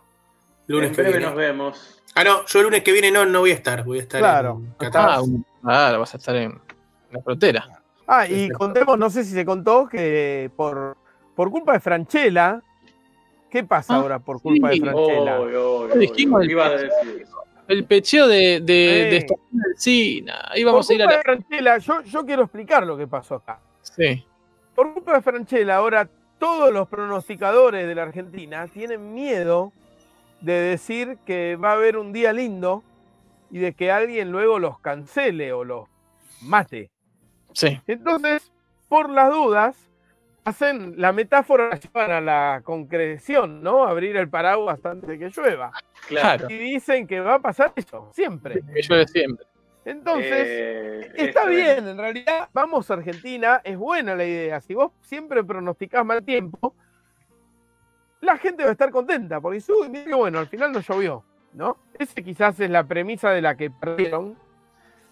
Lunes en breve nos vemos. Ah, no, yo el lunes que viene no, no voy a estar. Voy a estar claro. en Ah, claro, vas a estar en la frontera. Ah, y contemos, no sé si se contó que por, por culpa de Franchella, ¿qué pasa ah, ahora por culpa de Franchella? dijimos el, el pecheo de, de, de cine. Ahí vamos por a ir a la... de Franchella, yo, yo quiero explicar lo que pasó acá. Sí. Por culpa de Franchella, ahora todos los pronosticadores de la Argentina tienen miedo de decir que va a haber un día lindo y de que alguien luego los cancele o los mate. Sí. Entonces, por las dudas, hacen la metáfora, para la concreción, ¿no? Abrir el paraguas antes de que llueva. Claro. Y dicen que va a pasar eso, siempre. Que llueve siempre. Entonces, eh, está bien, en realidad, vamos a Argentina, es buena la idea. Si vos siempre pronosticás mal tiempo, la gente va a estar contenta, porque sube y bueno, al final no llovió, ¿no? Ese quizás es la premisa de la que perdieron.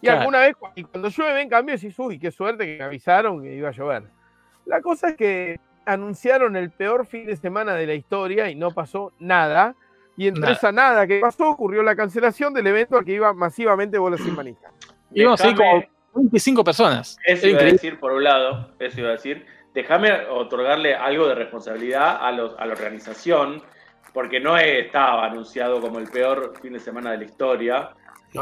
Y alguna vez, y cuando llueve, en cambio, decís, uy, qué suerte que me avisaron que iba a llover. La cosa es que anunciaron el peor fin de semana de la historia y no pasó nada. Y entre esa nada que pasó, ocurrió la cancelación del evento al que iba masivamente bolas sin manija. Íbamos a ir como 25 personas. Eso iba a decir por un lado, eso iba a decir déjame otorgarle algo de responsabilidad a, la organización, porque no estaba anunciado como el peor fin de semana de la historia.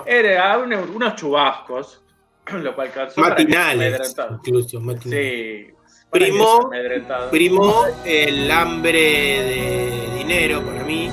Era unos, chubascos, lo cual causó matinales, incluso matinales. Sí, primó, primó el hambre de dinero para mí